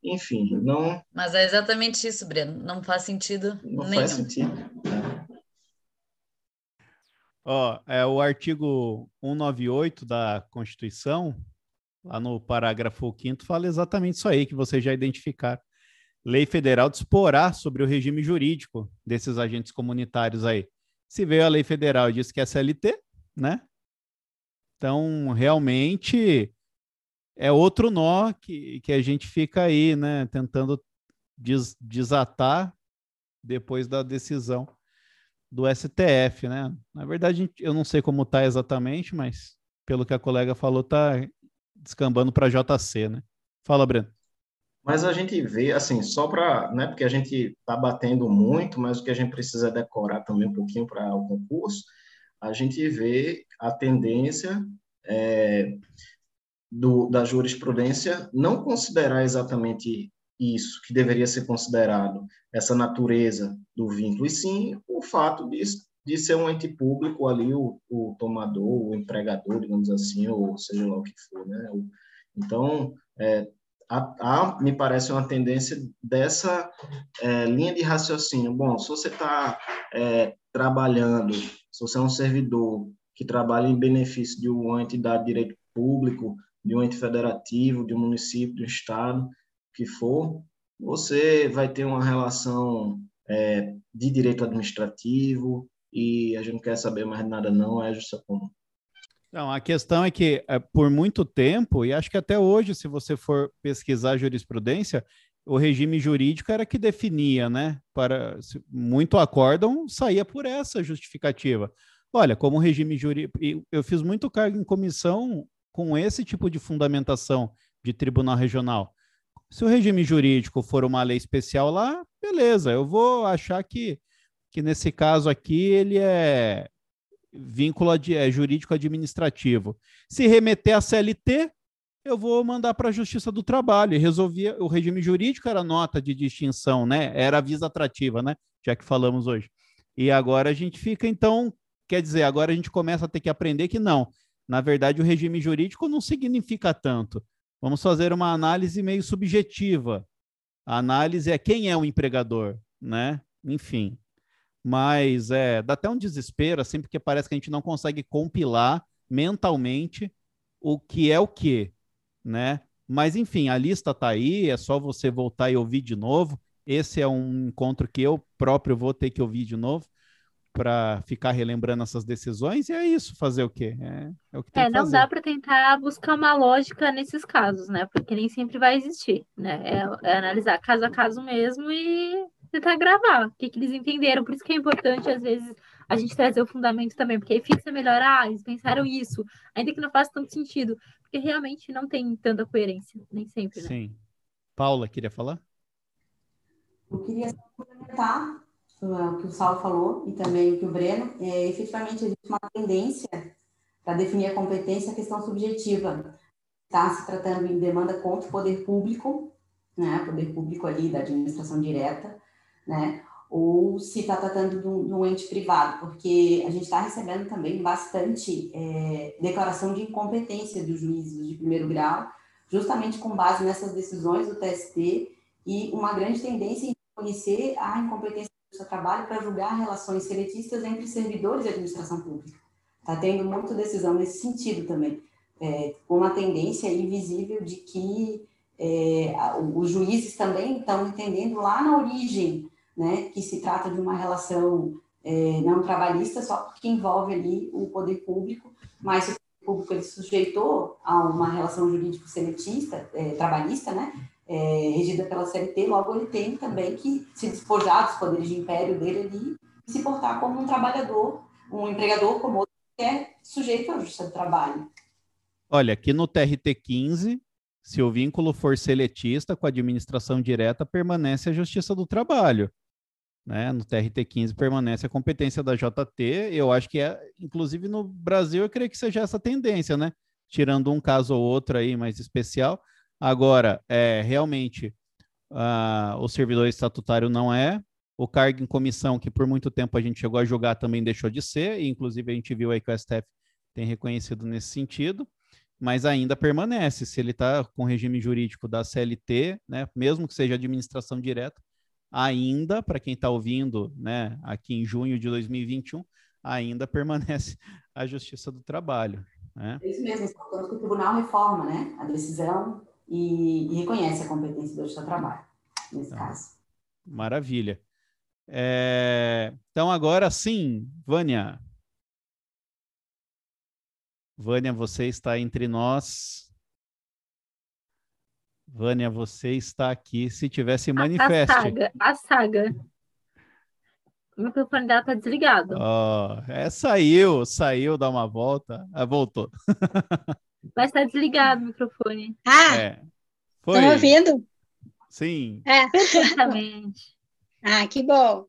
S5: enfim, não...
S3: Mas é exatamente isso, Breno, não faz sentido
S5: não
S3: nenhum.
S5: faz sentido. É.
S1: Ó, é o artigo 198 da Constituição, lá no parágrafo 5 fala exatamente isso aí que vocês já identificaram. Lei federal disporá sobre o regime jurídico desses agentes comunitários aí. Se veio a lei federal e diz que é CLT, né? Então, realmente é outro nó que, que a gente fica aí, né, tentando des, desatar depois da decisão do STF, né? Na verdade, eu não sei como tá exatamente, mas pelo que a colega falou, tá descambando para JC, né? Fala, Breno.
S5: Mas a gente vê, assim, só para, né, porque a gente está batendo muito, mas o que a gente precisa decorar também um pouquinho para o concurso, a gente vê a tendência é, do, da jurisprudência não considerar exatamente isso que deveria ser considerado, essa natureza do vínculo, e sim o fato de, de ser um ente público ali, o, o tomador, o empregador, digamos assim, ou seja lá o que for. Né? Então, é, há, me parece uma tendência dessa é, linha de raciocínio. Bom, se você está é, trabalhando, se você é um servidor que trabalha em benefício de uma entidade de direito público, de um ente federativo, de um município, de um estado, que for, você vai ter uma relação é, de direito administrativo e a gente não quer saber mais nada, não, é justiça comum.
S1: Não, a questão é que, é, por muito tempo, e acho que até hoje, se você for pesquisar jurisprudência, o regime jurídico era que definia, né? Para muito acórdão saía por essa justificativa. Olha, como regime jurídico, eu fiz muito cargo em comissão com esse tipo de fundamentação de tribunal regional. Se o regime jurídico for uma lei especial lá, beleza, eu vou achar que, que nesse caso aqui ele é vínculo é jurídico administrativo. Se remeter à CLT, eu vou mandar para a Justiça do Trabalho e resolver o regime jurídico era nota de distinção, né? Era visa atrativa, né? Já que falamos hoje. E agora a gente fica então, quer dizer, agora a gente começa a ter que aprender que não. Na verdade, o regime jurídico não significa tanto. Vamos fazer uma análise meio subjetiva. A análise é quem é o empregador, né? Enfim. Mas é, dá até um desespero, assim, porque parece que a gente não consegue compilar mentalmente o que é o que, né? Mas enfim, a lista está aí, é só você voltar e ouvir de novo. Esse é um encontro que eu próprio vou ter que ouvir de novo para ficar relembrando essas decisões, e é isso, fazer o quê? É, é o que tem
S2: é, não
S1: fazer.
S2: dá para tentar buscar uma lógica nesses casos, né? Porque nem sempre vai existir, né? É, é analisar caso a caso mesmo e tentar gravar o que, que eles entenderam. Por isso que é importante, às vezes, a gente trazer o fundamento também, porque aí fixa melhor, ah, eles pensaram isso, ainda que não faça tanto sentido, porque realmente não tem tanta coerência, nem sempre, né?
S1: Sim. Paula, queria falar?
S7: Eu queria complementar o que o Saulo falou e também o que o Breno. É, efetivamente, existe uma tendência para definir a competência a questão subjetiva. Está se tratando em demanda contra o poder público, né, poder público ali da administração direta, né, ou se está tratando de um, de um, ente privado, porque a gente está recebendo também bastante é, declaração de incompetência dos juízes de primeiro grau, justamente com base nessas decisões do TST e uma grande tendência em conhecer a incompetência do seu trabalho para julgar relações seletistas entre servidores e administração pública. Está tendo muita decisão nesse sentido também, é, com uma tendência invisível de que é, os juízes também estão entendendo lá na origem né, que se trata de uma relação é, não trabalhista só porque envolve ali o poder público, mas o poder público ele sujeitou a uma relação jurídico-seletista, é, trabalhista, né, é, regida pela CLT, logo ele tem também que se despojar dos poderes de império dele ali e se portar como um trabalhador, um empregador como outro que é sujeito à justiça do trabalho.
S1: Olha, aqui no TRT 15, se o vínculo for seletista com a administração direta, permanece a justiça do trabalho. Né? No TRT15 permanece a competência da JT. Eu acho que é, inclusive no Brasil, eu creio que seja essa tendência, né? Tirando um caso ou outro aí mais especial. Agora, é, realmente, uh, o servidor estatutário não é. O cargo em comissão, que por muito tempo a gente chegou a julgar, também deixou de ser, e inclusive a gente viu aí que o STF tem reconhecido nesse sentido, mas ainda permanece. Se ele está com regime jurídico da CLT, né, mesmo que seja administração direta, ainda, para quem está ouvindo, né, aqui em junho de 2021, ainda permanece a Justiça do Trabalho. Né?
S7: É isso mesmo, tanto que o tribunal reforma né, a decisão e, e reconhece a competência do Justiça do Trabalho, nesse então, caso.
S1: Maravilha. É... Então, agora sim, Vânia. Vânia, você está entre nós. Vânia, você está aqui. Se tivesse manifeste.
S2: A, saga, a saga. O microfone dela está desligado.
S1: Oh, é, saiu, saiu, dá uma volta. Ah, voltou.
S2: Mas está desligado o microfone.
S8: Ah! É. Foi. Estão ouvindo?
S1: Sim.
S8: É.
S2: Perfeitamente.
S8: ah, que bom.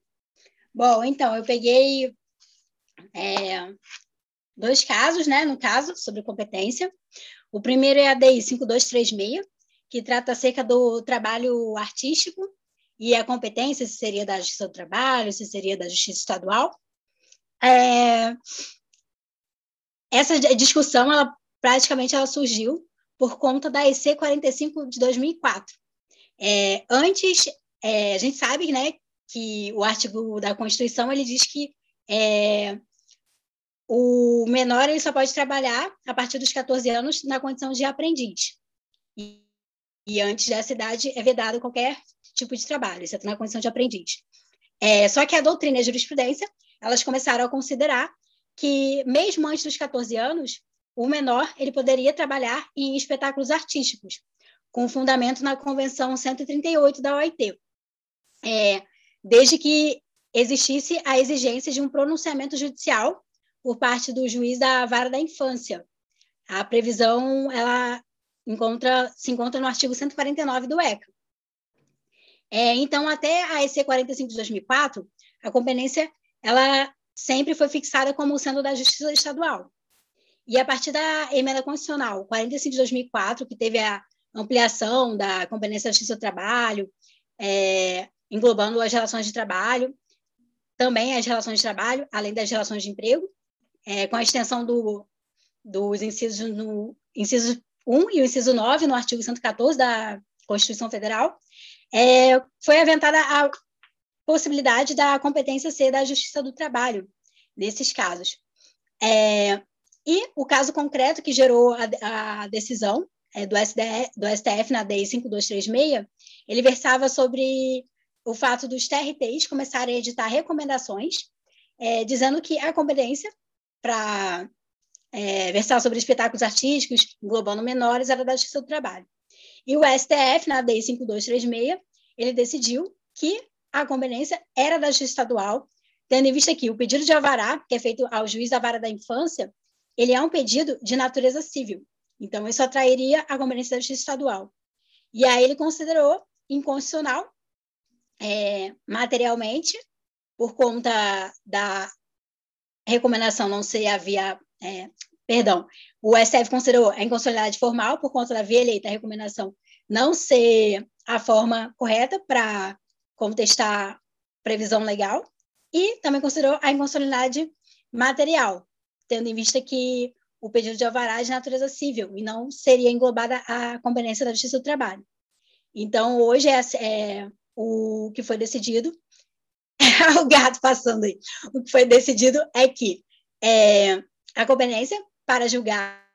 S8: Bom, então, eu peguei é, dois casos, né, no caso, sobre competência. O primeiro é a DI 5236, que trata acerca do trabalho artístico e a competência, se seria da Justiça do Trabalho, se seria da Justiça Estadual. É... Essa discussão, ela praticamente ela surgiu por conta da EC 45 de 2004. É, antes, é, a gente sabe né, que o artigo da Constituição ele diz que é, o menor ele só pode trabalhar a partir dos 14 anos na condição de aprendiz. E, e antes dessa idade é vedado qualquer tipo de trabalho, exceto na condição de aprendiz. É, só que a doutrina e a jurisprudência, elas começaram a considerar que, mesmo antes dos 14 anos, o menor ele poderia trabalhar em espetáculos artísticos, com fundamento na Convenção 138 da OIT, é, desde que existisse a exigência de um pronunciamento judicial por parte do juiz da vara da infância. A previsão ela encontra, se encontra no artigo 149 do ECA. É, então, até a EC 45 de 2004, a competência ela sempre foi fixada como sendo da Justiça Estadual. E a partir da emenda constitucional 45 de 2004, que teve a ampliação da competência da Justiça do Trabalho, é, englobando as relações de trabalho, também as relações de trabalho, além das relações de emprego, é, com a extensão do, dos incisos no inciso 1 e o inciso 9 no artigo 114 da Constituição Federal, é, foi aventada a possibilidade da competência ser da Justiça do Trabalho, nesses casos. É, e o caso concreto que gerou a, a decisão é, do, SDF, do STF na DEI 5236, ele versava sobre o fato dos TRTs começarem a editar recomendações, é, dizendo que a competência para é, versar sobre espetáculos artísticos, englobando menores, era da Justiça do Trabalho. E o STF, na DEI 5236, ele decidiu que a competência era da Justiça Estadual, tendo em vista que o pedido de alvará, que é feito ao juiz da vara da infância, ele é um pedido de natureza civil. Então, isso atrairia a competência da Justiça Estadual. E aí ele considerou inconstitucional, é, materialmente, por conta da recomendação não ser a via. É, perdão, o STF considerou a inconstitucionalidade formal por conta da via eleita, a recomendação não ser a forma correta para contestar previsão legal e também considerou a inconstitucionalidade material, tendo em vista que o pedido de alvará é de natureza civil e não seria englobada a competência da Justiça do Trabalho. Então, hoje é, é o que foi decidido, o gato passando aí, o que foi decidido é que é, a competência para julgar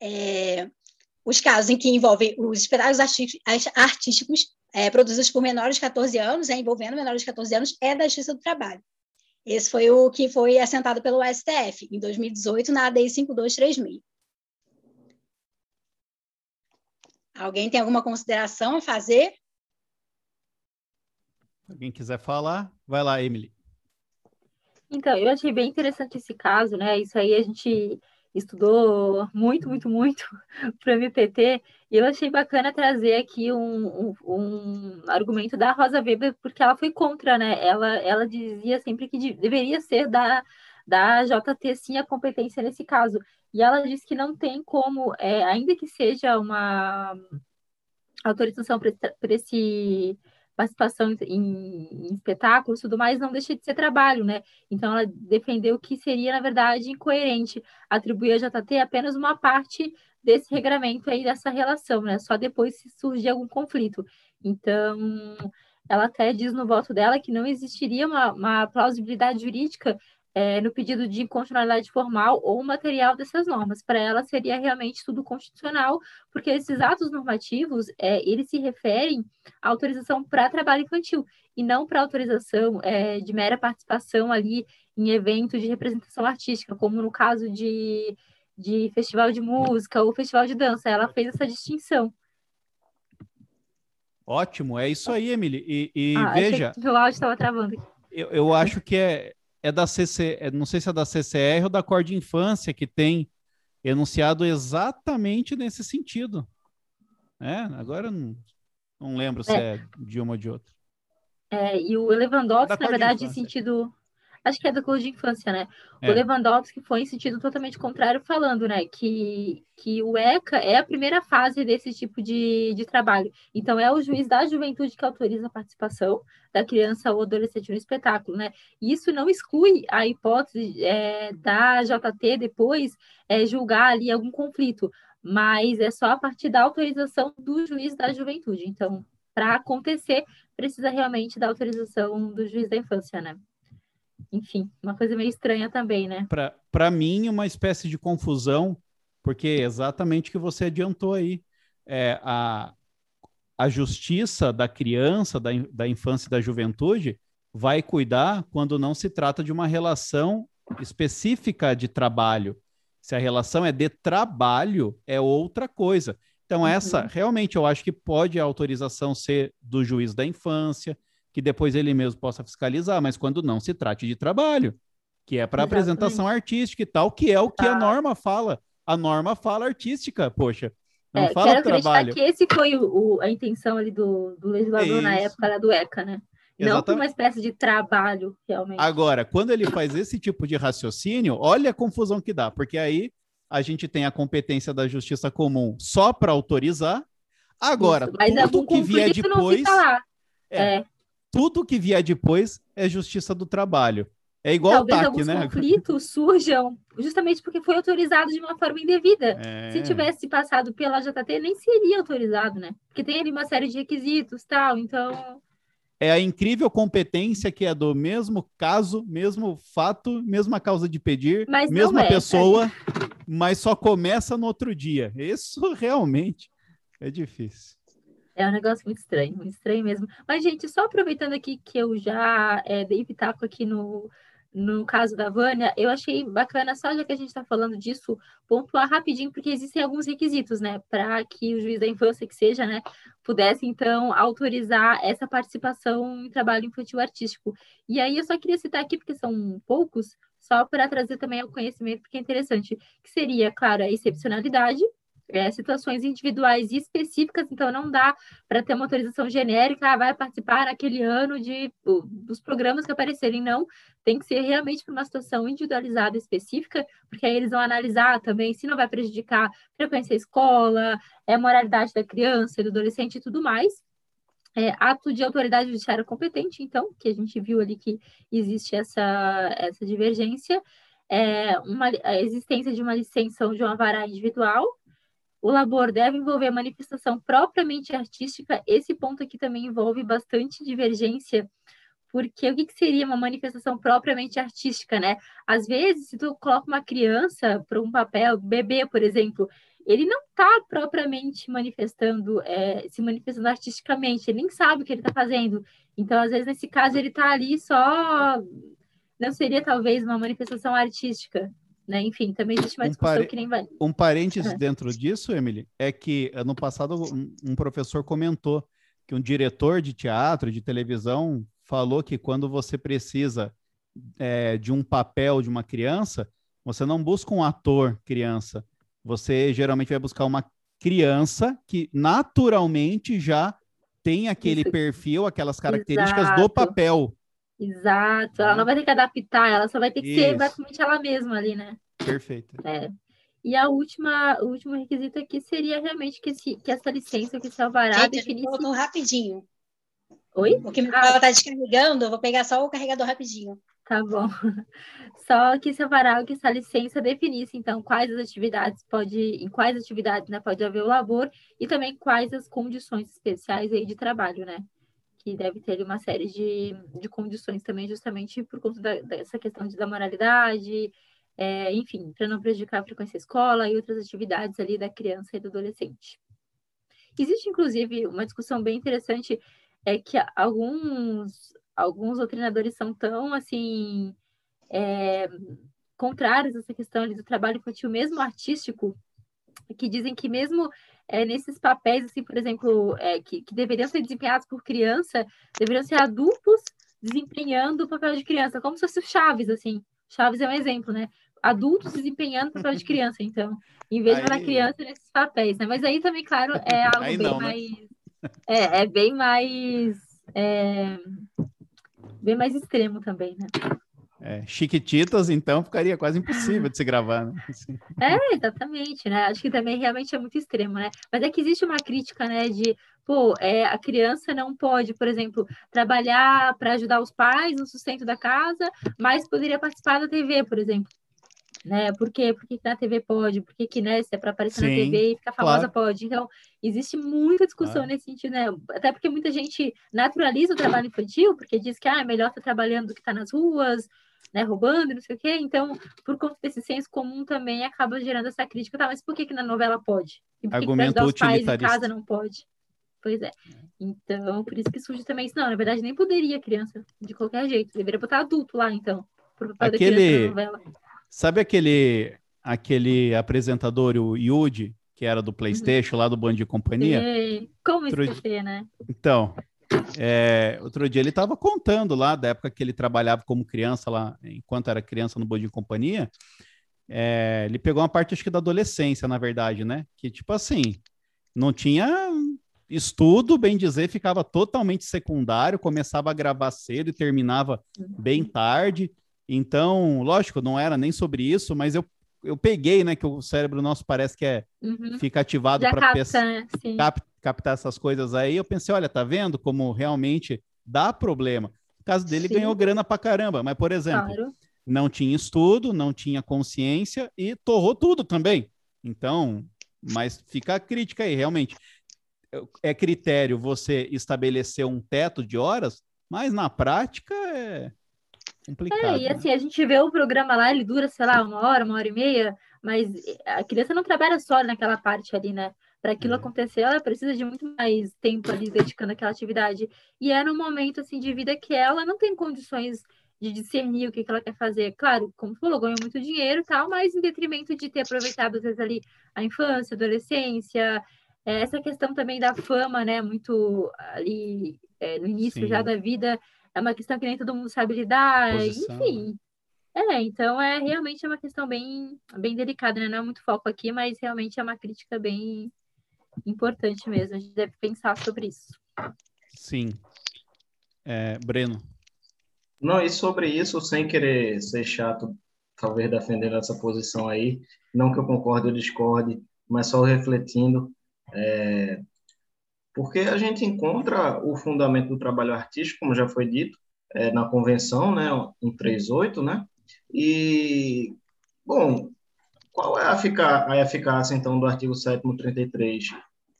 S8: é, os casos em que envolvem os espetáculos artísticos é, produzidos por menores de 14 anos, é, envolvendo menores de 14 anos, é da Justiça do Trabalho. Esse foi o que foi assentado pelo STF em 2018 na ADI 5236. Alguém tem alguma consideração a fazer?
S1: Alguém quiser falar, vai lá, Emily.
S2: Então, eu achei bem interessante esse caso, né? Isso aí a gente estudou muito, muito, muito para o MPT, e eu achei bacana trazer aqui um, um, um, argumento da Rosa Weber, porque ela foi contra, né? Ela, ela dizia sempre que de, deveria ser da, da JT sim a competência nesse caso. E ela disse que não tem como, é, ainda que seja uma autorização para esse participação em, em, espetáculos tudo mais, não deixa de ser trabalho, né? Então ela defendeu que seria, na verdade, incoerente atribuir a JT apenas uma parte desse regramento aí, dessa relação, né? Só depois se surgir algum conflito. Então, ela até diz no voto dela que não existiria uma, uma plausibilidade jurídica é, no pedido de inconstitucionalidade formal ou material dessas normas. Para ela seria realmente tudo constitucional, porque esses atos normativos, é, eles se referem à autorização para trabalho infantil e não para autorização é, de mera participação ali em eventos de representação artística, como no caso de, de festival de música ou festival de dança. Ela fez essa distinção.
S1: Ótimo, é isso aí, Emily. E, e ah, veja.
S2: O áudio estava travando.
S1: Eu, eu acho que é, é da CC, é, não sei se é da CCR ou da Cor de Infância que tem enunciado exatamente nesse sentido. É, agora não, não lembro se é. é de uma ou de outra.
S2: É, e o Lewandowski, na verdade, em sentido acho que é do clube de infância, né? É. O Lewandowski foi em sentido totalmente contrário, falando, né, que, que o ECA é a primeira fase desse tipo de, de trabalho. Então, é o juiz da juventude que autoriza a participação da criança ou adolescente no espetáculo, né? E isso não exclui a hipótese é, da JT depois é, julgar ali algum conflito, mas é só a partir da autorização do juiz da juventude. Então, para acontecer, precisa realmente da autorização do juiz da infância, né? Enfim, uma coisa meio estranha também, né?
S1: Para mim, uma espécie de confusão, porque é exatamente o que você adiantou aí. É, a, a justiça da criança, da, da infância e da juventude vai cuidar quando não se trata de uma relação específica de trabalho. Se a relação é de trabalho, é outra coisa. Então, essa uhum. realmente eu acho que pode a autorização ser do juiz da infância, que depois ele mesmo possa fiscalizar, mas quando não se trate de trabalho, que é para apresentação artística e tal, que é o que tá. a norma fala. A norma fala artística, poxa. Não é, fala
S2: quero trabalho. que esse foi o, o, a intenção ali do, do legislador na época lá do ECA, né? Não como uma espécie de trabalho, realmente.
S1: Agora, quando ele faz esse tipo de raciocínio, olha a confusão que dá, porque aí a gente tem a competência da justiça comum só para autorizar. Agora, Isso, mas tudo que vier depois. É, é. Tudo que vier depois é justiça do trabalho. É igual
S2: Talvez
S1: TAC,
S2: alguns
S1: né?
S2: conflitos surjam justamente porque foi autorizado de uma forma indevida. É... Se tivesse passado pela JT, nem seria autorizado, né? Porque tem ali uma série de requisitos tal, então
S1: é a incrível competência que é do mesmo caso, mesmo fato, mesma causa de pedir, mas mesma é, pessoa, mas só começa no outro dia. Isso realmente é difícil.
S2: É um negócio muito estranho, muito estranho mesmo. Mas, gente, só aproveitando aqui que eu já é, dei pitaco aqui no, no caso da Vânia, eu achei bacana, só já que a gente está falando disso, pontuar rapidinho, porque existem alguns requisitos, né, para que o juiz da infância, que seja, né, pudesse, então, autorizar essa participação em trabalho infantil artístico. E aí eu só queria citar aqui, porque são poucos, só para trazer também ao conhecimento, porque é interessante, que seria, claro, a excepcionalidade, é, situações individuais e específicas, então não dá para ter uma autorização genérica, ah, vai participar naquele ano de dos programas que aparecerem, não. Tem que ser realmente para uma situação individualizada específica, porque aí eles vão analisar também se não vai prejudicar frequência à escola, é, moralidade da criança, do adolescente e tudo mais. É, ato de autoridade judiciária competente, então, que a gente viu ali que existe essa, essa divergência, é, uma, a existência de uma licença ou de uma vara individual, o labor deve envolver manifestação propriamente artística. Esse ponto aqui também envolve bastante divergência, porque o que, que seria uma manifestação propriamente artística, né? Às vezes, se tu coloca uma criança para um papel, bebê, por exemplo, ele não está propriamente manifestando, é, se manifestando artisticamente, ele nem sabe o que ele está fazendo. Então, às vezes, nesse caso, ele está ali só. Não seria talvez uma manifestação artística, né? Enfim, também existe uma um discussão que nem vai.
S1: Um parênteses é. dentro disso, Emily, é que ano passado um, um professor comentou que um diretor de teatro, de televisão, falou que quando você precisa é, de um papel de uma criança, você não busca um ator criança, você geralmente vai buscar uma criança que naturalmente já tem aquele Isso. perfil, aquelas características Exato. do papel.
S2: Exato, ela não vai ter que adaptar, ela só vai ter que Isso. ser basicamente ela mesma ali, né?
S1: Perfeito.
S2: É. E a última, o último requisito aqui seria realmente que, esse, que essa licença, que esse alvará
S8: Gente, definisse... rapidinho.
S2: Oi?
S8: Porque meu ah. tá descarregando, eu vou pegar só o carregador rapidinho.
S2: Tá bom. Só que esse alvará, que essa licença definisse, então, quais as atividades pode, em quais atividades né, pode haver o labor e também quais as condições especiais aí de trabalho, né? Que deve ter uma série de, de condições também, justamente por conta da, dessa questão de, da moralidade, é, enfim, para não prejudicar a frequência escola e outras atividades ali da criança e do adolescente. Existe, inclusive, uma discussão bem interessante, é que alguns, alguns doutrinadores são tão, assim, é, contrários a essa questão ali do trabalho infantil, mesmo artístico, que dizem que mesmo é, nesses papéis, assim, por exemplo, é, que, que deveriam ser desempenhados por criança, deveriam ser adultos desempenhando o papel de criança, como se fosse o Chaves, assim. Chaves é um exemplo, né? Adultos desempenhando o papel de criança, então, em vez de aí... criança nesses papéis, né? Mas aí também, claro, é algo aí bem não, né? mais. Né? É, é bem mais. É... Bem mais extremo também, né?
S1: É, Chiquititas, então, ficaria quase impossível de se gravar, né? Assim.
S2: É, exatamente, né? Acho que também realmente é muito extremo, né? Mas é que existe uma crítica, né, de, pô, é, a criança não pode, por exemplo, trabalhar para ajudar os pais no sustento da casa, mas poderia participar da TV, por exemplo. Né? Por quê? Por que na TV pode? Por que, que né, se é para aparecer Sim, na TV e ficar famosa, claro. pode? Então, existe muita discussão nesse sentido, né? Até porque muita gente naturaliza o trabalho infantil, porque diz que ah, é melhor estar trabalhando do que estar nas ruas, né, roubando, não sei o quê. Então, por conta desse senso comum também acaba gerando essa crítica. Tá, mas por que, que na novela pode? E por
S1: Argumento que, que os pais em
S2: casa não pode? Pois é. Então, por isso que surge também isso. Não, na verdade, nem poderia criança, de qualquer jeito. Deveria botar adulto lá, então.
S1: Por aquele... Sabe aquele, aquele apresentador, o Yudi, que era do uhum. Playstation, uhum. lá do Band de Companhia?
S2: Sei. Como esquecer, né?
S1: Então, é, outro dia ele estava contando lá da época que ele trabalhava como criança lá, enquanto era criança no de Companhia. É, ele pegou uma parte, acho que da adolescência, na verdade, né? Que tipo assim, não tinha estudo, bem dizer, ficava totalmente secundário, começava a gravar cedo e terminava bem tarde. Então, lógico, não era nem sobre isso, mas eu, eu peguei, né, que o cérebro nosso parece que é uhum. fica ativado para
S2: né?
S1: cap, captar essas coisas aí. Eu pensei, olha, tá vendo como realmente dá problema. No caso dele, Sim. ganhou grana pra caramba, mas, por exemplo, claro. não tinha estudo, não tinha consciência e torrou tudo também. Então, mas fica a crítica aí, realmente é critério você estabelecer um teto de horas, mas na prática é complicado. É,
S2: e né? assim, a gente vê o programa lá, ele dura, sei lá, uma hora, uma hora e meia, mas a criança não trabalha só naquela parte ali, né? Para aquilo é. acontecer, ela precisa de muito mais tempo ali dedicando àquela atividade. E é num momento assim de vida que ela não tem condições de discernir o que, que ela quer fazer. Claro, como falou, ganhou muito dinheiro e tal, mas em detrimento de ter aproveitado, às vezes, ali a infância, a adolescência, é, essa questão também da fama, né, muito ali é, no início Sim. já da vida, é uma questão que nem todo mundo sabe lidar, Posição. enfim. É, então é realmente é uma questão bem, bem delicada, né? Não é muito foco aqui, mas realmente é uma crítica bem importante mesmo. A gente deve pensar sobre isso.
S1: Sim. É, Breno.
S5: Não, e sobre isso, sem querer ser chato, talvez defendendo essa posição aí, não que eu concorde ou discorde, mas só refletindo, é, porque a gente encontra o fundamento do trabalho artístico, como já foi dito, é, na convenção, né, 138, né? E, bom, qual é a, eficácia, a eficácia, então, do artigo 733?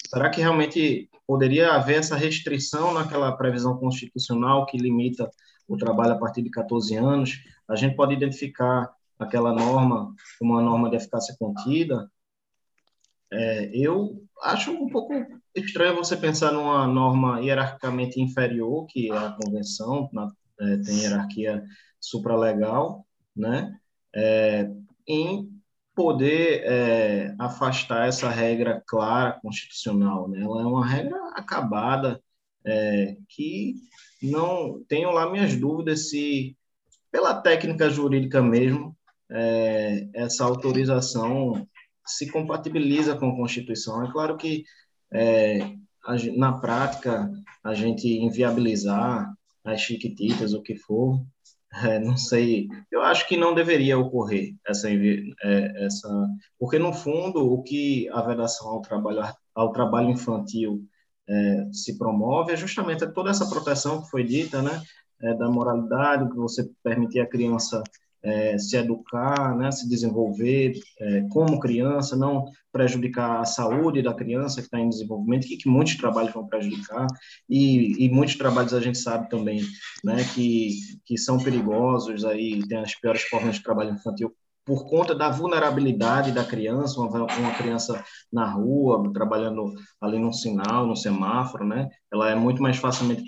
S5: Será que realmente poderia haver essa restrição naquela previsão constitucional que limita o trabalho a partir de 14 anos? A gente pode identificar aquela norma como uma norma de eficácia contida, é, eu acho um pouco estranho você pensar numa norma hierarquicamente inferior, que é a convenção, na, é, tem hierarquia supralegal, né? É, em poder é, afastar essa regra clara constitucional. Né? Ela é uma regra acabada, é, que não tenho lá minhas dúvidas se, pela técnica jurídica mesmo, é, essa autorização se compatibiliza com a Constituição. É claro que a, na prática a gente inviabilizar as chiquititas, o que for, é, não sei, eu acho que não deveria ocorrer essa, é, essa, porque no fundo o que a vedação ao trabalho ao trabalho infantil é, se promove é justamente toda essa proteção que foi dita, né, é, da moralidade, que você permitir a criança é, se educar, né, se desenvolver é, como criança, não prejudicar a saúde da criança que está em desenvolvimento, que, que muitos trabalhos vão prejudicar, e, e, muitos trabalhos a gente sabe também né, que, que são perigosos, aí tem as piores formas de trabalho infantil por conta da vulnerabilidade da criança, uma, uma criança na rua, trabalhando ali no sinal, no semáforo, né, ela é muito mais facilmente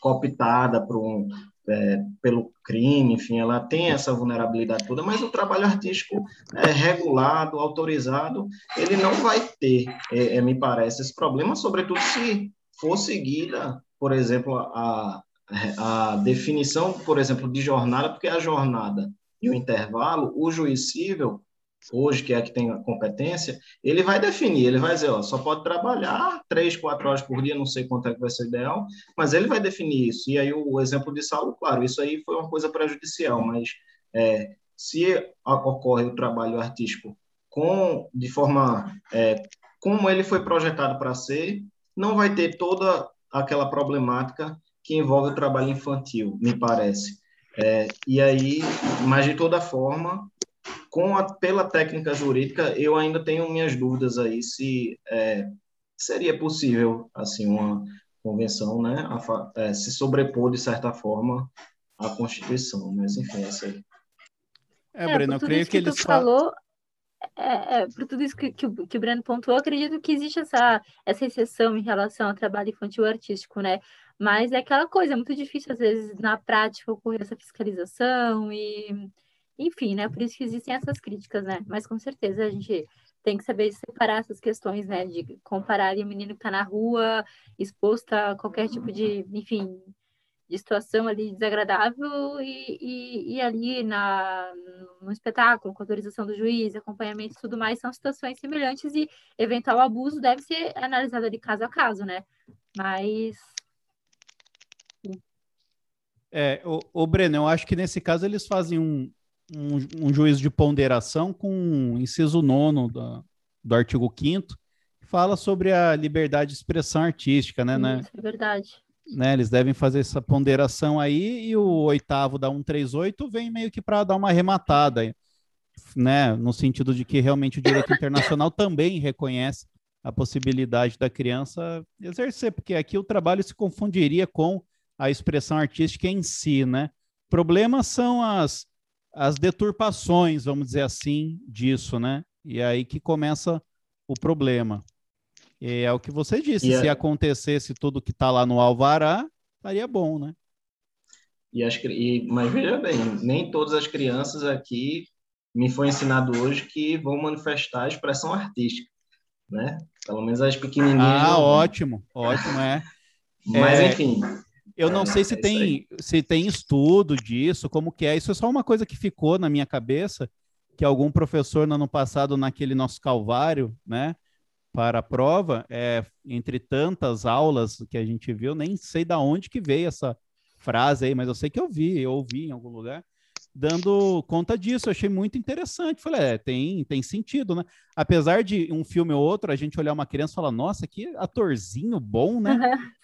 S5: cooptada por um, é, pelo crime, enfim, ela tem essa vulnerabilidade toda, mas o trabalho artístico é regulado, autorizado, ele não vai ter, é, é, me parece, esse problema, sobretudo se for seguida, por exemplo, a, a definição, por exemplo, de jornada, porque a jornada e o intervalo, o juiz civil, hoje, que é que tem a competência, ele vai definir, ele vai dizer, ó, só pode trabalhar três, quatro horas por dia, não sei quanto é que vai ser ideal, mas ele vai definir isso. E aí o exemplo de Saulo, claro, isso aí foi uma coisa prejudicial, mas é, se ocorre o trabalho artístico com de forma é, como ele foi projetado para ser, não vai ter toda aquela problemática que envolve o trabalho infantil, me parece. É, e aí, mas de toda forma, com a, pela técnica jurídica, eu ainda tenho minhas dúvidas aí se é, seria possível assim uma convenção, né, a, é, se sobrepor de certa forma à Constituição, mas enfim, essa aí.
S2: É, é Breno, eu creio que, que ele falou, é, é, por tudo isso que, que, o, que o Breno pontuou, acredito que existe essa, essa exceção em relação ao trabalho infantil artístico, né? Mas é aquela coisa, é muito difícil, às vezes, na prática, ocorrer essa fiscalização e enfim, né? Por isso que existem essas críticas, né? Mas com certeza a gente tem que saber separar essas questões, né? De comparar ali o menino que está na rua, exposto a qualquer tipo de, enfim, de situação ali desagradável e, e, e, ali na, no espetáculo, com autorização do juiz, acompanhamento e tudo mais, são situações semelhantes e eventual abuso deve ser analisado de caso a caso, né? Mas.
S1: É, o, o Breno, eu acho que nesse caso eles fazem um, um, um juízo de ponderação com um inciso nono do, do artigo 5 que fala sobre a liberdade de expressão artística, né? né?
S2: Isso, né? é verdade
S1: né? Eles devem fazer essa ponderação aí e o oitavo da 138 vem meio que para dar uma arrematada, né? No sentido de que realmente o direito internacional também reconhece a possibilidade da criança exercer, porque aqui o trabalho se confundiria com a expressão artística em si, né? Problemas são as, as deturpações, vamos dizer assim, disso, né? E é aí que começa o problema. E é o que você disse, se acontecesse tudo que está lá no Alvará, estaria bom, né?
S5: E as, e, mas veja bem, nem todas as crianças aqui me foi ensinado hoje que vão manifestar a expressão artística, né? Pelo menos as pequenininhas.
S1: Ah, ótimo, ótimo, é.
S5: Mas, é, enfim.
S1: Eu não é, sei se, é tem, se tem estudo disso, como que é. Isso é só uma coisa que ficou na minha cabeça, que algum professor no ano passado, naquele nosso calvário, né? para a prova, é, entre tantas aulas que a gente viu, nem sei da onde que veio essa frase aí, mas eu sei que eu vi, eu ouvi em algum lugar, dando conta disso. Eu achei muito interessante. Falei, é, tem, tem sentido, né? Apesar de um filme ou outro, a gente olhar uma criança e falar, nossa, que atorzinho bom, né?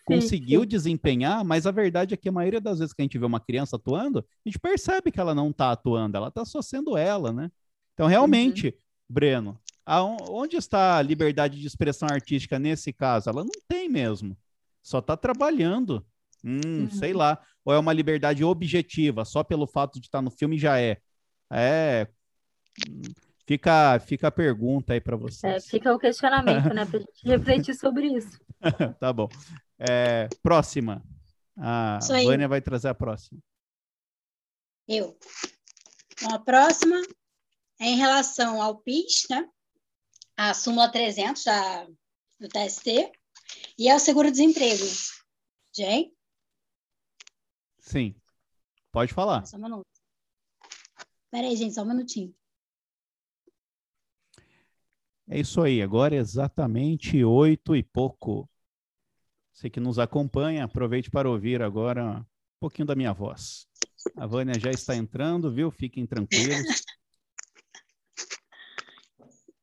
S1: Conseguiu sim. desempenhar, mas a verdade é que a maioria das vezes que a gente vê uma criança atuando, a gente percebe que ela não está atuando, ela está só sendo ela, né? Então, realmente, uhum. Breno, onde está a liberdade de expressão artística nesse caso? Ela não tem mesmo. Só está trabalhando. Hum, uhum. Sei lá. Ou é uma liberdade objetiva, só pelo fato de estar no filme já é. É. Fica, fica a pergunta aí para vocês.
S2: É, fica o questionamento, né? Para a gente refletir sobre isso.
S1: tá bom. É, próxima. A Vânia vai trazer a próxima.
S8: Eu. Então, a próxima é em relação ao PIS, né? a súmula 300 da, do TST e é o seguro-desemprego. Jay?
S1: Sim. Pode falar.
S8: Só um minuto. Pera aí, gente, só um minutinho.
S1: É isso aí, agora é exatamente oito e pouco. Você que nos acompanha, aproveite para ouvir agora um pouquinho da minha voz. A Vânia já está entrando, viu? Fiquem tranquilos.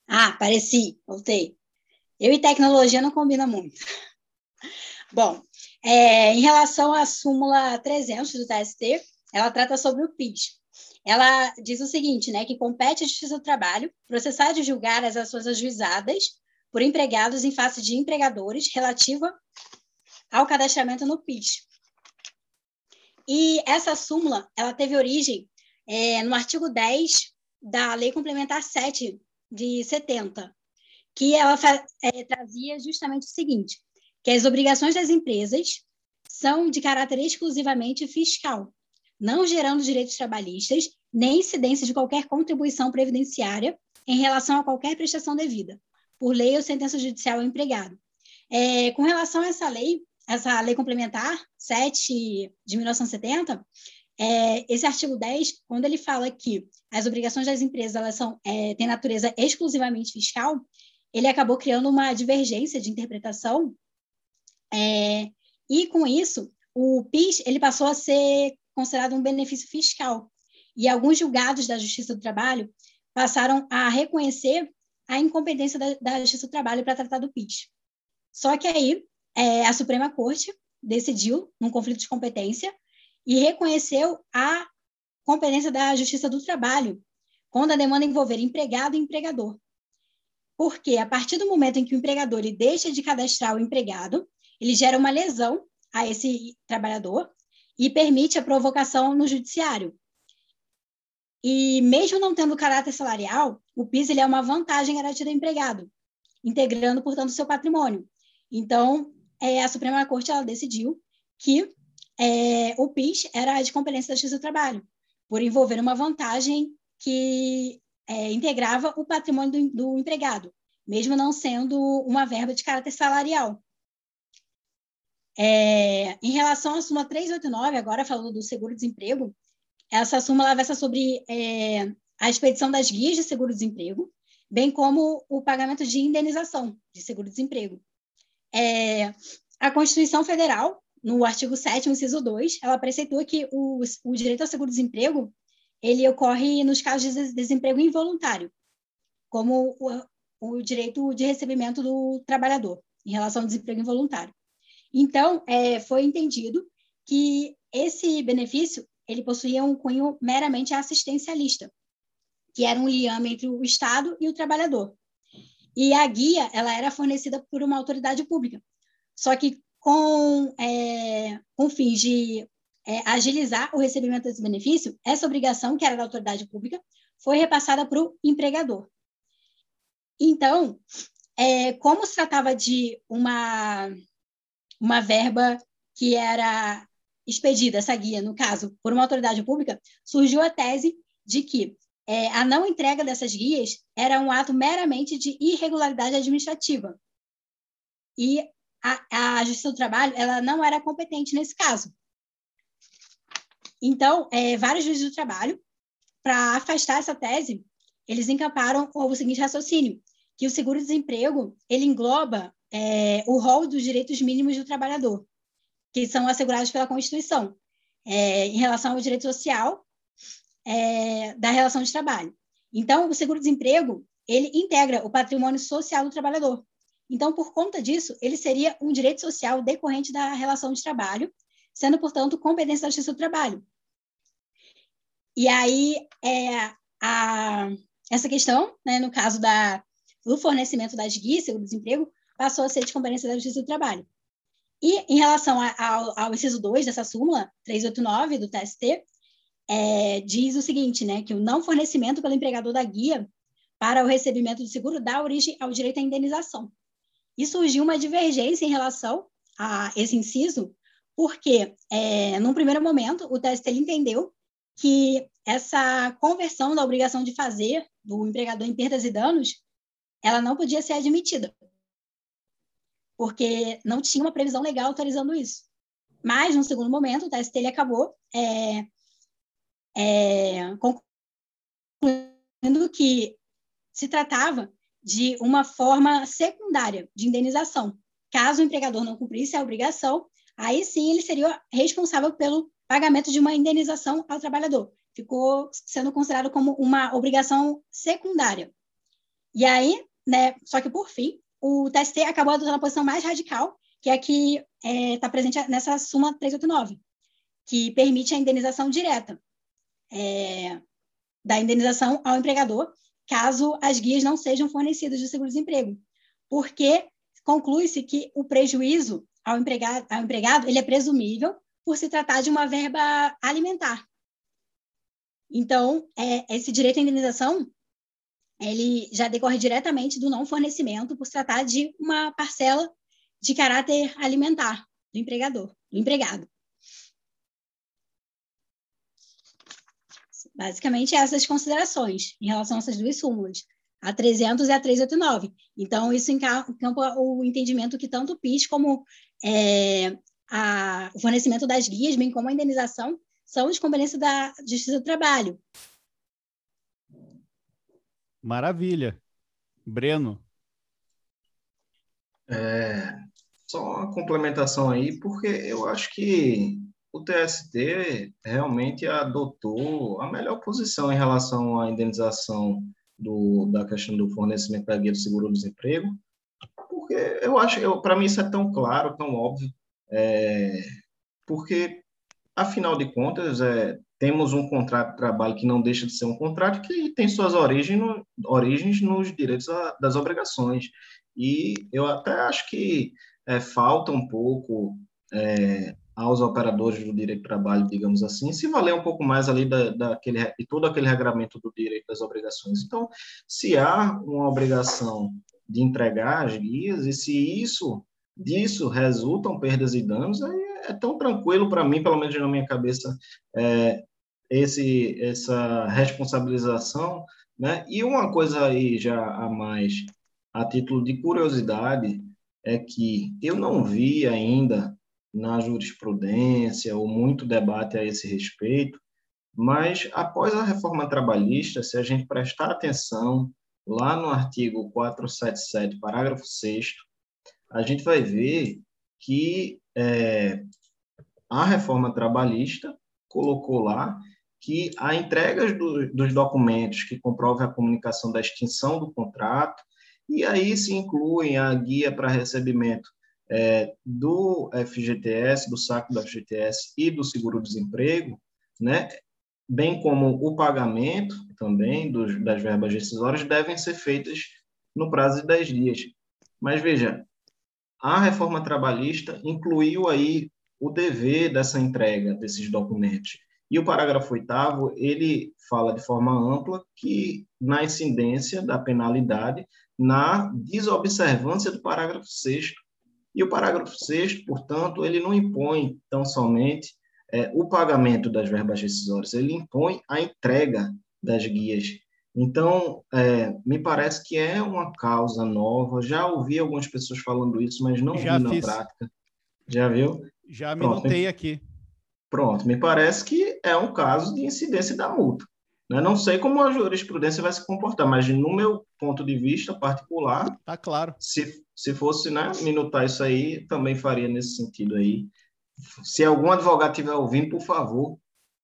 S8: Ah, apareci, voltei. Eu e tecnologia não combina muito. Bom, é, em relação à súmula 300 do TST, ela trata sobre o PIS. Ela diz o seguinte, né, que compete à Justiça do Trabalho processar e julgar as ações ajuizadas por empregados em face de empregadores relativa ao cadastramento no PIS. E essa súmula, ela teve origem é, no artigo 10 da Lei Complementar 7 de 70, que ela é, trazia justamente o seguinte, que as obrigações das empresas são de caráter exclusivamente fiscal, não gerando direitos trabalhistas, nem incidência de qualquer contribuição previdenciária em relação a qualquer prestação devida, por lei ou sentença judicial ao empregado. É, com relação a essa lei, essa lei complementar 7 de 1970, é, esse artigo 10, quando ele fala que as obrigações das empresas elas são, é, têm natureza exclusivamente fiscal, ele acabou criando uma divergência de interpretação, é, e com isso, o PIS ele passou a ser considerado um benefício fiscal, e alguns julgados da Justiça do Trabalho passaram a reconhecer a incompetência da, da Justiça do Trabalho para tratar do PIS. Só que aí, é, a Suprema Corte decidiu, num conflito de competência, e reconheceu a competência da Justiça do Trabalho quando a demanda envolver empregado e empregador. Porque a partir do momento em que o empregador ele deixa de cadastrar o empregado, ele gera uma lesão a esse trabalhador e permite a provocação no judiciário. E mesmo não tendo caráter salarial, o PIS ele é uma vantagem garantida ao empregado, integrando, portanto, seu patrimônio. Então, é, a Suprema Corte ela decidiu que é, o PIS era de competência da Justiça do Trabalho, por envolver uma vantagem que é, integrava o patrimônio do, do, empregado, mesmo não sendo uma verba de caráter salarial. É, em relação à súmula 389, agora falando do seguro-desemprego, essa súmula versa sobre é, a expedição das guias de seguro-desemprego, bem como o pagamento de indenização de seguro-desemprego. É, a Constituição Federal, no artigo 7 inciso 2, ela preceitua que o, o direito ao seguro-desemprego ele ocorre nos casos de desemprego involuntário, como o, o direito de recebimento do trabalhador em relação ao desemprego involuntário. Então, é, foi entendido que esse benefício ele possuía um cunho meramente assistencialista, que era um liame entre o Estado e o trabalhador. E a guia ela era fornecida por uma autoridade pública, só que com, é, com fins de é, agilizar o recebimento desse benefício, essa obrigação, que era da autoridade pública, foi repassada para o empregador. Então, é, como se tratava de uma, uma verba que era expedida, essa guia, no caso, por uma autoridade pública, surgiu a tese de que é, a não entrega dessas guias era um ato meramente de irregularidade administrativa. E a, a Justiça do Trabalho ela não era competente nesse caso. Então, é, vários juízes do trabalho, para afastar essa tese, eles encamparam o seguinte raciocínio, que o seguro-desemprego ele engloba é, o rol dos direitos mínimos do trabalhador, que são assegurados pela Constituição, é, em relação ao direito social é, da relação de trabalho. Então, o seguro-desemprego ele integra o patrimônio social do trabalhador. Então, por conta disso, ele seria um direito social decorrente da relação de trabalho, sendo, portanto, competência da Justiça do Trabalho. E aí, é, a, essa questão, né, no caso da, do fornecimento das guias, seguro-desemprego, passou a ser de competência da Justiça do Trabalho. E em relação ao, ao inciso 2 dessa súmula, 389 do TST, é, diz o seguinte, né, que o não fornecimento pelo empregador da guia para o recebimento do seguro dá origem ao direito à indenização. E surgiu uma divergência em relação a esse inciso, porque, é, num primeiro momento, o TST entendeu que essa conversão da obrigação de fazer do empregador em perdas e danos, ela não podia ser admitida, porque não tinha uma previsão legal autorizando isso. Mas, no segundo momento, o TST ele acabou é, é, concluindo que se tratava de uma forma secundária de indenização. Caso o empregador não cumprisse a obrigação, aí sim ele seria responsável pelo pagamento de uma indenização ao trabalhador. Ficou sendo considerado como uma obrigação secundária. E aí, né, só que por fim, o TST acabou adotando a posição mais radical, que é a que está é, tá presente nessa súmula 389, que permite a indenização direta é, da indenização ao empregador, caso as guias não sejam fornecidas de seguro-desemprego, porque conclui-se que o prejuízo ao empregado, ao empregado ele é presumível por se tratar de uma verba alimentar. Então, é, esse direito à indenização ele já decorre diretamente do não fornecimento por tratar de uma parcela de caráter alimentar do empregador, do empregado. Basicamente, essas considerações em relação a essas duas súmulas, a 300 e a 389. Então, isso encampa o entendimento que tanto o PIS como é, a, o fornecimento das guias, bem como a indenização, são de competência da Justiça do Trabalho.
S1: Maravilha. Breno.
S5: É, só uma complementação aí, porque eu acho que o TST realmente adotou a melhor posição em relação à indenização do, da questão do fornecimento da guia do seguro-desemprego, porque eu acho, para mim isso é tão claro, tão óbvio, é, porque, afinal de contas, é, temos um contrato de trabalho que não deixa de ser um contrato que tem suas origens, no, origens nos direitos a, das obrigações. E eu até acho que é, falta um pouco é, aos operadores do direito do trabalho, digamos assim, se valer um pouco mais ali da, daquele, de todo aquele regramento do direito das obrigações. Então, se há uma obrigação de entregar as guias, e se isso disso resultam perdas e danos, aí é tão tranquilo para mim, pelo menos na minha cabeça, é, esse, essa responsabilização, né? E uma coisa aí já a mais, a título de curiosidade, é que eu não vi ainda na jurisprudência ou muito debate a esse respeito, mas após a reforma trabalhista, se a gente prestar atenção lá no artigo 477, parágrafo 6 a gente vai ver que é, a reforma trabalhista colocou lá que a entrega do, dos documentos que comprovem a comunicação da extinção do contrato, e aí se incluem a guia para recebimento é, do FGTS, do saco do FGTS e do seguro-desemprego, né, bem como o pagamento também dos, das verbas decisórias, devem ser feitas no prazo de 10 dias. Mas veja, a reforma trabalhista incluiu aí o dever dessa entrega desses documentos. E o parágrafo oitavo ele fala de forma ampla que na incidência da penalidade na desobservância do parágrafo sexto e o parágrafo 6 portanto, ele não impõe tão somente é, o pagamento das verbas decisórias, ele impõe a entrega das guias. Então, é, me parece que é uma causa nova. Já ouvi algumas pessoas falando isso, mas não Já vi fiz. na prática. Já viu?
S1: Já me Pronto, notei aqui.
S5: Pronto, me parece que é um caso de incidência da multa. Né? Não sei como a jurisprudência vai se comportar, mas no meu ponto de vista particular,
S1: tá claro.
S5: Se, se fosse né, minutar isso aí, também faria nesse sentido aí. Se algum advogado estiver ouvindo, por favor,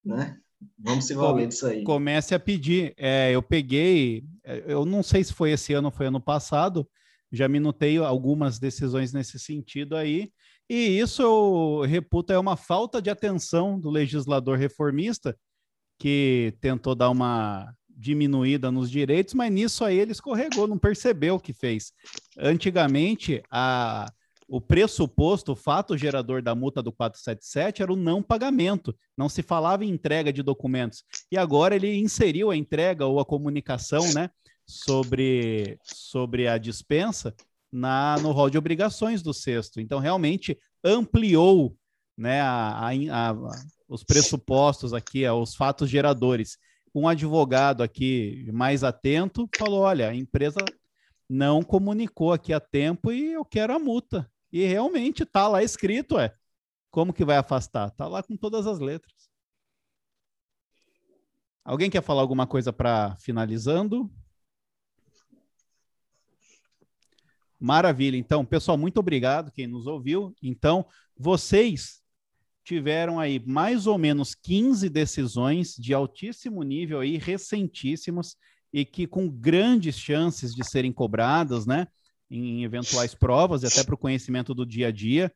S5: né? Vamos se valer disso aí.
S1: Comece a pedir. É, eu peguei, eu não sei se foi esse ano ou foi ano passado, já minutei algumas decisões nesse sentido aí, e isso eu reputo é uma falta de atenção do legislador reformista, que tentou dar uma diminuída nos direitos, mas nisso aí ele escorregou, não percebeu o que fez. Antigamente, a, o pressuposto, o fato gerador da multa do 477 era o não pagamento, não se falava em entrega de documentos. E agora ele inseriu a entrega ou a comunicação né, sobre, sobre a dispensa na, no rol de obrigações do sexto. Então, realmente ampliou né, a, a, a, os pressupostos aqui, os fatos geradores. Um advogado aqui mais atento falou: olha, a empresa não comunicou aqui a tempo e eu quero a multa. E realmente está lá escrito, é. Como que vai afastar? Está lá com todas as letras. Alguém quer falar alguma coisa para finalizando? Maravilha. Então, pessoal, muito obrigado quem nos ouviu. Então, vocês tiveram aí mais ou menos 15 decisões de altíssimo nível aí, recentíssimas e que com grandes chances de serem cobradas, né? em eventuais provas e até para o conhecimento do dia a dia.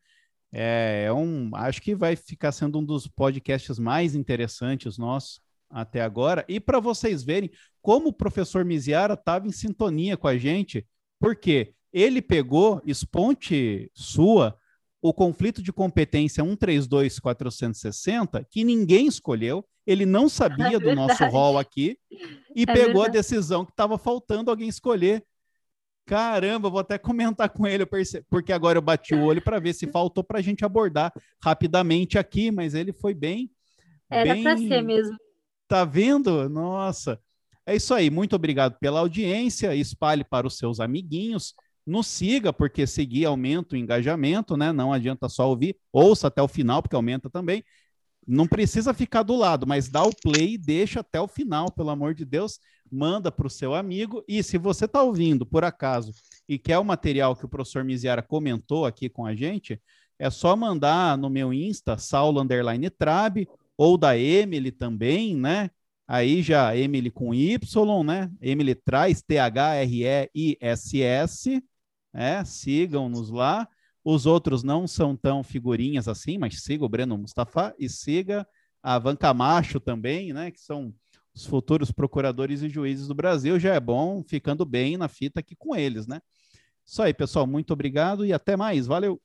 S1: É, é, um, acho que vai ficar sendo um dos podcasts mais interessantes nossos até agora. E para vocês verem como o professor Miziara estava em sintonia com a gente, porque ele pegou, esponte sua, o conflito de competência 132-460, que ninguém escolheu, ele não sabia é do nosso rol aqui, e é pegou verdade. a decisão que estava faltando alguém escolher. Caramba, vou até comentar com ele, porque agora eu bati o olho para ver se faltou para a gente abordar rapidamente aqui, mas ele foi bem.
S2: Era para ser mesmo.
S1: Tá vendo? Nossa. É isso aí. Muito obrigado pela audiência. Espalhe para os seus amiguinhos. Nos siga, porque seguir aumenta o engajamento, né? Não adianta só ouvir. Ouça até o final, porque aumenta também. Não precisa ficar do lado, mas dá o play e deixa até o final, pelo amor de Deus manda para o seu amigo. E se você está ouvindo, por acaso, e quer o material que o professor Miziara comentou aqui com a gente, é só mandar no meu Insta, Saulo Underline Trab, ou da Emily também, né? Aí já Emily com Y, né? Emily traz T-H-R-E-I-S-S, é, sigam-nos lá. Os outros não são tão figurinhas assim, mas siga o Breno Mustafa e siga a Van Camacho também, né? Que são os futuros procuradores e juízes do Brasil, já é bom ficando bem na fita aqui com eles, né? Isso aí, pessoal. Muito obrigado e até mais. Valeu!